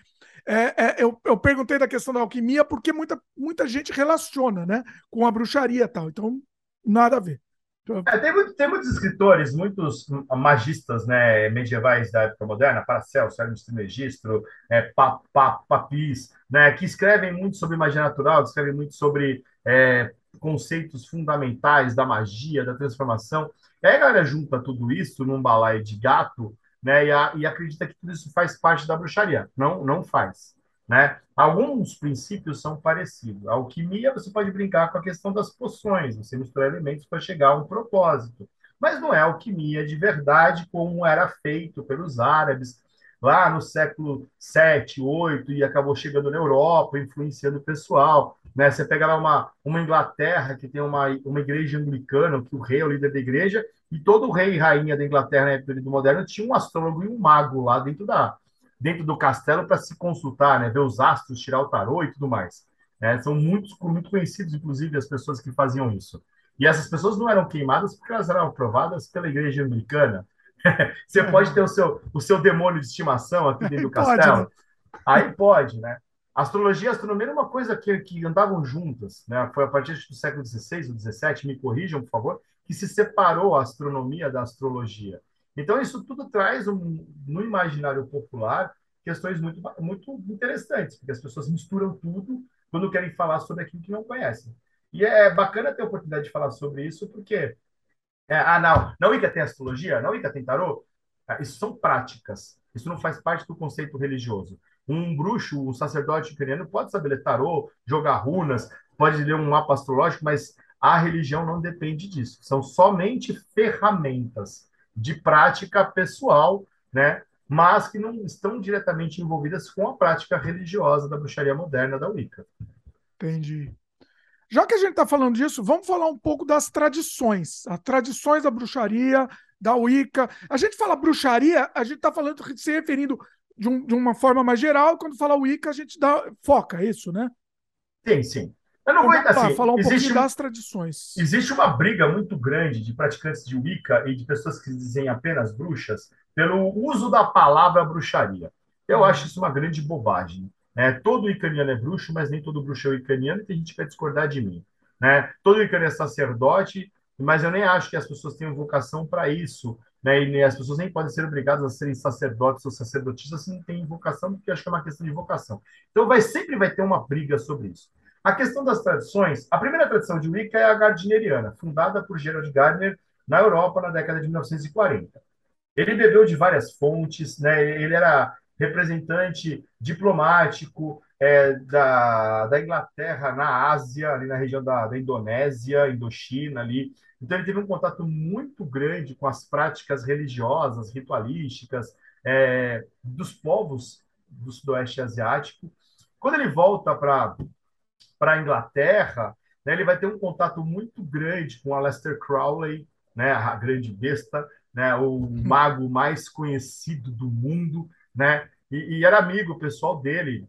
É, é, eu, eu perguntei da questão da alquimia porque muita, muita gente relaciona né, com a bruxaria e tal, então nada a ver. É, tem, muito, tem, muitos escritores, muitos magistas né, medievais da época moderna, Paracelso, Hermes Trismegisto, é, pa, pa, Papis, né, que escrevem muito sobre magia natural, escrevem muito sobre é, conceitos fundamentais da magia, da transformação. E aí a galera junta tudo isso num balaio de gato né, e, a, e acredita que tudo isso faz parte da bruxaria. Não, não faz. Né? Alguns princípios são parecidos. A alquimia, você pode brincar com a questão das poções, você mistura elementos para chegar a um propósito. Mas não é alquimia de verdade como era feito pelos árabes lá no século 7, 8 e acabou chegando na Europa, influenciando o pessoal. Né? Você pega lá uma, uma Inglaterra que tem uma, uma igreja anglicana, que o rei é o líder da igreja, e todo rei e rainha da Inglaterra na época do moderno tinha um astrólogo e um mago lá dentro da, dentro do castelo para se consultar, né, ver os astros, tirar o tarô e tudo mais. É, são muitos, muito conhecidos, inclusive, as pessoas que faziam isso. E essas pessoas não eram queimadas porque elas eram aprovadas pela igreja anglicana. Você pode ter o seu, o seu demônio de estimação aqui dentro do castelo. Né? Aí pode, né? Astrologia e astronomia era uma coisa que, que andavam juntas, né? Foi a partir do século XVI ou XVII, me corrijam, por favor, que se separou a astronomia da astrologia. Então, isso tudo traz um, no imaginário popular questões muito, muito interessantes, porque as pessoas misturam tudo quando querem falar sobre aquilo que não conhecem. E é bacana ter a oportunidade de falar sobre isso, porque. É, ah, não, na Wicca tem astrologia? Na Wicca tem tarô? Ah, isso são práticas. Isso não faz parte do conceito religioso. Um bruxo, um sacerdote ucraniano pode saber ler tarô, jogar runas, pode ler um mapa astrológico, mas a religião não depende disso. São somente ferramentas de prática pessoal, né? mas que não estão diretamente envolvidas com a prática religiosa da bruxaria moderna da Wicca. Entendi. Já que a gente está falando disso, vamos falar um pouco das tradições, as tradições da bruxaria, da Wicca. A gente fala bruxaria, a gente está falando, se referindo de, um, de, uma forma mais geral, quando fala Wicca, a gente dá, foca é isso, né? Sim, sim. Eu não vou assim, falar um existe pouquinho das tradições. Existe uma briga muito grande de praticantes de Wicca e de pessoas que dizem apenas bruxas pelo uso da palavra bruxaria. Eu acho isso uma grande bobagem. Né? Todo icaniano é bruxo, mas nem todo bruxo é icaniano, e tem gente que vai discordar de mim. Né? Todo icaniano é sacerdote, mas eu nem acho que as pessoas tenham vocação para isso. Né? E as pessoas nem podem ser obrigadas a serem sacerdotes ou sacerdotisas se não têm vocação, porque eu acho que é uma questão de vocação. Então vai, sempre vai ter uma briga sobre isso. A questão das tradições, a primeira tradição de Wicca é a gardneriana, fundada por Gerald Gardner na Europa na década de 1940. Ele bebeu de várias fontes, né? ele era representante diplomático é, da, da Inglaterra na Ásia, ali na região da, da Indonésia, Indochina ali. Então ele teve um contato muito grande com as práticas religiosas, ritualísticas é, dos povos do Sudoeste Asiático. Quando ele volta para a Inglaterra, né, ele vai ter um contato muito grande com Aleister Crowley, né, a grande besta, né, o mago mais conhecido do mundo, né, e, e era amigo pessoal dele.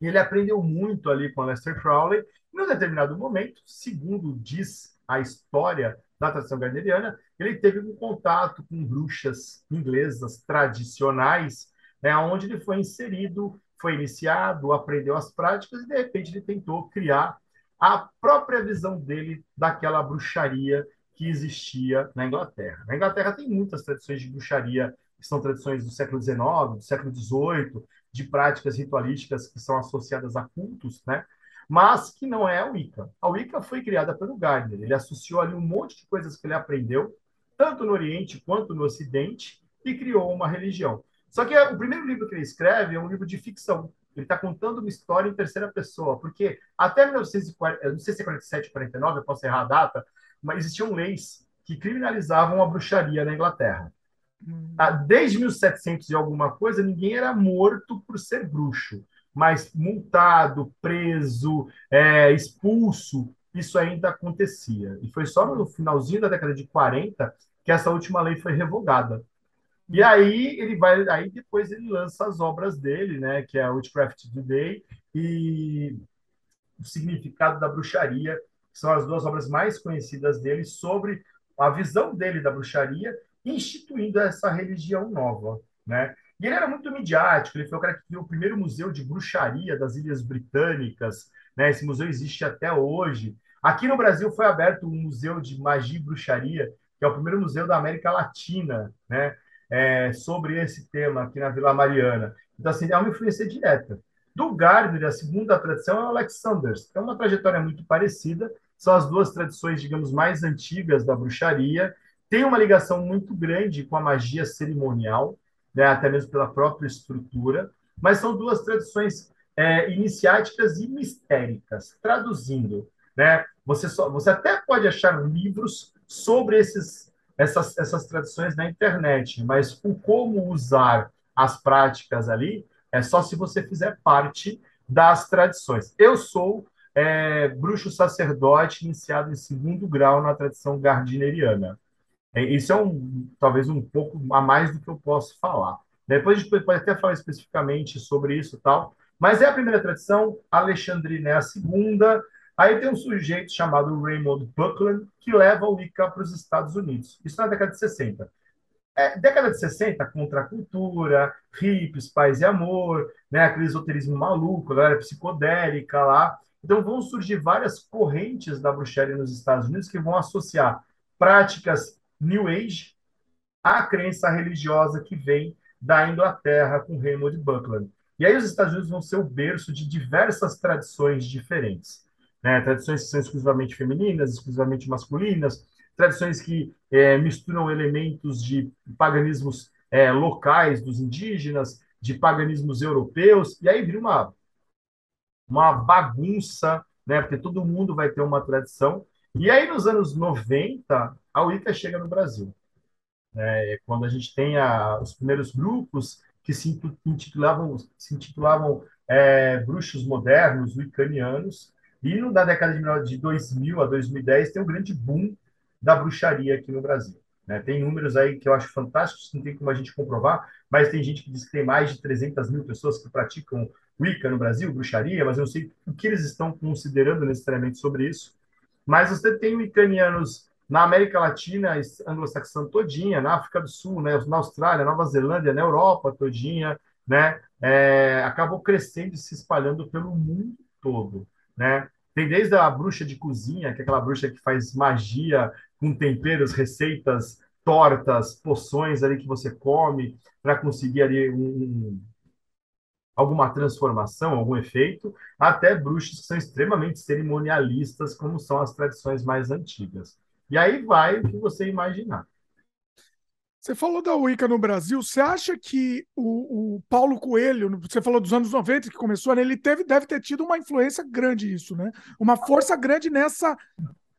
E ele aprendeu muito ali com Aleister Crowley. E, em determinado momento, segundo diz a história da tradição gardneriana, ele teve um contato com bruxas inglesas tradicionais, né, onde ele foi inserido, foi iniciado, aprendeu as práticas e, de repente, ele tentou criar a própria visão dele daquela bruxaria que existia na Inglaterra. Na Inglaterra tem muitas tradições de bruxaria que são tradições do século XIX, do século XVIII, de práticas ritualísticas que são associadas a cultos, né? mas que não é a Wicca. A Wicca foi criada pelo Gardner. Ele associou ali um monte de coisas que ele aprendeu, tanto no Oriente quanto no Ocidente, e criou uma religião. Só que o primeiro livro que ele escreve é um livro de ficção. Ele está contando uma história em terceira pessoa, porque até 1940, eu não sei se é 47, 49, eu posso errar a data, mas existiam leis que criminalizavam a bruxaria na Inglaterra. Hum. Desde 1700 e alguma coisa, ninguém era morto por ser bruxo, mas multado, preso, é, expulso, isso ainda acontecia. E foi só no finalzinho da década de 40 que essa última lei foi revogada. E aí ele vai, aí depois ele lança as obras dele, né, que é Witchcraft Today e o significado da bruxaria, que são as duas obras mais conhecidas dele sobre a visão dele da bruxaria, instituindo essa religião nova, né? E ele era muito midiático, ele foi o cara que criou o primeiro museu de bruxaria das Ilhas Britânicas, né? Esse museu existe até hoje. Aqui no Brasil foi aberto um museu de magia e bruxaria, que é o primeiro museu da América Latina, né? É, sobre esse tema aqui na Vila Mariana. Então, assim, é uma influência direta. Do Gardner, a segunda tradição é o Alexanders. É uma trajetória muito parecida, são as duas tradições, digamos, mais antigas da bruxaria. Tem uma ligação muito grande com a magia cerimonial, né, até mesmo pela própria estrutura, mas são duas tradições é, iniciáticas e mistéricas. Traduzindo, né, você, só, você até pode achar livros sobre esses, essas, essas tradições na internet, mas o como usar as práticas ali é só se você fizer parte das tradições. Eu sou é, bruxo sacerdote iniciado em segundo grau na tradição gardineriana. É, isso é um, talvez um pouco a mais do que eu posso falar. Depois a gente pode até falar especificamente sobre isso e tal, mas é a primeira tradição, Alexandrina é a segunda. Aí tem um sujeito chamado Raymond Buckland que leva o Wicca para os Estados Unidos. Isso na década de 60. É, década de 60, contra a cultura, hippies, paz e amor, né, aquele esoterismo maluco, galera psicodélica lá. Então vão surgir várias correntes da bruxaria nos Estados Unidos que vão associar práticas New Age à crença religiosa que vem da Inglaterra com Raymond Buckland. E aí os Estados Unidos vão ser o berço de diversas tradições diferentes. Né? Tradições que são exclusivamente femininas, exclusivamente masculinas, tradições que é, misturam elementos de paganismos é, locais dos indígenas, de paganismos europeus, e aí vira uma, uma bagunça, né? porque todo mundo vai ter uma tradição. E aí, nos anos 90, a Wicca chega no Brasil. É, quando a gente tem a, os primeiros grupos que se intitulavam, se intitulavam é, bruxos modernos, wiccanianos, e na década de 2000 a 2010 tem um grande boom da bruxaria aqui no Brasil. Né? Tem números aí que eu acho fantásticos, não tem como a gente comprovar, mas tem gente que diz que tem mais de 300 mil pessoas que praticam Wicca no Brasil, bruxaria, mas eu não sei o que eles estão considerando necessariamente sobre isso. Mas você tem wiccanianos na América Latina, anglo-saxã todinha, na África do Sul, né, na Austrália, Nova Zelândia, na Europa todinha, né, é, acabou crescendo e se espalhando pelo mundo todo, né? Tem desde a bruxa de cozinha, que é aquela bruxa que faz magia com temperos, receitas, tortas, poções ali que você come para conseguir ali um, alguma transformação, algum efeito, até bruxas que são extremamente cerimonialistas, como são as tradições mais antigas. E aí vai o que você imaginar. Você falou da Wicca no Brasil. Você acha que o, o, Paulo Coelho, você falou dos anos 90 que começou, né? ele teve, deve ter tido uma influência grande isso, né? Uma força grande nessa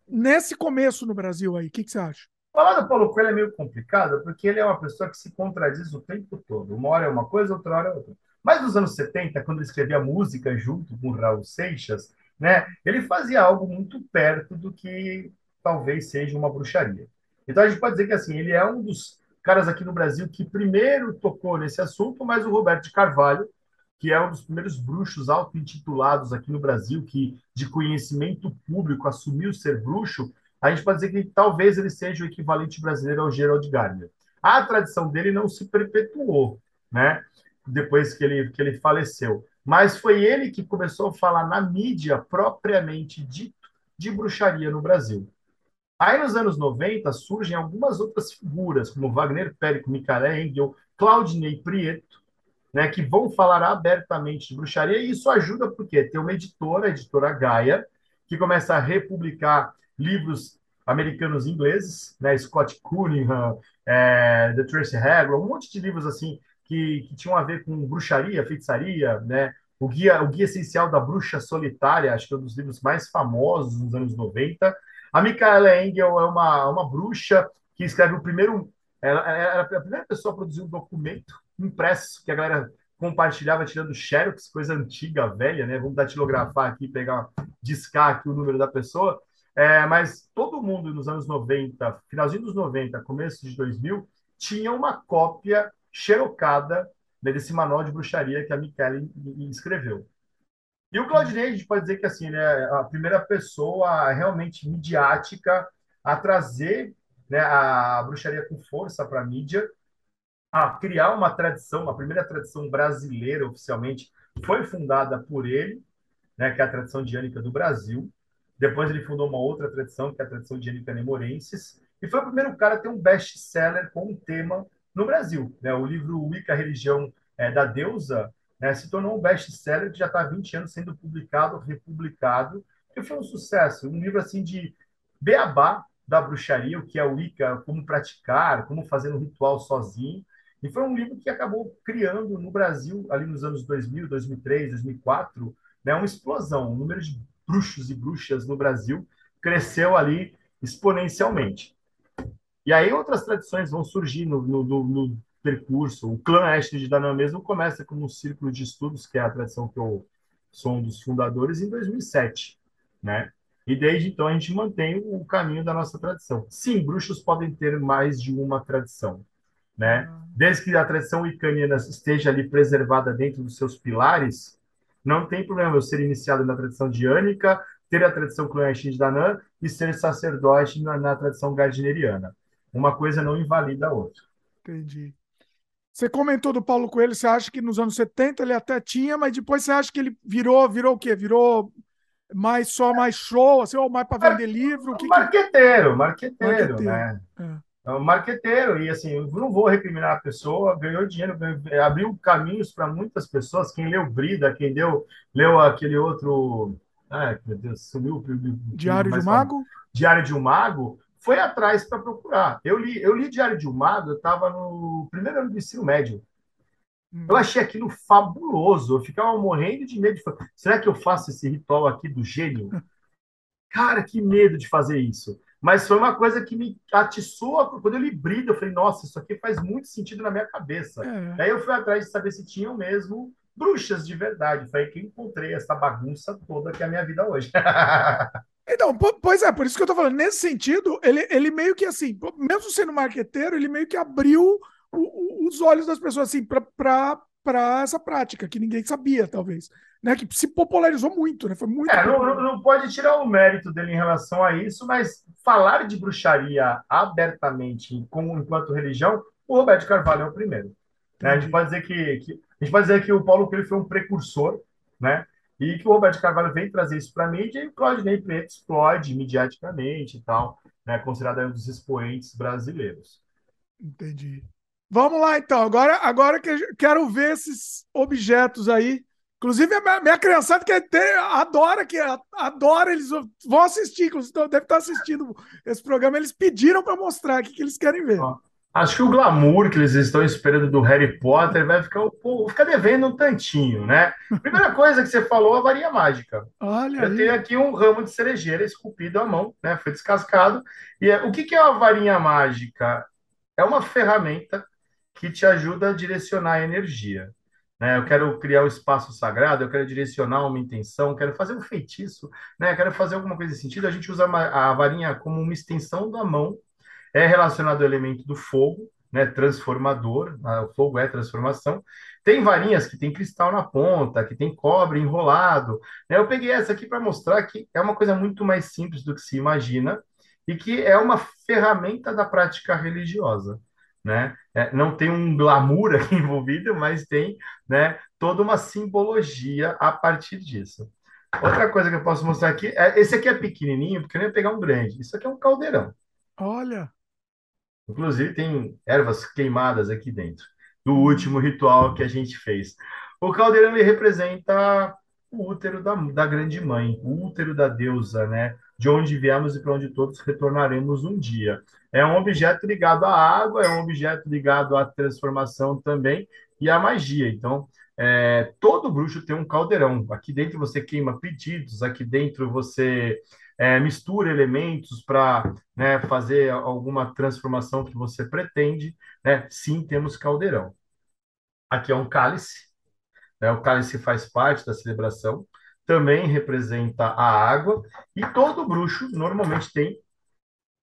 nesse começo no Brasil aí. O que, que você acha? Falar do Paulo Coelho é meio complicado, porque ele é uma pessoa que se contradiz o tempo todo. Uma hora é uma coisa, outra hora é outra. Mas nos anos 70, quando ele escrevia música junto com Raul Seixas, né, ele fazia algo muito perto do que talvez seja uma bruxaria. Então a gente pode dizer que assim, ele é um dos caras aqui no Brasil que primeiro tocou nesse assunto, mas o Roberto de Carvalho, que é um dos primeiros bruxos auto-intitulados aqui no Brasil, que de conhecimento público assumiu ser bruxo, a gente pode dizer que talvez ele seja o equivalente brasileiro ao Gerald Gardner. A tradição dele não se perpetuou, né? Depois que ele, que ele faleceu. Mas foi ele que começou a falar na mídia propriamente dito de bruxaria no Brasil. Aí, nos anos 90, surgem algumas outras figuras, como Wagner Périco, Michael Engel, Claudinei Prieto, né, que vão falar abertamente de bruxaria, e isso ajuda porque tem uma editora, a editora Gaia, que começa a republicar livros americanos e ingleses, né, Scott Cunningham, é, The Tracy Hagler, um monte de livros assim que, que tinham a ver com bruxaria, feitiçaria, né, o guia, o guia essencial da bruxa solitária, acho que é um dos livros mais famosos dos anos 90. A Micaela Engel é uma, uma bruxa que escreve o primeiro. Ela, ela é a primeira pessoa a produzir um documento impresso que a galera compartilhava tirando xerox, coisa antiga, velha, né? Vamos datilografar aqui, pegar, discar aqui o número da pessoa. É, mas todo mundo nos anos 90, finalzinho dos 90, começo de 2000, tinha uma cópia xerocada né, desse manual de bruxaria que a Michele escreveu. E o Claudinei, a gente pode dizer que assim, ele é a primeira pessoa realmente midiática a trazer né, a bruxaria com força para a mídia, a criar uma tradição, a primeira tradição brasileira oficialmente foi fundada por ele, né, que é a tradição diânica do Brasil. Depois ele fundou uma outra tradição, que é a tradição diânica nemorensis, e foi o primeiro cara a ter um best-seller com um tema no Brasil. Né? O livro Wicca, Religião é, da Deusa, né, se tornou um best-seller que já está há 20 anos sendo publicado, republicado, que foi um sucesso. Um livro assim de beabá da bruxaria, o que é o Wicca, como praticar, como fazer um ritual sozinho. E foi um livro que acabou criando no Brasil, ali nos anos 2000, 2003, 2004, né, uma explosão. O número de bruxos e bruxas no Brasil cresceu ali exponencialmente. E aí outras tradições vão surgir no, no, no percurso. O clã Ashton de Danã mesmo começa como um círculo de estudos, que é a tradição que eu sou um dos fundadores, em 2007, né? E desde então a gente mantém o caminho da nossa tradição. Sim, bruxos podem ter mais de uma tradição, né? Desde que a tradição icaniana esteja ali preservada dentro dos seus pilares, não tem problema eu ser iniciado na tradição diânica, ter a tradição clã de Danã e ser sacerdote na, na tradição gardineriana. Uma coisa não invalida a outra. Entendi. Você comentou do Paulo Coelho, você acha que nos anos 70 ele até tinha, mas depois você acha que ele virou, virou o quê? Virou mais só mais show, assim, ou mais para vender livro? Que marqueteiro, marqueteiro, marqueteiro, né? É. é. um marqueteiro, e assim, eu não vou recriminar a pessoa, ganhou dinheiro, ganhou, abriu caminhos para muitas pessoas. Quem leu Brida, quem deu, leu aquele outro. Ai, meu Deus, sumiu. Diário de um Mago? Diário de um Mago foi atrás para procurar. Eu li, eu li Diário de um Mago, eu estava no primeiro ano do ensino médio. Hum. Eu achei aquilo fabuloso. Eu ficava morrendo de medo. De... Será que eu faço esse ritual aqui do gênio? Cara, que medo de fazer isso. Mas foi uma coisa que me atiçou. Quando eu li Brida, eu falei, nossa, isso aqui faz muito sentido na minha cabeça. É. Daí eu fui atrás de saber se tinham mesmo bruxas de verdade. Foi aí que eu encontrei essa bagunça toda que é a minha vida hoje. Então, pois é, por isso que eu tô falando. Nesse sentido, ele, ele meio que assim, mesmo sendo marqueteiro, ele meio que abriu o, o, os olhos das pessoas assim para essa prática, que ninguém sabia, talvez. Né? Que se popularizou muito, né? Foi muito. É, não, não, pode tirar o mérito dele em relação a isso, mas falar de bruxaria abertamente como enquanto religião, o Roberto Carvalho é o primeiro. Né? A gente pode dizer que, que, a gente pode dizer que o Paulo Coelho foi um precursor, né? E que o Roberto Carvalho vem trazer isso para a mídia e o Claudinei Preto explode mediaticamente e tal, né, considerado um dos expoentes brasileiros. Entendi. Vamos lá, então. Agora, agora que eu quero ver esses objetos aí. Inclusive, a minha, minha criançada que ter, adora, que adora, eles vão assistir, deve estar assistindo esse programa. Eles pediram para mostrar o que, que eles querem ver. Ó, Acho que o glamour que eles estão esperando do Harry Potter vai ficar, pô, ficar devendo um tantinho, né? Primeira coisa que você falou, a varinha mágica. Olha Eu aí. tenho aqui um ramo de cerejeira esculpido à mão, né? Foi descascado. E é- o que que é uma varinha mágica? É uma ferramenta que te ajuda a direcionar a energia. Né? Eu quero criar um espaço sagrado, eu quero direcionar uma intenção, quero fazer um feitiço, né? Eu quero fazer alguma coisa nesse sentido. A gente usa a varinha como uma extensão da mão é relacionado ao elemento do fogo, né, transformador, ah, o fogo é transformação. Tem varinhas que tem cristal na ponta, que tem cobre enrolado. né? Eu peguei essa aqui para mostrar que é uma coisa muito mais simples do que se imagina e que é uma ferramenta da prática religiosa. Né? É, não tem um glamour aqui envolvido, mas tem né, toda uma simbologia a partir disso. Outra coisa que eu posso mostrar aqui, é, esse aqui é pequenininho, porque eu ia pegar um grande. Isso aqui é um caldeirão. Olha. Inclusive, tem ervas queimadas aqui dentro, do último ritual que a gente fez. O caldeirão ele representa o útero da, da grande mãe, o útero da deusa, né? De onde viemos e para onde todos retornaremos um dia. É um objeto ligado à água, é um objeto ligado à transformação também e à magia. Então, é, todo bruxo tem um caldeirão. Aqui dentro você queima pedidos, aqui dentro você é, mistura elementos para né, fazer alguma transformação que você pretende, né? Sim, temos caldeirão. Aqui é um cálice, né? O cálice faz parte da celebração, também representa a água, e todo bruxo normalmente tem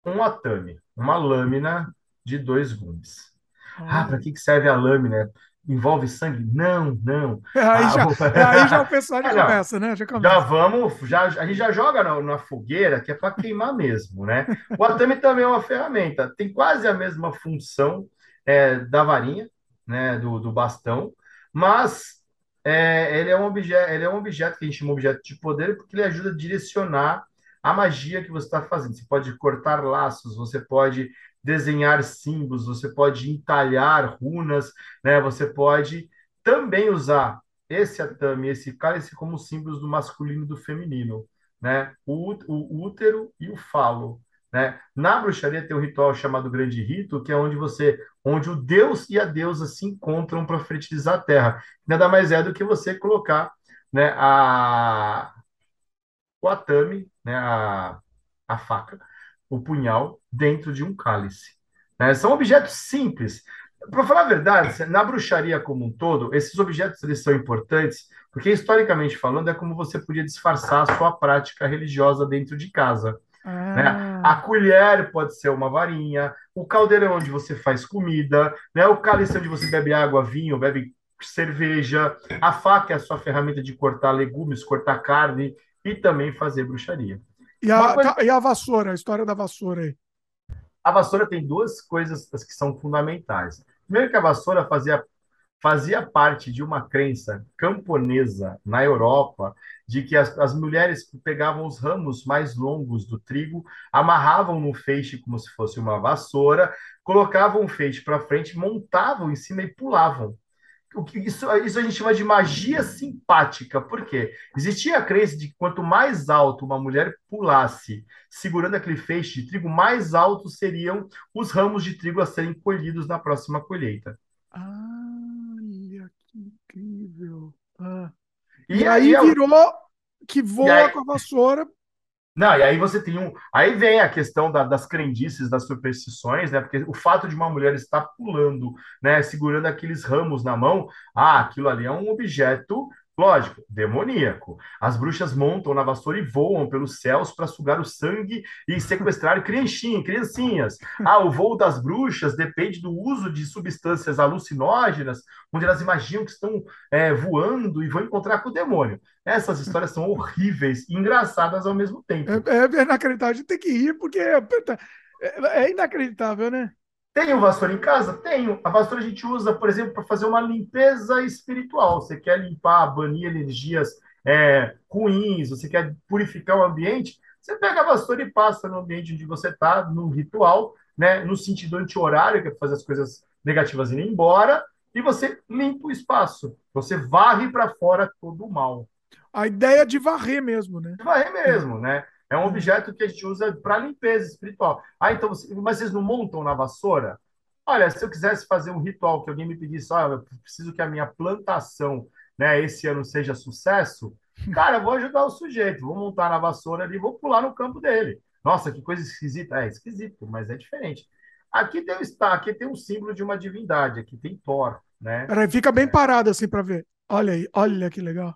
um atame, uma lâmina de dois gumes. Ah, para que que serve a lâmina? Envolve sangue? Não, não. Aí Ah, já, o- aí já o pessoal já É, começa, né? Já Já começa. vamos, já, a gente já joga na, na fogueira, que é para queimar mesmo, né? O atame também é uma ferramenta, tem quase a mesma função é, da varinha, né, do, do bastão, mas é, ele é um objeto, ele é um objeto que a gente chama objeto de poder porque ele ajuda a direcionar a magia que você está fazendo. Você pode cortar laços, você pode desenhar símbolos, você pode entalhar runas, né? Você pode também usar esse atame, esse cálice como símbolos do masculino e do feminino, né? O, o útero e o falo, né? Na bruxaria tem um ritual chamado Grande Rito, que é onde você, onde o Deus e a deusa se encontram para fertilizar a terra. Nada mais é do que você colocar, né, a, o atame, né, a, a faca, o punhal dentro de um cálice. né? São objetos simples. Para falar a verdade, na bruxaria como um todo, esses objetos eles são importantes porque, historicamente falando, é como você podia disfarçar a sua prática religiosa dentro de casa. né? A Ah, colher pode ser uma varinha, o caldeirão onde você faz comida, né? O cálice onde você bebe água, vinho, bebe cerveja, a faca é a sua ferramenta de cortar legumes, cortar carne e também fazer bruxaria. E, a, coisa- e a vassoura, a história da vassoura aí. A vassoura tem duas coisas que são fundamentais. Primeiro que a vassoura fazia, fazia parte de uma crença camponesa na Europa de que as, as mulheres pegavam os ramos mais longos do trigo, amarravam no feixe como se fosse uma vassoura, colocavam o feixe para frente, montavam em cima e pulavam. Isso, isso a gente chama de magia simpática. Por quê? Existia a crença de que quanto mais alto uma mulher pulasse, segurando aquele feixe de trigo, mais altos seriam os ramos de trigo a serem colhidos na próxima colheita. Olha que incrível. Ah. E, E, aí é- virou que voa aí- com a vassoura. Não, e aí você tem um. Aí vem a questão da- das crendices, das superstições, né? Porque o fato de uma mulher estar pulando, né, segurando aqueles ramos na mão, ah, aquilo ali é um objeto, lógico, demoníaco. As bruxas montam na vassoura e voam pelos céus para sugar o sangue e sequestrar criancinhas. Ah, o voo das bruxas depende do uso de substâncias alucinógenas, onde elas imaginam que estão é, voando e vão encontrar com o demônio. Essas histórias são horríveis e engraçadas ao mesmo tempo. É, é inacreditável. A gente tem que rir porque é, é inacreditável, né? Tenho vassoura em casa? Tenho. A vassoura a gente usa, por exemplo, para fazer uma limpeza espiritual. Você quer limpar, banir energias é, ruins, você quer purificar o ambiente, você pega a vassoura e passa no ambiente onde você está, no ritual, né, no sentido anti-horário, que é fazer as coisas negativas irem embora, e você limpa o espaço. Você varre para fora todo o mal. A ideia de varrer mesmo, né? Varrer mesmo, né? É um objeto que a gente usa para limpeza espiritual. Ah, então, mas vocês não montam na vassoura? Olha, se eu quisesse fazer um ritual que alguém me pedisse, olha, eu preciso que a minha plantação, né, esse ano seja sucesso, cara, eu vou ajudar o sujeito, vou montar na vassoura ali, vou pular no campo dele. Nossa, que coisa esquisita. É esquisito, mas é diferente. Aqui tem, aqui tem um símbolo de uma divindade, aqui tem Thor, né? Peraí, fica bem parado assim para ver. Olha aí, olha que legal.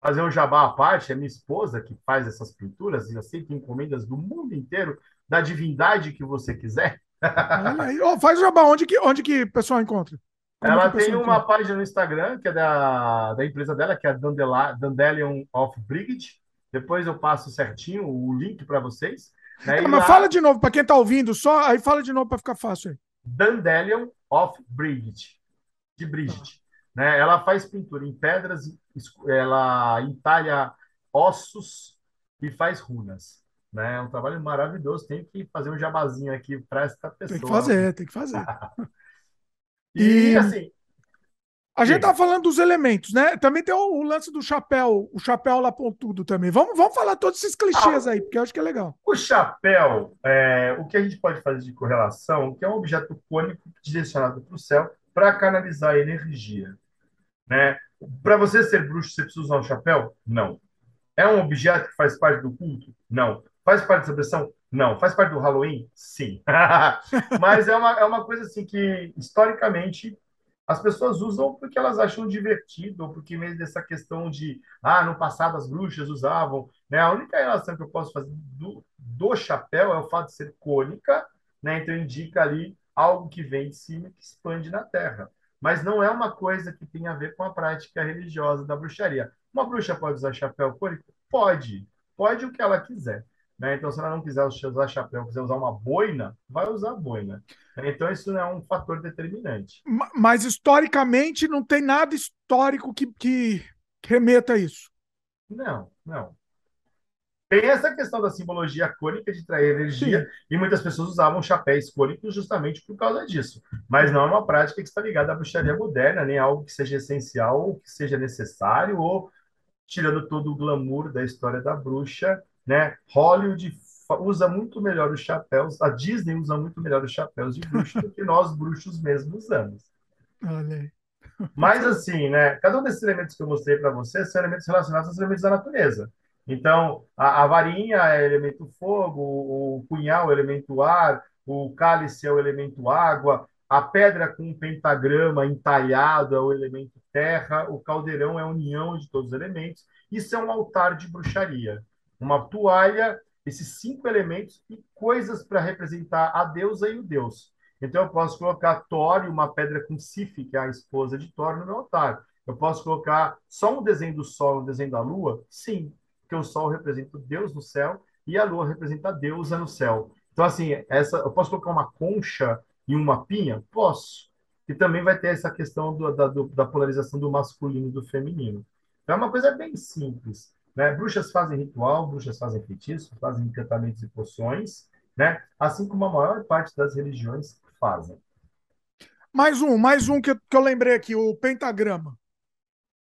Fazer um jabá à parte, é minha esposa que faz essas pinturas e aceita encomendas do mundo inteiro, da divindade que você quiser. Oh, faz o jabá, onde que, onde que o pessoal encontra? Como Ela tem uma encontra? página no Instagram, que é da, da empresa dela, que é a Dandelion of Brigade. Depois eu passo certinho o link para vocês. Né? É, mas lá... fala de novo, para quem está ouvindo, só aí fala de novo para ficar fácil aí. Dandelion of Bridget, de Bridget. Né? Ela faz pintura em pedras, ela entalha ossos e faz runas. Né? É um trabalho maravilhoso. Tem que fazer um jabazinho aqui para essa pessoa. Tem que fazer, tem que fazer. e, e, assim, a gente tava falando dos elementos, né? Também tem o, o, lance do chapéu, o chapéu lá pontudo também. Vamos, vamos falar todos esses clichês ah, aí, porque eu acho que é legal. O chapéu, é, o que a gente pode fazer de correlação, que é um objeto cônico direcionado para o céu para canalizar a energia. Né? Para você ser bruxo, você precisa usar um chapéu? Não. É um objeto que faz parte do culto? Não. Faz parte da celebração? Não. Faz parte do Halloween? Sim. Mas é uma, é uma coisa assim que, historicamente, as pessoas usam porque elas acham divertido, ou porque mesmo dessa questão de, ah, no passado as bruxas usavam, né? A única relação que eu posso fazer do, do chapéu é o fato de ser cônica, né? Então indica ali algo que vem de cima e que expande na terra. Mas não é uma coisa que tem a ver com a prática religiosa da bruxaria. Uma bruxa pode usar chapéu cônico? Pode. Pode o que ela quiser. Né? Então, se ela não quiser usar chapéu, quiser usar uma boina, vai usar boina. Então, isso não é um fator determinante. Mas, historicamente, não tem nada histórico que, que remeta a isso. Não, não. Tem essa questão da simbologia cônica de trazer energia, Sim. e muitas pessoas usavam chapéus cônicos justamente por causa disso. Mas não é uma prática que está ligada à bruxaria moderna, nem algo que seja essencial, ou que seja necessário, ou tirando todo o glamour da história da bruxa, né? Hollywood usa muito melhor os chapéus, a Disney usa muito melhor os chapéus de bruxo do que nós bruxos mesmos usamos. Olha aí. Mas assim, né? Cada um desses elementos que eu mostrei para vocês são elementos relacionados aos elementos da natureza. Então, a, a, varinha é elemento fogo, o, o punhal é elemento ar, o cálice é o elemento água, a pedra com pentagrama entalhado é o elemento terra, o caldeirão é a união de todos os elementos. Isso é um altar de bruxaria uma toalha, esses cinco elementos e coisas para representar a deusa e o deus. Então eu posso colocar Thor uma pedra com Sif, que é a esposa de Thor, no meu altar. Eu posso colocar só um desenho do sol um desenho da lua? Sim, porque o sol representa o Deus no céu e a lua representa a deusa no céu. Então, assim, essa, eu posso colocar uma concha e uma pinha? Posso. E também vai ter essa questão do, da, do, da polarização do masculino e do feminino. Então, é uma coisa bem simples. Né? Bruxas fazem ritual, bruxas fazem feitiços, fazem encantamentos e poções, né? assim como a maior parte das religiões fazem. Mais um, mais um que, que eu lembrei aqui, o pentagrama.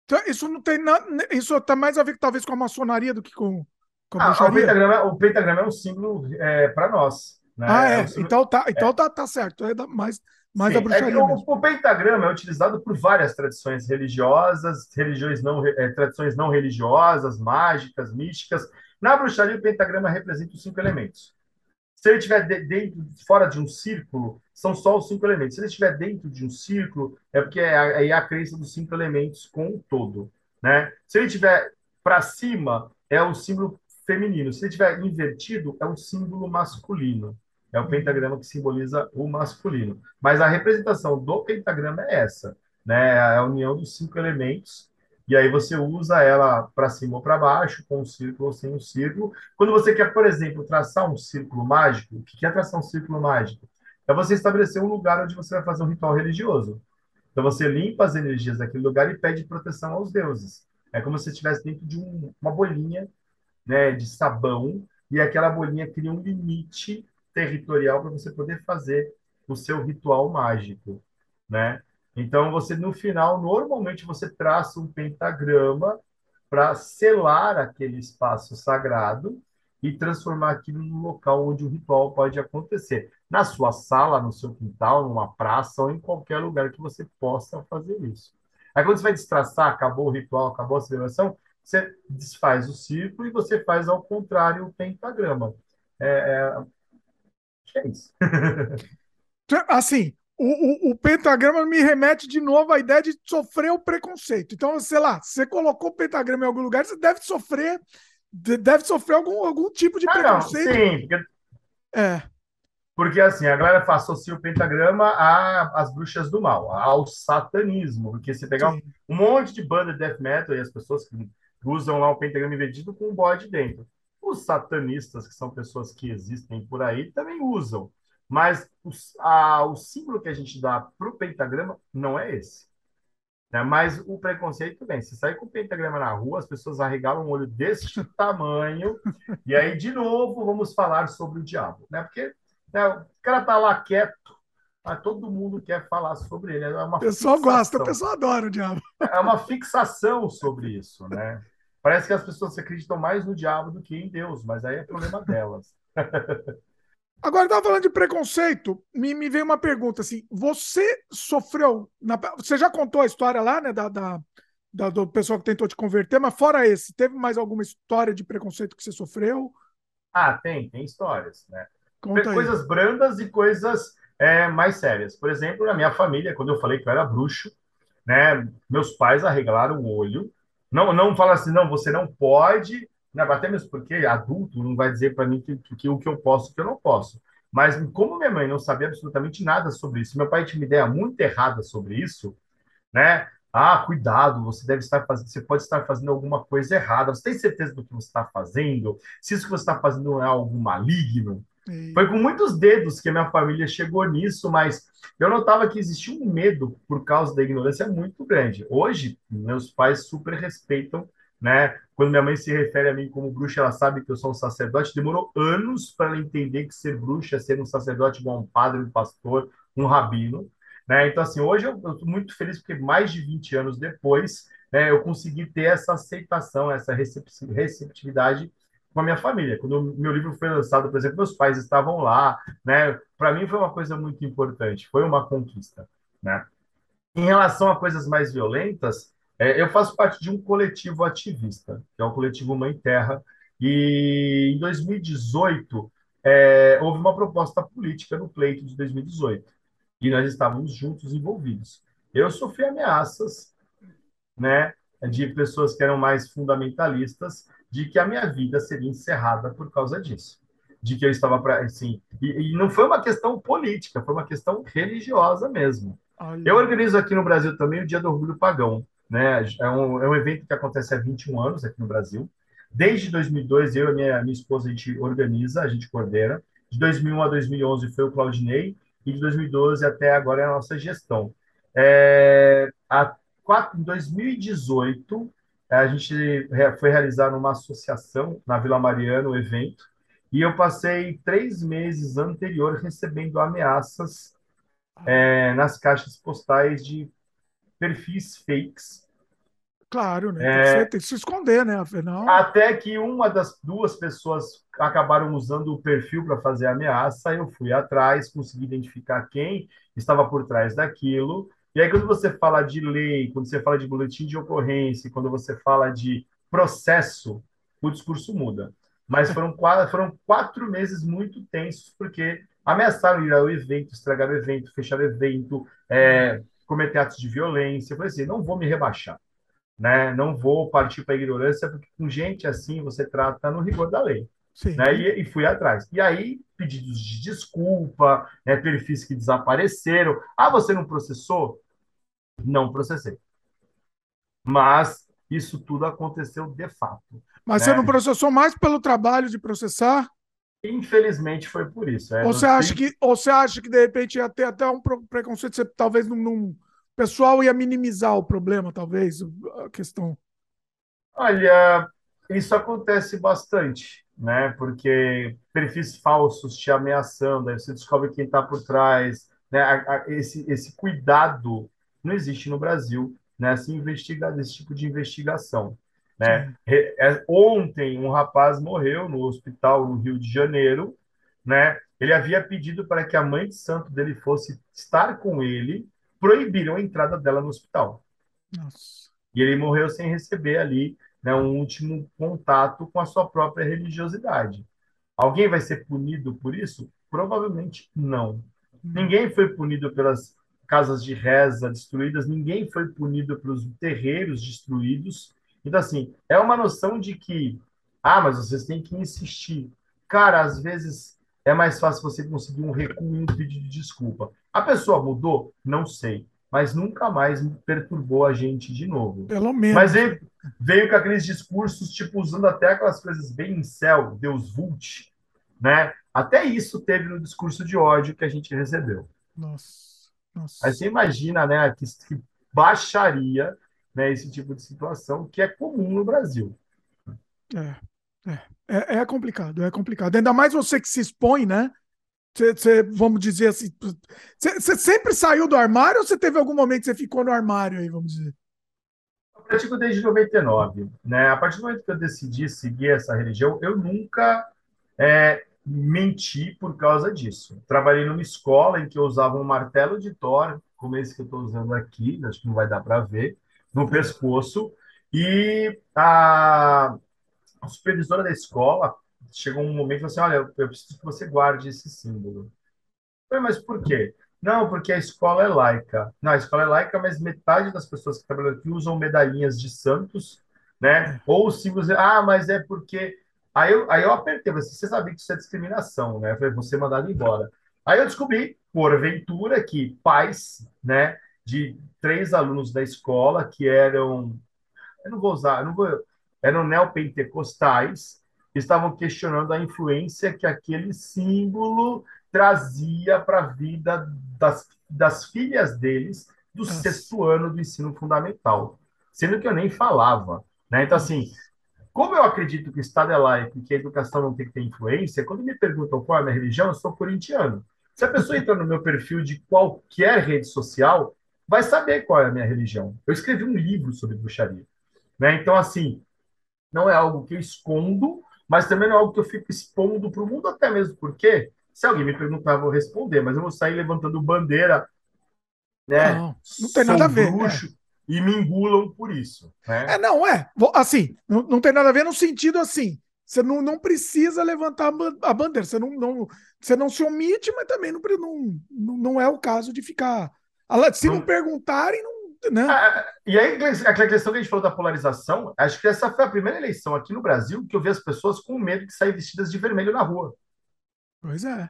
Então, isso não tem nada. Isso tem mais a ver talvez com a maçonaria do que com, com a ah, bruxaria. O pentagrama, o pentagrama é um símbolo é, para nós. Né? Ah, é. é um símbolo... Então, tá, então é. tá, tá certo. É mais, mais Sim, a bruxaria. É o, o, pentagrama é utilizado por várias tradições religiosas, religiões não, é, tradições não religiosas, mágicas, místicas. Na bruxaria, o pentagrama representa os cinco elementos. Se ele estiver de, dentro, fora de um círculo, são só os cinco elementos. Se ele estiver dentro de um círculo, é porque é a, é a crença dos cinco elementos com o todo. Né? Se ele estiver para cima, é o símbolo feminino. Se ele estiver invertido, é um símbolo masculino. É o pentagrama que simboliza o masculino. Mas a representação do pentagrama é essa, né? É a união dos cinco elementos. E aí você usa ela para cima ou para baixo, com um círculo ou sem um círculo. Quando você quer, por exemplo, traçar um círculo mágico, o que é traçar um círculo mágico? É você estabelecer um lugar onde você vai fazer um ritual religioso. Então você limpa as energias daquele lugar e pede proteção aos deuses. É como se estivesse dentro de um, uma bolinha né, de sabão e aquela bolinha cria um limite territorial para você poder fazer o seu ritual mágico, né? Então você no final normalmente você traça um pentagrama para selar aquele espaço sagrado e transformar aquilo num local onde o ritual pode acontecer. Na sua sala, no seu quintal, numa praça ou em qualquer lugar que você possa fazer isso. Aí quando você vai destraçar, acabou o ritual, acabou a celebração, você desfaz o círculo e você faz ao contrário o pentagrama. É, é, é isso. assim, o, o, o, pentagrama me remete de novo à ideia de sofrer o preconceito. Então, sei lá, você colocou o pentagrama em algum lugar, você deve sofrer, deve sofrer algum, algum tipo de ah, preconceito. Não, sim, porque... É. Porque assim, a galera associa o pentagrama às bruxas do mal, ao satanismo. Porque você pegar um, um, monte de banda de death metal e as pessoas que usam lá o pentagrama invertido com um bode dentro. Os satanistas, que são pessoas que existem por aí, também usam. Mas o, a, o símbolo que a gente dá para o pentagrama não é esse. Né? Mas o preconceito vem. Se sair com o pentagrama na rua, as pessoas arregalam um olho desse tamanho. e aí, de novo, vamos falar sobre o diabo. Né? Porque né, o cara tá lá quieto, mas todo mundo quer falar sobre ele. É uma o pessoal gosta, o pessoal adora o diabo. É uma fixação sobre isso, né? Parece que as pessoas acreditam mais no diabo do que em Deus, mas aí é problema delas. Agora, estava falando de preconceito, me, me veio uma pergunta assim: você sofreu. Na, você já contou a história lá, né, da, da, da, do pessoal que tentou te converter, mas fora esse, teve mais alguma história de preconceito que você sofreu? Ah, tem, tem histórias, né? Conta coisas aí. brandas e coisas é, mais sérias. Por exemplo, na minha família, quando eu falei que eu era bruxo, né, meus pais arregalaram o olho. Não, não fala assim, não, você não pode até mesmo porque adulto não vai dizer para mim que, que, que, o que eu posso e o que eu não posso. Mas como minha mãe não sabia absolutamente nada sobre isso, meu pai tinha uma ideia muito errada sobre isso, né? Ah, cuidado, você deve estar fazendo, você pode estar fazendo alguma coisa errada. Você tem certeza do que você está fazendo? Se isso que você está fazendo é algo maligno? Foi com muitos dedos que a minha família chegou nisso, mas eu notava que existia um medo por causa da ignorância muito grande. Hoje, meus pais super respeitam né? Quando minha mãe se refere a mim como bruxa, ela sabe que eu sou um sacerdote. Demorou anos para ela entender que ser bruxa é ser um sacerdote igual um padre, um pastor, um rabino. Né? Então, assim, hoje eu estou muito feliz porque mais de 20 anos depois, né, eu consegui ter essa aceitação, essa receptividade com a minha família. Quando meu livro foi lançado, por exemplo, meus pais estavam lá, né? Para mim foi uma coisa muito importante, foi uma conquista, né? Em relação a coisas mais violentas, é, eu faço parte de um coletivo ativista, que é o coletivo Mãe Terra, e em 2018 é, houve uma proposta política no pleito de 2018, e nós estávamos juntos envolvidos. Eu sofri ameaças, né, de pessoas que eram mais fundamentalistas, de que a minha vida seria encerrada por causa disso, de que eu estava para assim, e, e não foi uma questão política, foi uma questão religiosa mesmo. Olha. Eu organizo aqui no Brasil também o Dia do Orgulho Pagão. Né? É, um, é um evento que acontece há 21 anos aqui no Brasil. Desde 2002, eu e minha, minha esposa, a gente organiza, a gente coordena. De 2001 a 2011 foi o Claudinei, e de 2012 até agora é a nossa gestão. É, a, em 2018, a gente foi realizar uma associação na Vila Mariana, o evento, e eu passei três meses anterior recebendo ameaças é, nas caixas postais de perfis fakes. Claro, né? É, tem, que tem, que se esconder, né? Afinal... Até que uma das duas pessoas acabaram usando o perfil para fazer a ameaça, eu fui atrás, consegui identificar quem estava por trás daquilo. E aí, quando você fala de lei, quando você fala de boletim de ocorrência, quando você fala de processo, o discurso muda. Mas foram quatro, foram quatro meses muito tensos, porque ameaçaram ir ao evento, estragar o evento, fechar o evento, é, cometer atos de violência. Eu falei assim, não vou me rebaixar, né? Não vou partir para a ignorância, porque com gente assim você trata no rigor da lei. Né? E, e, fui atrás. E aí, pedidos de desculpa, né? perfis que desapareceram. Ah, você não processou? Não processei. Mas isso tudo aconteceu de fato. Mas né? você não processou mais pelo trabalho de processar? Infelizmente foi por isso. É, ou, você acha que, ou você acha que de repente ia ter até um preconceito, você, talvez num, num, o pessoal ia minimizar o problema, talvez, a questão? Olha, isso acontece bastante, né? Porque perfis falsos te ameaçando, aí você descobre quem está por trás, né? Esse, esse cuidado não existe no Brasil, né? Esse, investiga, esse tipo de investigação. Né? É, ontem, um rapaz morreu no hospital no Rio de Janeiro. Né? Ele havia pedido para que a mãe de santo dele fosse estar com ele, proibiram a entrada dela no hospital. Nossa. E ele morreu sem receber ali né, um último contato com a sua própria religiosidade. Alguém vai ser punido por isso? Provavelmente não. Hum. Ninguém foi punido pelas casas de reza destruídas, ninguém foi punido pelos terreiros destruídos. Então, assim, é uma noção de que, ah, mas vocês têm que insistir. Cara, às vezes é mais fácil você conseguir um recuo e um pedido de desculpa. A pessoa mudou? Não sei. Mas nunca mais perturbou a gente de novo. Pelo menos. Mas veio, veio com aqueles discursos, tipo, usando até aquelas coisas bem em céu, Deus vult, né? Até isso teve no discurso de ódio que a gente recebeu. Nossa. Nossa. Aí você imagina, né, que, que baixaria né, esse tipo de situação que é comum no Brasil. É, é, é, é complicado, é complicado. Ainda mais você que se expõe, né? Você, vamos dizer assim, você, você, sempre saiu do armário ou você teve algum momento que você ficou no armário aí, vamos dizer? Eu pratico desde 99, né? A partir do momento que eu decidi seguir essa religião, eu nunca é, menti por causa disso. Trabalhei numa escola em que eu usava um martelo de Thor, como esse que eu estou usando aqui, acho que não vai dar para ver, no pescoço, e a, a, supervisora da escola chegou um momento e falou assim, olha, eu preciso que você guarde esse símbolo. Falei, mas por quê? Não, porque a escola é laica. Não, a escola é laica, mas metade das pessoas que trabalham aqui usam medalhinhas de santos, né? Ou símbolos. Ah, mas é porque Aí eu, aí eu apertei, mas você sabia que isso é discriminação, né? Foi você mandado embora. Aí eu descobri, porventura, que pais, né, de três alunos da escola que eram, eu não vou usar, não vou, eram neopentecostais, estavam questionando a influência que aquele símbolo trazia para a vida das, das filhas deles do Nossa. sexto ano do ensino fundamental, sendo que eu nem falava, né? Então, assim, como eu acredito que o Estado é laico e que a educação não tem que ter influência, quando me perguntam qual é a minha religião, eu sou corintiano. Se a pessoa entrar no meu perfil de qualquer rede social, vai saber qual é a minha religião. Eu escrevi um livro sobre bruxaria. Né? Então, assim, não é algo que eu escondo, mas também não é algo que eu fico expondo para o mundo, até mesmo porque, se alguém me perguntar, eu vou responder, mas eu vou sair levantando bandeira. Né? Não, não tem nada a ver. Bruxo, né? e me engulam por isso. Né? É, não, é. Assim, não, não tem nada a ver no sentido assim. Você não, não precisa levantar a bandeira. Você não, não, você não se omite, mas também não, não, não é o caso de ficar. Se não, perguntarem, não. Né? Ah, e aí, aquela questão que a gente falou da polarização, acho que essa foi a primeira eleição aqui no Brasil que eu vi as pessoas com medo de sair vestidas de vermelho na rua. Pois é.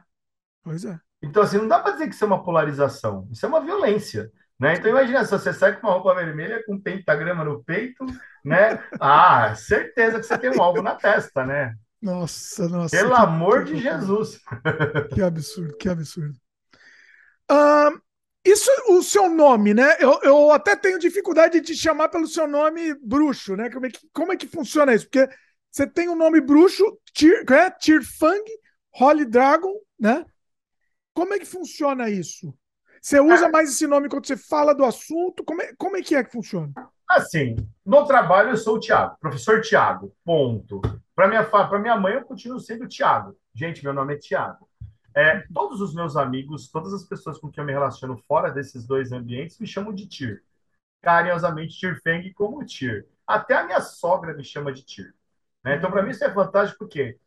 Pois é. Então, assim, não dá para dizer que isso é uma polarização. Isso é uma violência. Né? Então imagina, se você sai com uma roupa vermelha com um pentagrama no peito, né? Ah, certeza que você tem um alvo na testa, né? Nossa, nossa. Pelo amor que, de Jesus. Que absurdo, que absurdo. Uh, isso, o seu nome, né? Eu, eu até tenho dificuldade de te chamar pelo seu nome bruxo, né? Como é que, como é que funciona isso? Porque você tem o um nome bruxo, Tir, é? Tirfang, Holy Dragon, né? Como é que funciona isso? Você usa é. mais esse nome quando você fala do assunto? Como é, como é que é que funciona? Assim, no trabalho eu sou o Tiago, professor Tiago, ponto. Para minha, minha mãe eu continuo sendo Tiago. Gente, meu nome é Tiago. É, todos os meus amigos, todas as pessoas com quem eu me relaciono fora desses dois ambientes me chamam de Tir. Carinhosamente Tirfeng como Tir. Até a minha sogra me chama de Tir. Né? Então, para mim, isso é fantástico porque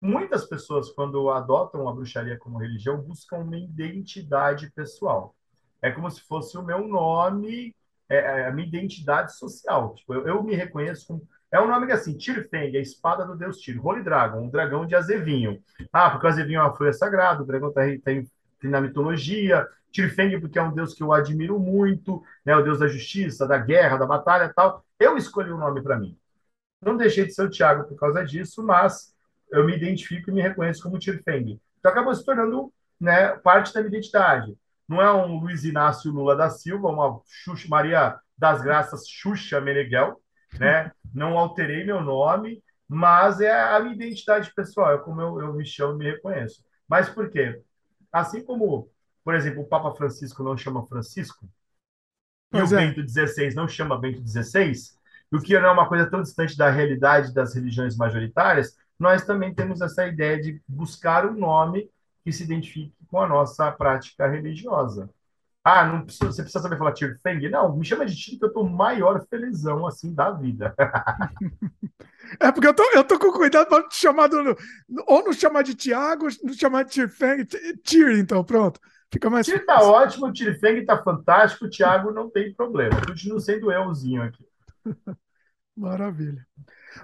Muitas pessoas, quando adotam a bruxaria como religião, buscam uma identidade pessoal. É como se fosse o meu nome, é, é, a minha identidade social. Tipo, eu, eu me reconheço como. É um nome que assim, Tirfeng, a espada do deus Tyr. Holy Dragon, um dragão de azevinho. Ah, porque o azevinho é uma folha sagrada, o dragão tem, tem, tem na mitologia. Tirfeng, porque é um deus que eu admiro muito, né, o deus da justiça, da guerra, da batalha tal. Eu escolhi o um nome para mim. Não deixei de ser o Tiago por causa disso, mas eu me identifico e me reconheço como Tirfeng. Então acabou se tornando né, parte da minha identidade. Não é um Luiz Inácio Lula da Silva, uma Xuxa, Maria das Graças Xuxa Meneghel, né? Não alterei meu nome, mas é a minha identidade pessoal, é como eu, eu me chamo e me reconheço. Mas por quê? Assim como, por exemplo, o Papa Francisco não chama Francisco, e o é. Bento XVI não chama Bento XVI, o que não é uma coisa tão distante da realidade das religiões majoritárias, nós também temos essa ideia de buscar um nome que se identifique com a nossa prática religiosa. Ah, não precisa, você precisa saber falar Tirfeng? Não, me chama de Tiro que eu tô maior felizão assim da vida. É porque eu tô, eu tô com cuidado para te chamar do, ou não chamar de Tiago, não chamar de Tirfeng, Tir, então, pronto. Fica mais Tir tá ótimo, o Tirfeng tá fantástico, o Tiago não tem problema. Continua sendo euzinho aqui. Maravilha.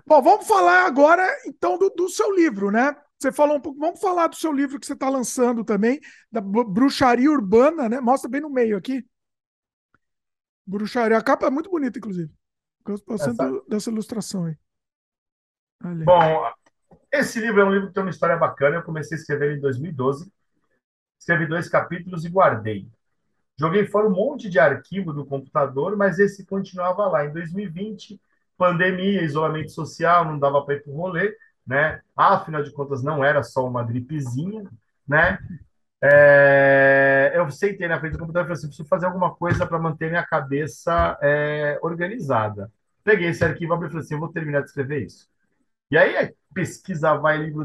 Bom, vamos falar agora então do, do seu livro, né? Você falou um pouco, vamos falar do seu livro que você está lançando também, da bruxaria urbana, né? Mostra bem no meio aqui. Bruxaria. A capa é muito bonita, inclusive. Gosto bastante Essa... dessa ilustração aí. Bom, esse livro é um livro que tem uma história bacana. Eu comecei a escrever em 2012. Escrevi dois capítulos e guardei. Joguei fora um monte de arquivo do computador, mas esse continuava lá. Em 2020, pandemia, isolamento social, não dava para ir para o rolê, né? Afinal de contas, não era só uma gripezinha, né? É, eu sentei na frente do computador e falei assim: preciso fazer alguma coisa para manter minha cabeça é, organizada. Peguei esse arquivo, e falei assim: vou terminar de escrever isso. E aí, pesquisa vai, livro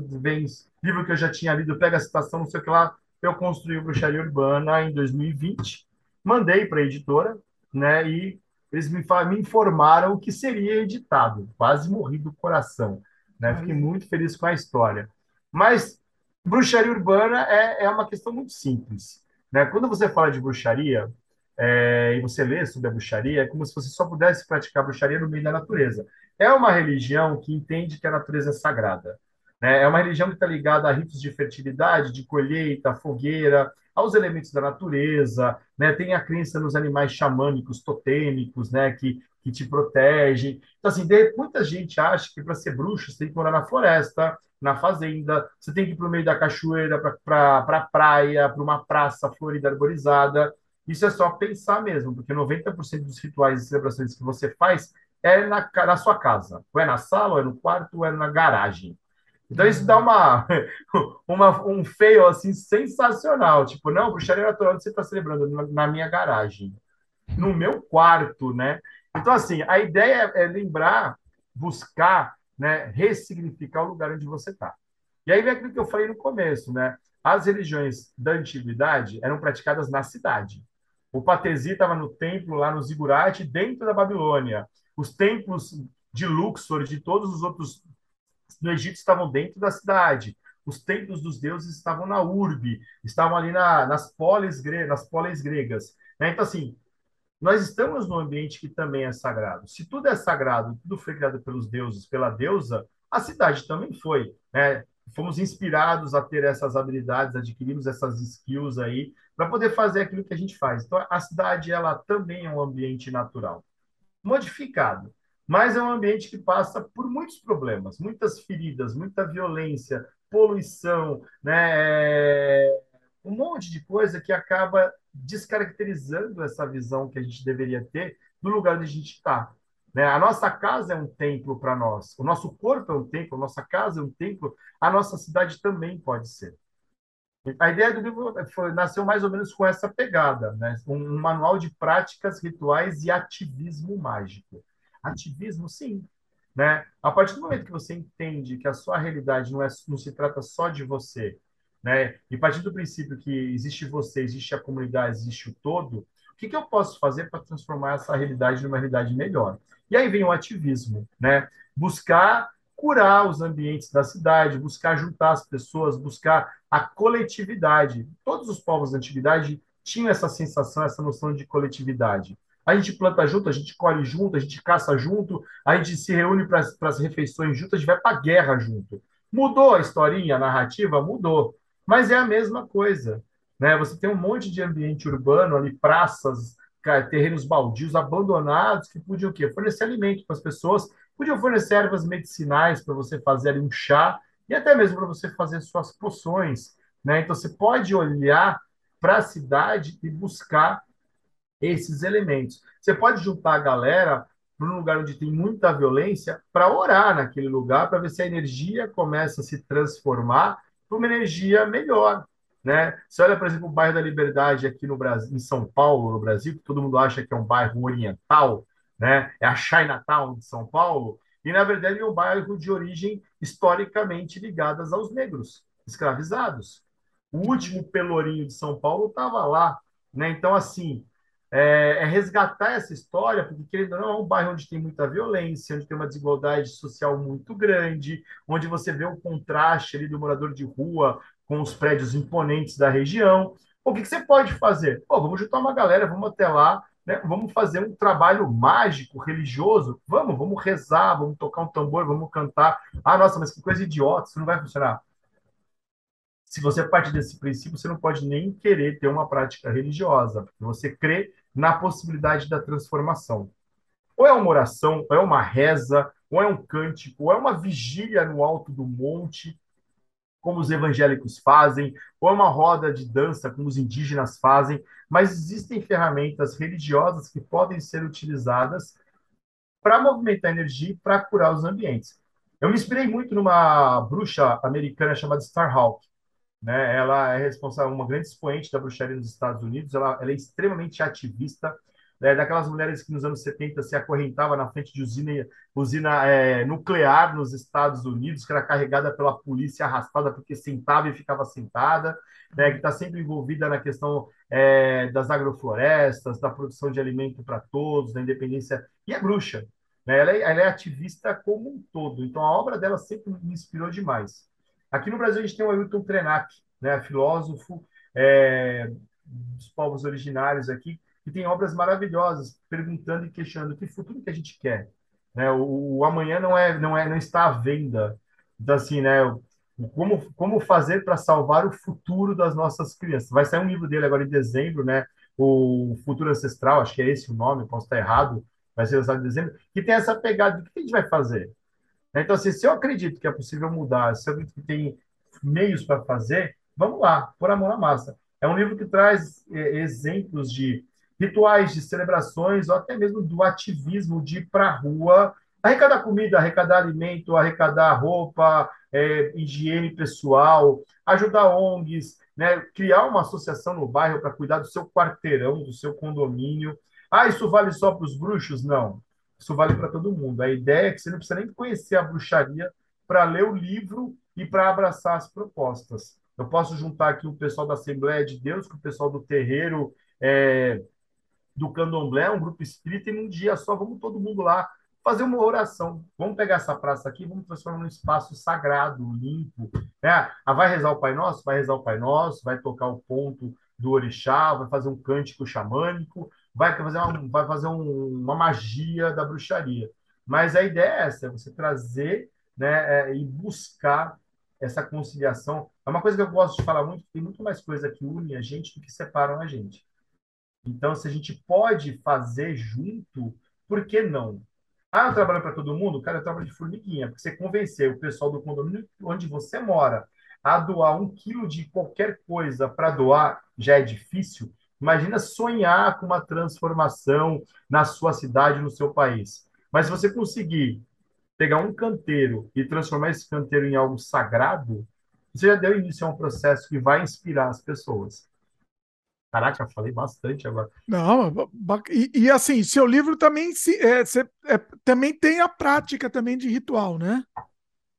livro que eu já tinha lido, pega a citação, não sei o que lá. Eu construí o Bruxaria Urbana em 2020, mandei para a editora, né? E eles me, me informaram que seria editado. Quase morri do coração. Né? Fiquei muito feliz com a história. Mas bruxaria urbana é, é uma questão muito simples. Né? Quando você fala de bruxaria, é, e você lê sobre a bruxaria, é como se você só pudesse praticar bruxaria no meio da natureza. É uma religião que entende que a natureza é sagrada. Né? É uma religião que está ligada a ritos de fertilidade, de colheita, fogueira, aos elementos da natureza, né? Tem a crença nos animais xamânicos, totêmicos, né? Que, que te protegem. Então, assim, muita gente acha que para ser bruxo você tem que morar na floresta, na fazenda, você tem que ir para o meio da cachoeira, para pra, pra praia, para uma praça florida arborizada. Isso é só pensar mesmo, porque 90% dos rituais e celebrações que você faz é na, na sua casa. Ou é na sala, ou é no quarto, ou é na garagem. Então isso dá uma, uma um feio assim sensacional, tipo, não, bruxaria natural você está celebrando na minha garagem, no meu quarto, né? Então assim, a ideia é lembrar, buscar, né, ressignificar o lugar onde você está. E aí vem aquilo que eu falei no começo, né? As religiões da antiguidade eram praticadas na cidade. O Patesi estava no templo lá no Zigurate, dentro da Babilônia. Os templos de Luxor, de todos os outros no Egito estavam dentro da cidade. Os templos dos deuses estavam na urbe, estavam ali na, nas, polis, nas polis gregas. Né? Então, assim, nós estamos num ambiente que também é sagrado. Se tudo é sagrado, tudo foi criado pelos deuses, pela deusa, a cidade também foi. Né? Fomos inspirados a ter essas habilidades, adquirimos essas skills aí, para poder fazer aquilo que a gente faz. Então, a cidade, ela também é um ambiente natural. Modificado, mas é um ambiente que passa por muitos problemas, muitas feridas, muita violência, poluição, né? Um monte de coisa que acaba descaracterizando essa visão que a gente deveria ter do lugar onde a gente está. Né? A nossa casa é um templo para nós, o nosso corpo é um templo, a nossa casa é um templo, a nossa cidade também pode ser. A ideia do livro foi, nasceu mais ou menos com essa pegada, né? um manual de práticas, rituais e ativismo mágico. Ativismo, sim. Né? A partir do momento que você entende que a sua realidade não, é, não se trata só de você, né? e partir do princípio que existe você, existe a comunidade, existe o todo, o que, que eu posso fazer para transformar essa realidade numa realidade melhor? E aí vem o ativismo, né? buscar curar os ambientes da cidade, buscar juntar as pessoas, buscar a coletividade. Todos os povos da antiguidade tinham essa sensação, essa noção de coletividade a gente planta junto, a gente colhe junto, a gente caça junto, a gente se reúne para as refeições junto, a gente vai para a guerra junto. Mudou a historinha, a narrativa? Mudou. Mas é a mesma coisa. Né? Você tem um monte de ambiente urbano ali, praças, terrenos baldios abandonados que podiam o quê? Fornecer alimento para as pessoas, podiam fornecer ervas medicinais para você fazer ali um chá e até mesmo para você fazer suas poções. Né? Então você pode olhar para a cidade e buscar esses elementos. Você pode juntar a galera para um lugar onde tem muita violência para orar naquele lugar, para ver se a energia começa a se transformar para uma energia melhor. Né? Você olha, por exemplo, o bairro da Liberdade aqui no Brasil, em São Paulo, no Brasil, que todo mundo acha que é um bairro oriental, né? É a Chinatown de São Paulo, e na verdade é um bairro de origem historicamente ligadas aos negros, escravizados. O último pelourinho de São Paulo estava lá, né? Então, assim, é, é, resgatar essa história, porque querendo ou não, é um bairro onde tem muita violência, onde tem uma desigualdade social muito grande, onde você vê o contraste ali do morador de rua com os prédios imponentes da região. O que, que você pode fazer? Pô, vamos juntar uma galera, vamos até lá, né? vamos fazer um trabalho mágico, religioso. Vamos, vamos rezar, vamos tocar um tambor, vamos cantar. Ah, nossa, mas que coisa idiota, isso não vai funcionar. Se você parte desse princípio, você não pode nem querer ter uma prática religiosa, porque você crê na possibilidade da transformação. Ou é uma oração, ou é uma reza, ou é um cântico, ou é uma vigília no alto do monte, como os evangélicos fazem, ou é uma roda de dança, como os indígenas fazem, mas existem ferramentas religiosas que podem ser utilizadas para movimentar energia e para curar os ambientes. Eu me inspirei muito numa bruxa americana chamada Starhawk. Né? Ela é responsável, uma grande expoente da bruxaria nos Estados Unidos, ela, ela é extremamente ativista, né, daquelas mulheres que nos anos 70 se acorrentava na frente de usina, usina é, nuclear nos Estados Unidos, que era carregada pela polícia, arrastada porque sentava e ficava sentada, né, que está sempre envolvida na questão é, das agroflorestas, da produção de alimento para todos, da independência, e é bruxa. Né, ela, é, ela é ativista como um todo, então a obra dela sempre me inspirou demais. Aqui no Brasil a gente tem o Ailton Krenak, né, filósofo é, dos povos originários aqui, que tem obras maravilhosas, perguntando e questionando que futuro que a gente quer. Né? O, o amanhã não é, não é, não está à venda. Então assim, né? Como, como fazer para salvar o futuro das nossas crianças? Vai sair um livro dele agora em dezembro, né? O Futuro Ancestral, acho que é esse o nome, posso estar errado, vai ser lançado em dezembro, que tem essa pegada do que a gente vai fazer. Então, assim, se eu acredito que é possível mudar, se eu acredito que tem meios para fazer, vamos lá, por amor à massa. É um livro que traz é, exemplos de rituais de celebrações ou até mesmo do ativismo de ir para a rua, arrecadar comida, arrecadar alimento, arrecadar roupa, é, higiene pessoal, ajudar ONGs, né, criar uma associação no bairro para cuidar do seu quarteirão, do seu condomínio. Ah, isso vale só para os bruxos? Não. Isso vale para todo mundo. A ideia é que você não precisa nem conhecer a bruxaria para ler o livro e para abraçar as propostas. Eu posso juntar aqui o pessoal da Assembleia de Deus com o pessoal do terreiro é, do candomblé, um grupo espírita, e num dia só vamos todo mundo lá fazer uma oração. Vamos pegar essa praça aqui, vamos transformar num espaço sagrado, limpo. Né? Ah, vai rezar o Pai Nosso? Vai rezar o Pai Nosso, vai tocar o ponto do orixá, vai fazer um cântico xamânico, vai fazer uma, vai fazer um, uma magia da bruxaria. Mas a ideia é essa, é você trazer né, é, e buscar essa conciliação. É uma coisa que eu gosto de falar muito, tem muito mais coisa que une a gente do que separam a gente. Então, se a gente pode fazer junto, por que não? Ah, eu trabalho para todo mundo? Cara, eu trabalho de formiguinha, porque você convencer o pessoal do condomínio onde você mora a doar um quilo de qualquer coisa para doar já é difícil. Imagina sonhar com uma transformação na sua cidade, no seu país. Mas se você conseguir pegar um canteiro e transformar esse canteiro em algo sagrado, você já deu início a um processo que vai inspirar as pessoas. Caraca, falei bastante agora. Não, e, e assim, seu livro também se é, é, também tem a prática também de ritual, né?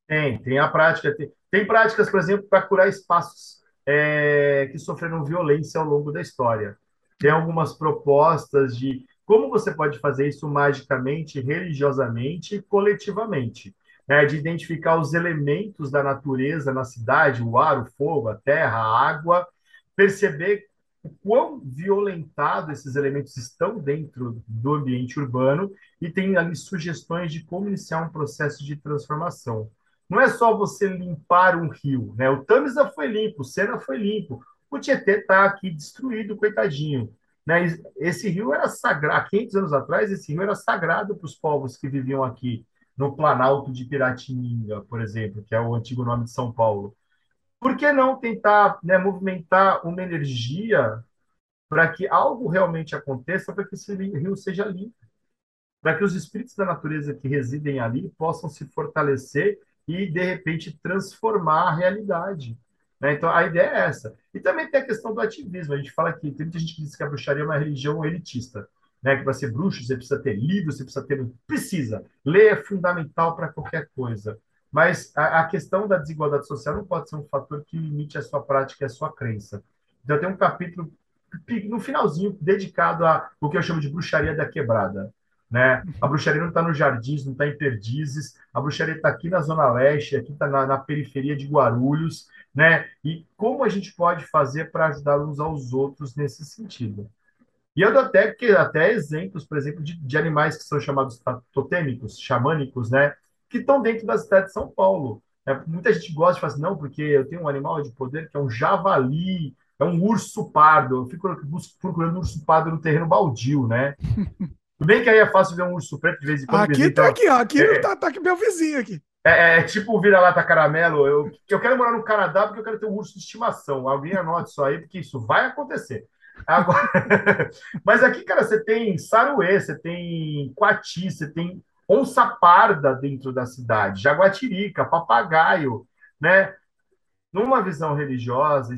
Tem, tem a prática. Tem, tem práticas, por exemplo, para curar espaços é, que sofreram violência ao longo da história. Tem algumas propostas de como você pode fazer isso magicamente, religiosamente e coletivamente. Né? De identificar os elementos da natureza na cidade, o ar, o fogo, a terra, a água, perceber o quão violentado esses elementos estão dentro do ambiente urbano e tem ali sugestões de como iniciar um processo de transformação. Não é só você limpar um rio, né? O Tamisa foi limpo, o Sena foi limpo, o Tietê está aqui destruído, coitadinho. Né? Esse rio era sagrado, há 500 anos atrás, esse rio era sagrado para os povos que viviam aqui no Planalto de Piratininga, por exemplo, que é o antigo nome de São Paulo. Por que não tentar né, movimentar uma energia para que algo realmente aconteça, para que esse rio seja limpo? Para que os espíritos da natureza que residem ali possam se fortalecer e, de repente, transformar a realidade. Né? Então, a ideia é essa. E também tem a questão do ativismo. A gente fala que tem muita gente que diz que a bruxaria é uma religião elitista. né? Que para ser bruxo você precisa ter livro, você precisa ter. Precisa. Ler é fundamental para qualquer coisa. Mas a, a, questão da desigualdade social não pode ser um fator que limite a sua prática e a sua crença. Então, tem um capítulo no finalzinho dedicado a o que eu chamo de bruxaria da quebrada. Né? A bruxaria não está nos jardins, não está em perdizes, a bruxaria está aqui na Zona Leste, aqui está na, na, periferia de Guarulhos, né? E como a gente pode fazer para ajudar uns aos outros nesse sentido? E eu dou até, até exemplos, por exemplo, de, de animais que são chamados totêmicos, xamânicos, né? Que estão dentro da cidade de São Paulo. É, muita gente gosta de falar assim, não, porque eu tenho um animal de poder que é um javali, é um urso pardo. Eu fico procurando um urso pardo no terreno baldio, né? Tudo bem que aí é fácil ver um urso preto de vez em quando. Aqui visita... tá aqui, ó. Aqui é, tá, tá aqui meu vizinho aqui. É, é, é tipo vira-lata caramelo. Eu, eu quero morar no Canadá porque eu quero ter um urso de estimação. Alguém anote isso aí, porque isso vai acontecer. Agora... Mas aqui, cara, você tem saruê, você tem coati, você tem onça parda dentro da cidade, jaguatirica, papagaio, né? Numa visão religiosa,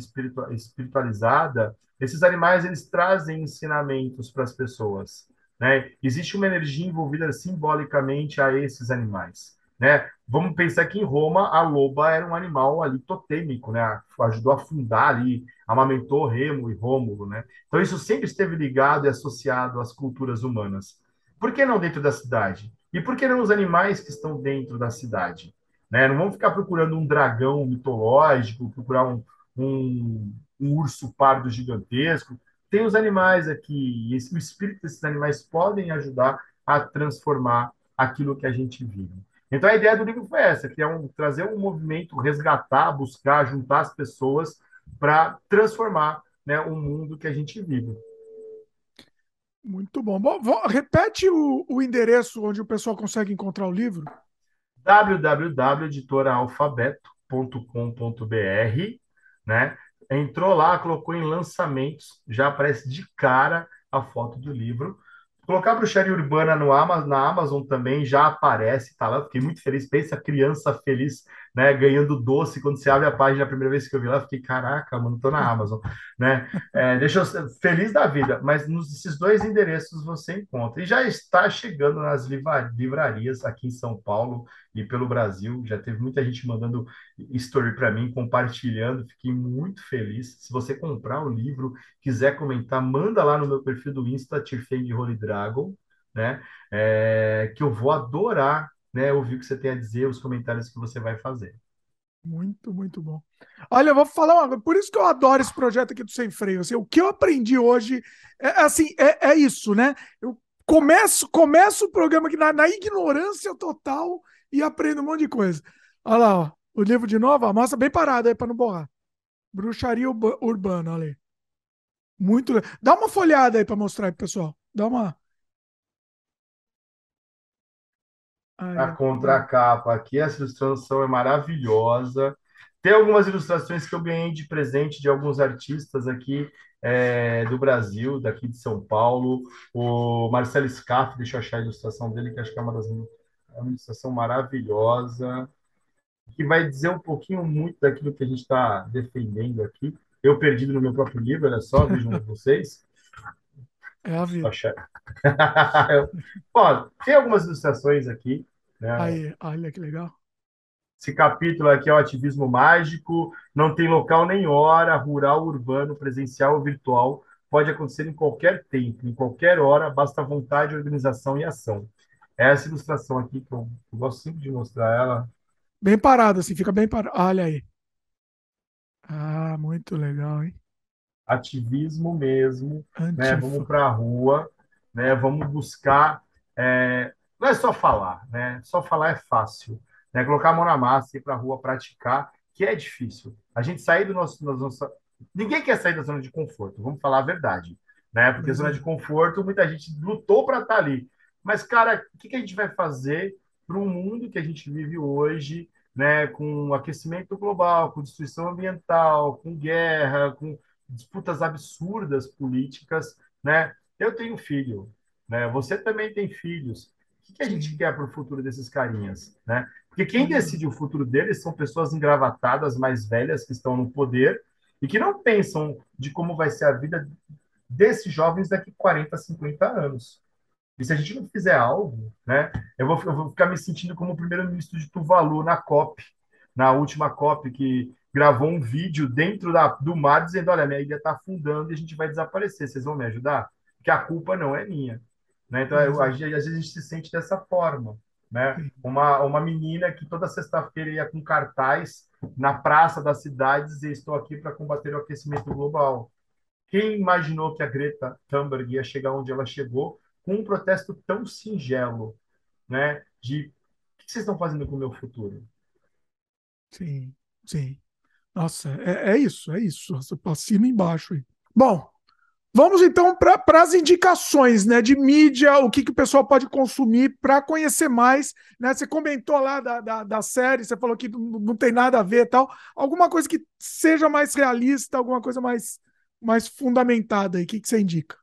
espiritualizada, esses animais eles trazem ensinamentos para as pessoas. Né? Existe uma energia envolvida simbolicamente a esses animais. Né? Vamos pensar que em Roma a loba era um animal ali totêmico, né? Ajudou a fundar ali, amamentou Remo e Rômulo, né? Então isso sempre esteve ligado e associado às culturas humanas. Por que não dentro da cidade? E por que não os animais que estão dentro da cidade? Né? Não vamos ficar procurando um dragão mitológico, procurar um, um, um urso pardo gigantesco. Tem os animais aqui, e esse, o espírito desses animais podem ajudar a transformar aquilo que a gente vive. Então a ideia do livro foi essa, que é um, trazer um movimento, resgatar, buscar, juntar as pessoas para transformar né, o mundo que a gente vive. Muito bom. bom repete o, o endereço onde o pessoal consegue encontrar o livro www.editoraalfabeto.com.br, né? Entrou lá, colocou em lançamentos, já aparece de cara a foto do livro. Colocar bruxaria urbana no Amazon, na Amazon também já aparece, tá lá. Fiquei muito feliz. Pensa criança feliz, né? Ganhando doce quando você abre a página a primeira vez que eu vi lá, fiquei, caraca, mano, tô na Amazon, né? É, deixa eu feliz da vida, mas nesses dois endereços você encontra. E já está chegando nas livrarias aqui em São Paulo e pelo Brasil. Já teve muita gente mandando story para mim, compartilhando. Fiquei muito feliz. Se você comprar o livro, quiser comentar, manda lá no meu perfil do Insta, Tifeng Holy Dragon, né? É, que eu vou adorar né, ouvir o que você tem a dizer, os comentários que você vai fazer. Muito, muito bom. Olha, eu vou falar uma coisa, por isso que eu adoro esse projeto aqui do Sem Freio. Assim, o que eu aprendi hoje é assim, é, é isso, né? Eu começo, começo o programa aqui na, na ignorância total e aprendo um monte de coisa. Olha lá, ó, o livro de novo, ó, mostra bem parado aí para não borrar. Bruxaria Urbana, olha aí. Muito legal. Dá uma folhada aí para mostrar aí, pessoal. Dá uma. A contracapa aqui, essa ilustração é maravilhosa. Tem algumas ilustrações que eu ganhei de presente de alguns artistas aqui é, do Brasil, daqui de São Paulo. O Marcelo Scaff, deixa eu achar a ilustração dele, que acho que é uma das é uma ilustração maravilhosa, que vai dizer um pouquinho muito daquilo que a gente está defendendo aqui. Eu perdido no meu próprio livro, olha só, vejam vocês. É a vida. Bom, tem algumas ilustrações aqui. Né? Aí, olha que legal. Esse capítulo aqui é o ativismo mágico, não tem local nem hora, rural, urbano, presencial ou virtual, pode acontecer em qualquer tempo, em qualquer hora, basta vontade, organização e ação. Essa ilustração aqui, que eu, eu gosto sempre de mostrar ela. Bem parada, assim, fica bem parado. Olha aí. Ah, muito legal, hein? Ativismo mesmo, né? Vamos para a rua, né? Vamos buscar. É... Não é só falar, né? Só falar é fácil. Né? Colocar a mão na massa, ir para a rua praticar, que é difícil. A gente sair do nosso, da nossa. Ninguém quer sair da zona de conforto, vamos falar a verdade. Né? Porque uhum. zona de conforto, muita gente lutou para estar tá ali. Mas, cara, o que, que a gente vai fazer para o mundo que a gente vive hoje, né, com aquecimento global, com destruição ambiental, com guerra, com disputas absurdas políticas, né? Eu tenho filho, né? Você também tem filhos. O que, a gente quer para o futuro desses carinhas, né? Porque quem decide o futuro deles são pessoas engravatadas, mais velhas, que estão no poder e que não pensam de como vai ser a vida desses jovens daqui 40, 50 anos. E se a gente não fizer algo, né, eu vou, eu vou ficar me sentindo como o primeiro-ministro de Tuvalu na COP, na última COP, que gravou um vídeo dentro da, do mar dizendo: Olha, minha ilha está afundando e a gente vai desaparecer, vocês vão me ajudar? Porque a culpa não é minha. Né? Então, eu, às vezes a gente se sente dessa forma. Né? Uma, uma menina que toda sexta-feira ia com cartaz na praça das cidades e estou aqui para combater o aquecimento global. Quem imaginou que a Greta Thunberg ia chegar onde ela chegou com um protesto tão singelo, né? De o que vocês estão fazendo com o meu futuro? Sim, sim. Nossa, é, é isso, é isso. Assina embaixo aí. Bom, Vamos então para as indicações né, de mídia, o que, que o pessoal pode consumir para conhecer mais. Né? Você comentou lá da, da, da série, você falou que não, tem nada a ver tal. Alguma coisa que seja mais realista, alguma coisa mais, mais fundamentada aí, o que, que você indica?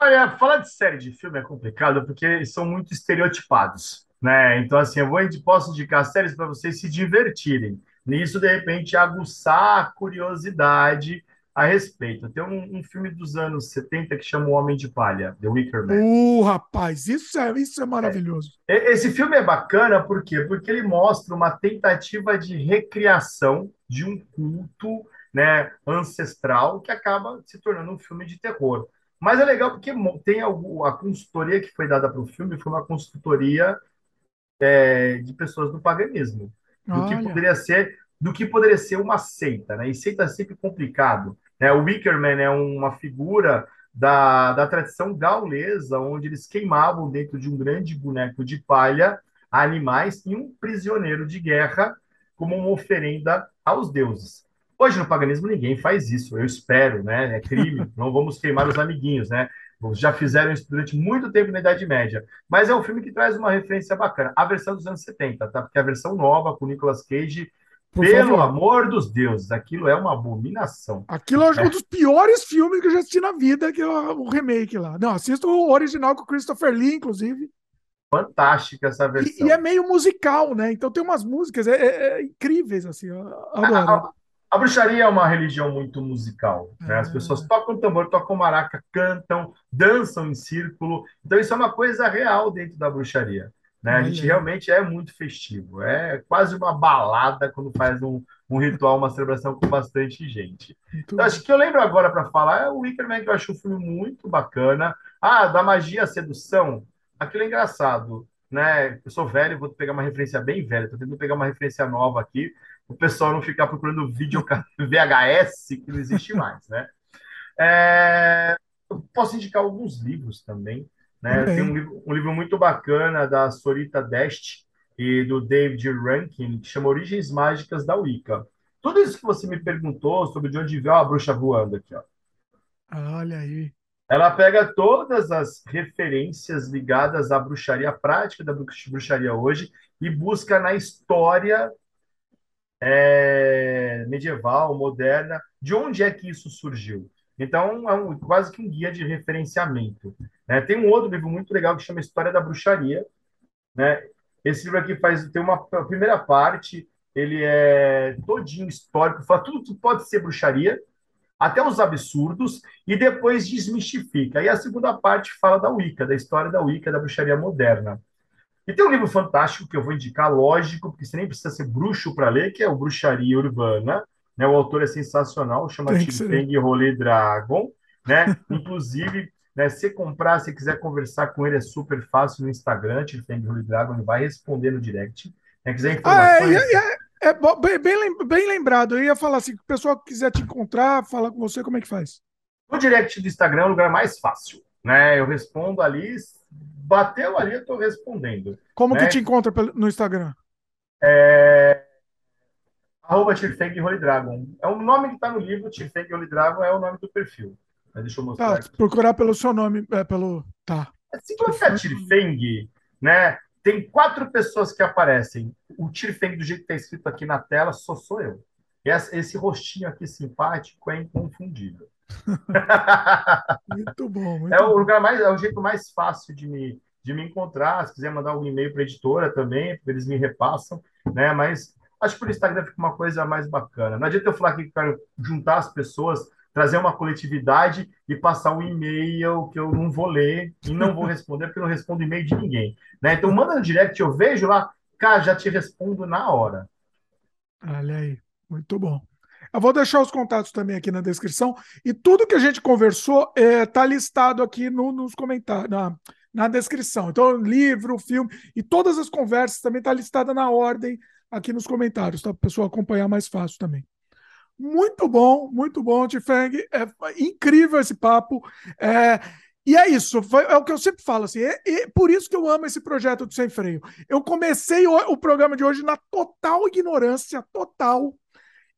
Olha, falar de série de filme é complicado porque são muito estereotipados. Né? Então, assim, eu vou, posso indicar séries para vocês se divertirem. Nisso, de repente, aguçar a curiosidade a respeito. Tem um, um, filme dos anos 70 que chama O Homem de Palha, The Wicker Man. Uh, rapaz, isso é, isso é maravilhoso. É. Esse filme é bacana por quê? Porque ele mostra uma tentativa de recriação de um culto né, ancestral que acaba se tornando um filme de terror. Mas é legal porque tem a, a consultoria que foi dada para o filme foi uma consultoria é, de pessoas do paganismo. Do Olha. que poderia ser do que poderia ser uma seita, né? E seita é sempre complicado. Né? O Wickerman é uma figura da, da tradição gaulesa, onde eles queimavam dentro de um grande boneco de palha animais e um prisioneiro de guerra como uma oferenda aos deuses. Hoje no paganismo ninguém faz isso, eu espero, né? É crime, não vamos queimar os amiguinhos, né? Já fizeram isso durante muito tempo na Idade Média. Mas é um filme que traz uma referência bacana. A versão dos anos 70, tá? Porque a versão nova, com Nicolas Cage, por Pelo favor. amor dos deuses, aquilo é uma abominação. Aquilo é um dos piores filmes que eu já assisti na vida, que é o remake lá. Não, assisto o original com o Christopher Lee, inclusive. Fantástica essa versão. E, e é meio musical, né? Então tem umas músicas é, é, é incríveis, assim. A, a, a, bruxaria é uma religião muito musical. Né? As é. pessoas tocam tambor, tocam maraca, cantam, dançam em círculo. Então isso é uma coisa real dentro da bruxaria. Né? A gente realmente é muito festivo. É quase uma balada quando faz um, um ritual, uma celebração com bastante gente. Então, acho que eu lembro agora para falar é o Wickerman, que eu acho um filme muito bacana. Ah, da magia à sedução. Aquilo é engraçado. Né? Eu sou velho, vou pegar uma referência bem velha. Estou tentando pegar uma referência nova aqui. O pessoal não ficar procurando vídeo VHS, que não existe mais. Né? É... Eu posso indicar alguns livros também. Né? Tem um livro, um livro, muito bacana da Sorita Dest e do David Rankin, que chama Origens Mágicas da Wicca. Tudo isso que você me perguntou sobre de onde veio a bruxa voando aqui, ó. Olha aí. Ela pega todas as referências ligadas à bruxaria, prática da bruxaria hoje, e busca na história é, medieval, moderna, de onde é que isso surgiu. Então, é um, quase que um guia de referenciamento. Né? Tem um outro livro muito legal que chama História da Bruxaria. Né? Esse livro aqui faz tem uma primeira parte, ele é todinho histórico, fala tudo que pode ser bruxaria, até os absurdos, e depois desmistifica. E a segunda parte fala da Wicca, da história da Wicca, da bruxaria moderna. E tem um livro fantástico que eu vou indicar, lógico, porque você nem precisa ser bruxo para ler, que é o Bruxaria Urbana. Né? O autor é sensacional, chama Tifeng Rolê Dragon. Né? Inclusive, né? Se comprar, se quiser conversar com ele, é super fácil no Instagram, Tifeng Rolê Dragon, ele vai responder no direct. Se quiser informações... Ah, é, é, é, bem, bem lembrado. Eu ia falar assim, se o pessoal quiser te encontrar, falar com você, como é que faz? No direct do Instagram é o lugar mais fácil. Né? Eu respondo ali, bateu ali, eu estou respondendo. Como né? que te encontra no Instagram? É... Arroba Tirfeng Holy Dragon. É o nome que está no livro, Tirfeng Holy Dragon é o nome do perfil. Mas deixa eu mostrar. Tá, procurar pelo seu nome, é, pelo. Tá. Se você é Tirfeng, né? Tem quatro pessoas que aparecem. O Tirfeng, do jeito que está escrito aqui na tela, só sou eu. Esse, esse rostinho aqui simpático é inconfundível. muito bom. Muito é o lugar mais, é o jeito mais fácil de me, de me encontrar. Se quiser mandar um e-mail para a editora também, eles me repassam, né? Mas acho que por Instagram fica uma coisa mais bacana. Não adianta eu falar que quero juntar as pessoas trazer uma coletividade e passar um e-mail que eu não vou ler e não vou responder, porque eu não respondo e-mail de ninguém. Né? Então, manda no direct, eu vejo lá, cara, já te respondo na hora. Olha aí, muito bom. Eu vou deixar os contatos também aqui na descrição. E tudo que a gente conversou está é, tá listado aqui no, nos comentários, na, na descrição. Então, livro, filme e todas as conversas também está listada na ordem aqui nos comentários, tá? Para o pessoal acompanhar mais fácil também. Muito bom, muito bom, Tifeng. É incrível esse papo. É, e é isso, foi, é o que eu sempre falo, assim, é, é, por isso que eu amo esse projeto do Sem Freio. Eu comecei o, o programa de hoje na total ignorância, total,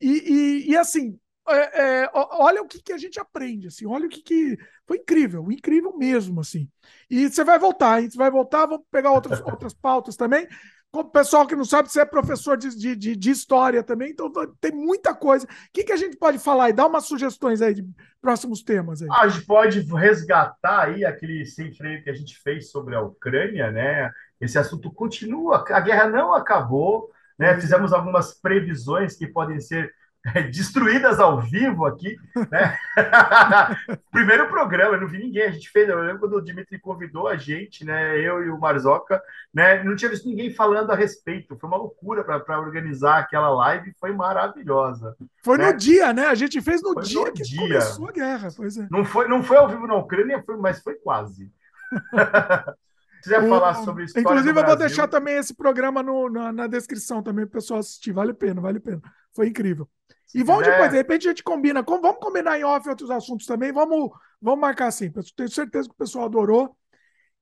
e, e, e assim, é, é, olha o que, que a gente aprende, assim, olha o que, que foi incrível, incrível mesmo, assim. E você vai voltar, hein? Você vai voltar, vamos pegar outras, outras pautas também. Como o pessoal que não sabe, você é professor de, de, de, história também, então tem muita coisa. O que, que a gente pode falar e dar umas sugestões aí de próximos temas? Aí? A gente pode resgatar aí aquele sem freio que a gente fez sobre a Ucrânia, né? Esse assunto continua, a guerra não acabou, né? Fizemos algumas previsões que podem ser destruídas ao vivo aqui, né? Primeiro programa, eu não vi ninguém, a gente fez, eu lembro quando o Dimitri convidou a gente, né? Eu e o Marzoca, né? Não tinha visto ninguém falando a respeito, foi uma loucura para organizar aquela live, foi maravilhosa. Foi né? no dia, né? A gente fez no foi dia no que dia. começou a guerra, pois é. Não foi, não foi ao vivo na Ucrânia, foi, mas foi quase. quiser o, falar sobre história Inclusive, eu vou deixar também esse programa no, na, na descrição também para o pessoal assistir. Vale a pena, vale a pena. Foi incrível. E vamos depois, de repente a gente combina. Vamos combinar em off outros assuntos também. Vamos, vamos marcar assim. Tenho certeza que o pessoal adorou.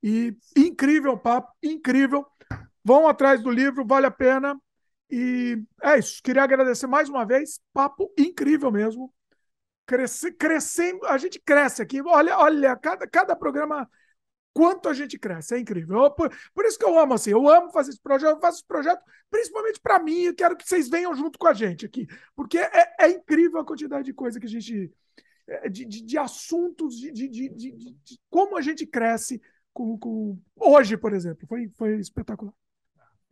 E incrível papo, incrível. Vão atrás do livro, vale a pena. E é isso. Queria agradecer mais uma vez. Papo incrível mesmo. Cresce, crescendo, a gente cresce aqui. Olha, olha, cada, cada programa quanto a gente cresce. É incrível. Eu, por, por, isso que eu amo assim. Eu amo fazer esse projeto. Eu faço esse projeto principalmente para mim. Eu quero que vocês venham junto com a gente aqui, porque é, é incrível a quantidade de coisa que a gente. É, de, de, de assuntos, de, de, como a gente cresce com, com... hoje, por exemplo. Foi, foi espetacular.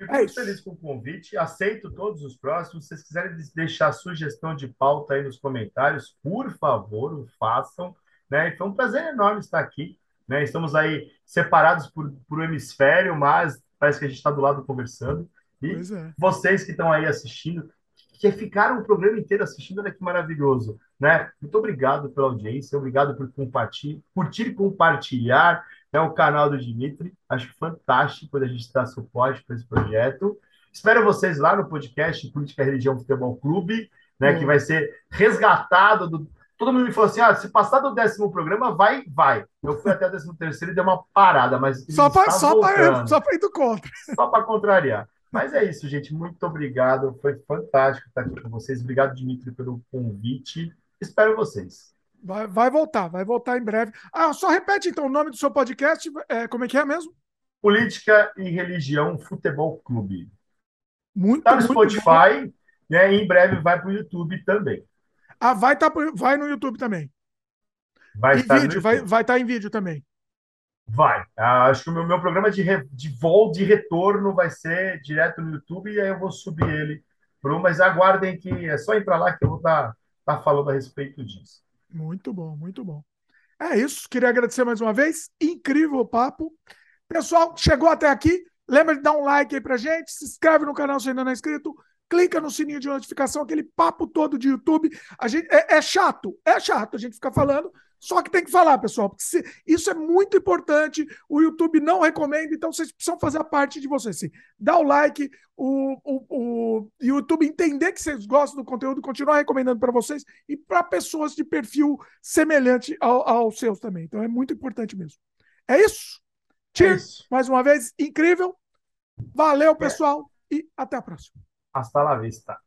Fico é muito isso. feliz com o convite. Aceito todos os próximos. Se vocês quiserem deixar sugestão de pauta aí nos comentários, por favor, o façam. Né? Foi um prazer enorme estar aqui. Né? Estamos aí separados por, por hemisfério, mas parece que a gente está do lado conversando. E é. vocês que estão aí assistindo, que ficaram o programa inteiro assistindo, olha que maravilhoso. Né? Muito obrigado pela audiência, obrigado por compartilhar, curtir e compartilhar né, o canal do Dimitri. Acho fantástico quando a gente dá suporte para esse projeto. Espero vocês lá no podcast Política, Religião, Futebol Clube, né, que vai ser resgatado do, todo mundo me falou assim: ah, se passar do décimo programa, vai, vai. Eu fui até o décimo terceiro e dei uma parada, mas. Só para só para só ir do contra. Só para contrariar. Mas é isso, gente. Muito obrigado. Foi fantástico estar aqui com vocês. Obrigado, Dimitri, pelo convite. Espero vocês. Vai, vai voltar, vai voltar em breve. Ah, só repete então o nome do seu podcast. É, como é que é mesmo? Política e Religião Futebol Clube. Muito, tá no Spotify, né? E em breve vai para o YouTube também. Ah, vai, tá, vai no YouTube também. Vai em estar vídeo, vai estar vai tá em vídeo também. Vai. Ah, acho que o meu, meu programa de, re, de voo de retorno vai ser direto no YouTube e aí eu vou subir ele pro, mas aguardem que é só para lá que eu vou estar tá, tá falando a respeito disso. Muito bom, muito bom. É isso. Queria agradecer mais uma vez. Incrível o papo. Pessoal, chegou até aqui. Lembra de dar um like aí pra gente, se inscreve no canal se ainda não é inscrito, clica no sininho de notificação, aquele papo todo de YouTube. A gente, é, é chato, é chato a gente ficar falando, só que tem que falar, pessoal, porque se, isso é muito importante. O YouTube não recomenda, então vocês precisam fazer a parte de vocês. Sim. Dá o like, o, o, o YouTube entender que vocês gostam do conteúdo, continuar recomendando para vocês e para pessoas de perfil semelhante ao, ao seus também. Então é muito importante mesmo. É isso? Cheers! É isso. Mais uma vez, incrível. Valeu, pessoal, é. e até a próxima. Hasta la vista.